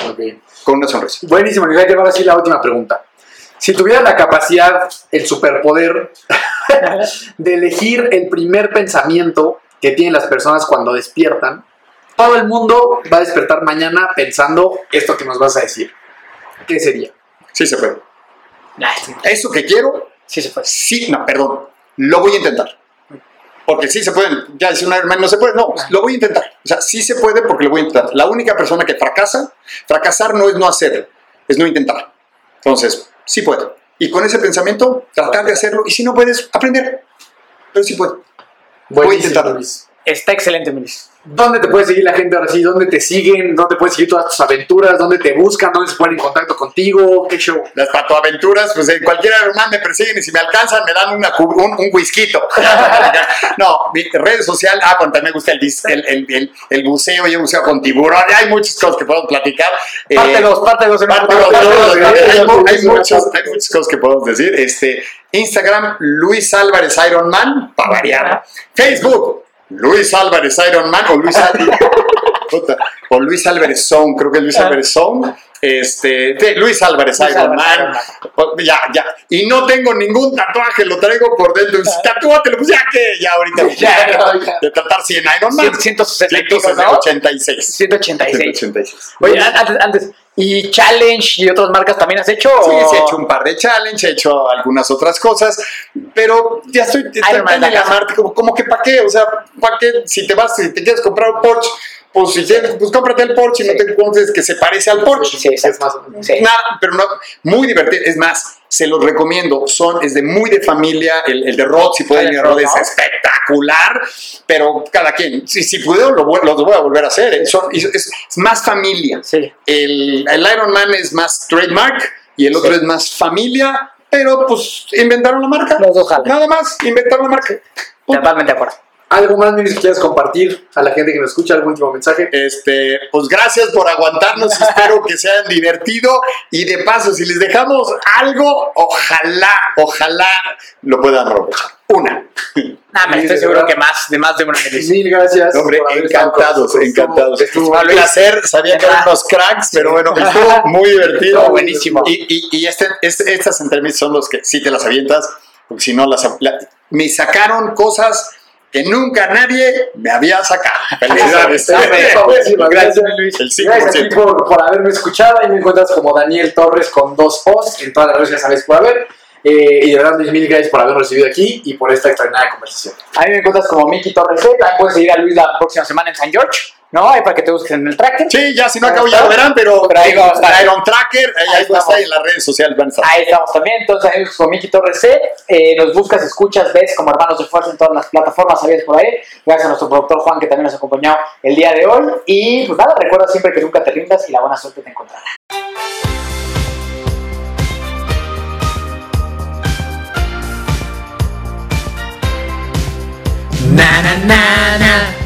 Speaker 5: Ok.
Speaker 3: Con una sonrisa.
Speaker 5: Buenísimo, y ahora sí la última pregunta. Si tuvieras la capacidad, el superpoder de elegir el primer pensamiento que tienen las personas cuando despiertan, todo el mundo va a despertar mañana pensando esto que nos vas a decir. ¿Qué sería?
Speaker 3: Sí se puede. Eso que quiero,
Speaker 4: Sí se puede.
Speaker 3: sí, no, perdón, lo voy a intentar. Porque sí se puede, ya decir una hermana, no se puede, no, lo voy a intentar. O sea, sí se puede porque lo voy a intentar. La única persona que fracasa, fracasar no es no hacer, es no intentar. Entonces, sí puedo. Y con ese pensamiento, tratar de hacerlo. Y si no puedes, aprender. Pero sí puedo. Voy a
Speaker 5: Buenísimo,
Speaker 3: intentarlo.
Speaker 5: Luis.
Speaker 4: Está excelente, Milis.
Speaker 5: ¿Dónde te puede seguir la gente ahora sí? ¿Dónde te siguen? ¿Dónde puedes seguir todas tus aventuras? ¿Dónde te buscan? ¿Dónde se ponen en contacto contigo? ¿Qué show?
Speaker 3: Las patoaventuras, pues en cualquier hermano me persiguen y si me alcanzan me dan una, un, un whisky. no, mi red social, ah, bueno, también me gusta el, dis- el, el, el, el buceo, yo buceo con tiburón, hay muchas cosas que podemos platicar. Eh,
Speaker 4: Parte 2, parte 2.
Speaker 3: Parte dos, parte dos, hay, mu- hay muchas, hay muchas cosas que podemos decir. Este, Instagram, Luis Álvarez Iron Man, para variar. Facebook, Luis Álvarez Iron Man o Luis Álvarez. Puta, o Luis Álvarez Zone, creo que es Luis Álvarez Zone. Este, de Luis Álvarez
Speaker 4: Luis
Speaker 3: Iron
Speaker 4: Álvarez
Speaker 3: Man. Ya, ya. Y no tengo ningún tatuaje, lo traigo por dentro. Tatúatelo, pues ya que, ya ahorita.
Speaker 4: Ya, ya, ya.
Speaker 3: De tratar 100 Iron Man.
Speaker 4: 160 y pico, ¿no?
Speaker 3: 186.
Speaker 4: 186.
Speaker 3: 186.
Speaker 4: Oye, an- antes, antes, ¿y Challenge y otras marcas también has hecho?
Speaker 3: Sí,
Speaker 4: o-
Speaker 3: sí, he hecho un par de challenge, he hecho algunas otras cosas, pero ya estoy tratando de llamarte como, como que para qué, o sea, para qué, si te vas, si te quieres comprar un Porsche, pues si quieres, pues cómprate el Porsche y no te encuentres que se parece al Porsche.
Speaker 4: Sí, exacto. Sí.
Speaker 3: Nada, pero no, muy divertido, es más, se los recomiendo, son, es de muy de familia, el, el de Rod, si pueden
Speaker 4: El
Speaker 3: ir a Rod, es espectacular, pero cada quien, si, si puedo, lo, los voy a volver a hacer, ¿eh? Son- es, es más familia.
Speaker 4: Sí.
Speaker 3: El, el Iron Man es más trademark y el otro
Speaker 4: Sí.
Speaker 3: es más familia, pero pues inventaron la marca.
Speaker 4: Los dos jalan.
Speaker 3: Nada más, inventaron la marca. Punto.
Speaker 4: Totalmente de acuerdo.
Speaker 5: ¿Algo más, Luis, que quieras compartir a la gente que nos escucha? ¿Algún último mensaje?
Speaker 3: Este, pues gracias por aguantarnos, espero que se hayan divertido y de paso, si les dejamos algo, ojalá, ojalá lo puedan aprovechar. Una.
Speaker 4: Nada,
Speaker 5: Sí,
Speaker 4: estoy seguro que más, de más de una Milis.
Speaker 5: Mil gracias.
Speaker 3: Hombre, encantados, encantados.
Speaker 5: Estuvo-
Speaker 3: Estuvo un placer, sabía que eran unos cracks, pero bueno, estuvo muy divertido.
Speaker 4: Estuvo buenísimo.
Speaker 3: Y, y, y este, este- estas entrevistas son los que sí te las avientas, porque si no las... la- me sacaron cosas que nunca nadie me había sacado. Felicidades.
Speaker 5: Gracias.
Speaker 3: El
Speaker 5: Gracias a ti
Speaker 3: 5%.
Speaker 5: por, por haberme escuchado. Ahí me encuentras como Daniel Torres con dos O's en todas las redes que sabes por haber. Eh, y de verdad, Luis, mil gracias por habernos recibido aquí y por esta extraordinaria conversación.
Speaker 4: A mí me encuentras como Miki Torres Z. También puedes seguir a Luis la próxima semana en San George, ¿no? Ahí para que te busques en el tracker.
Speaker 3: Sí, ya si no acabo ya lo verán, pero,
Speaker 4: Pero ahí vamos a estar.
Speaker 3: Iron Tracker, ahí,
Speaker 4: Ahí
Speaker 3: ahí en las redes sociales van a estar.
Speaker 4: Ahí estamos también. Entonces, ahí con Miki Torres C. Eh, nos buscas, escuchas, ves como hermanos de fuerza en todas las plataformas, sabías por ahí. Gracias a nuestro productor Juan, que también nos acompañó el día de hoy. Y pues nada, recuerda siempre que nunca te rindas y la buena suerte te encontrará.
Speaker 6: Na na na na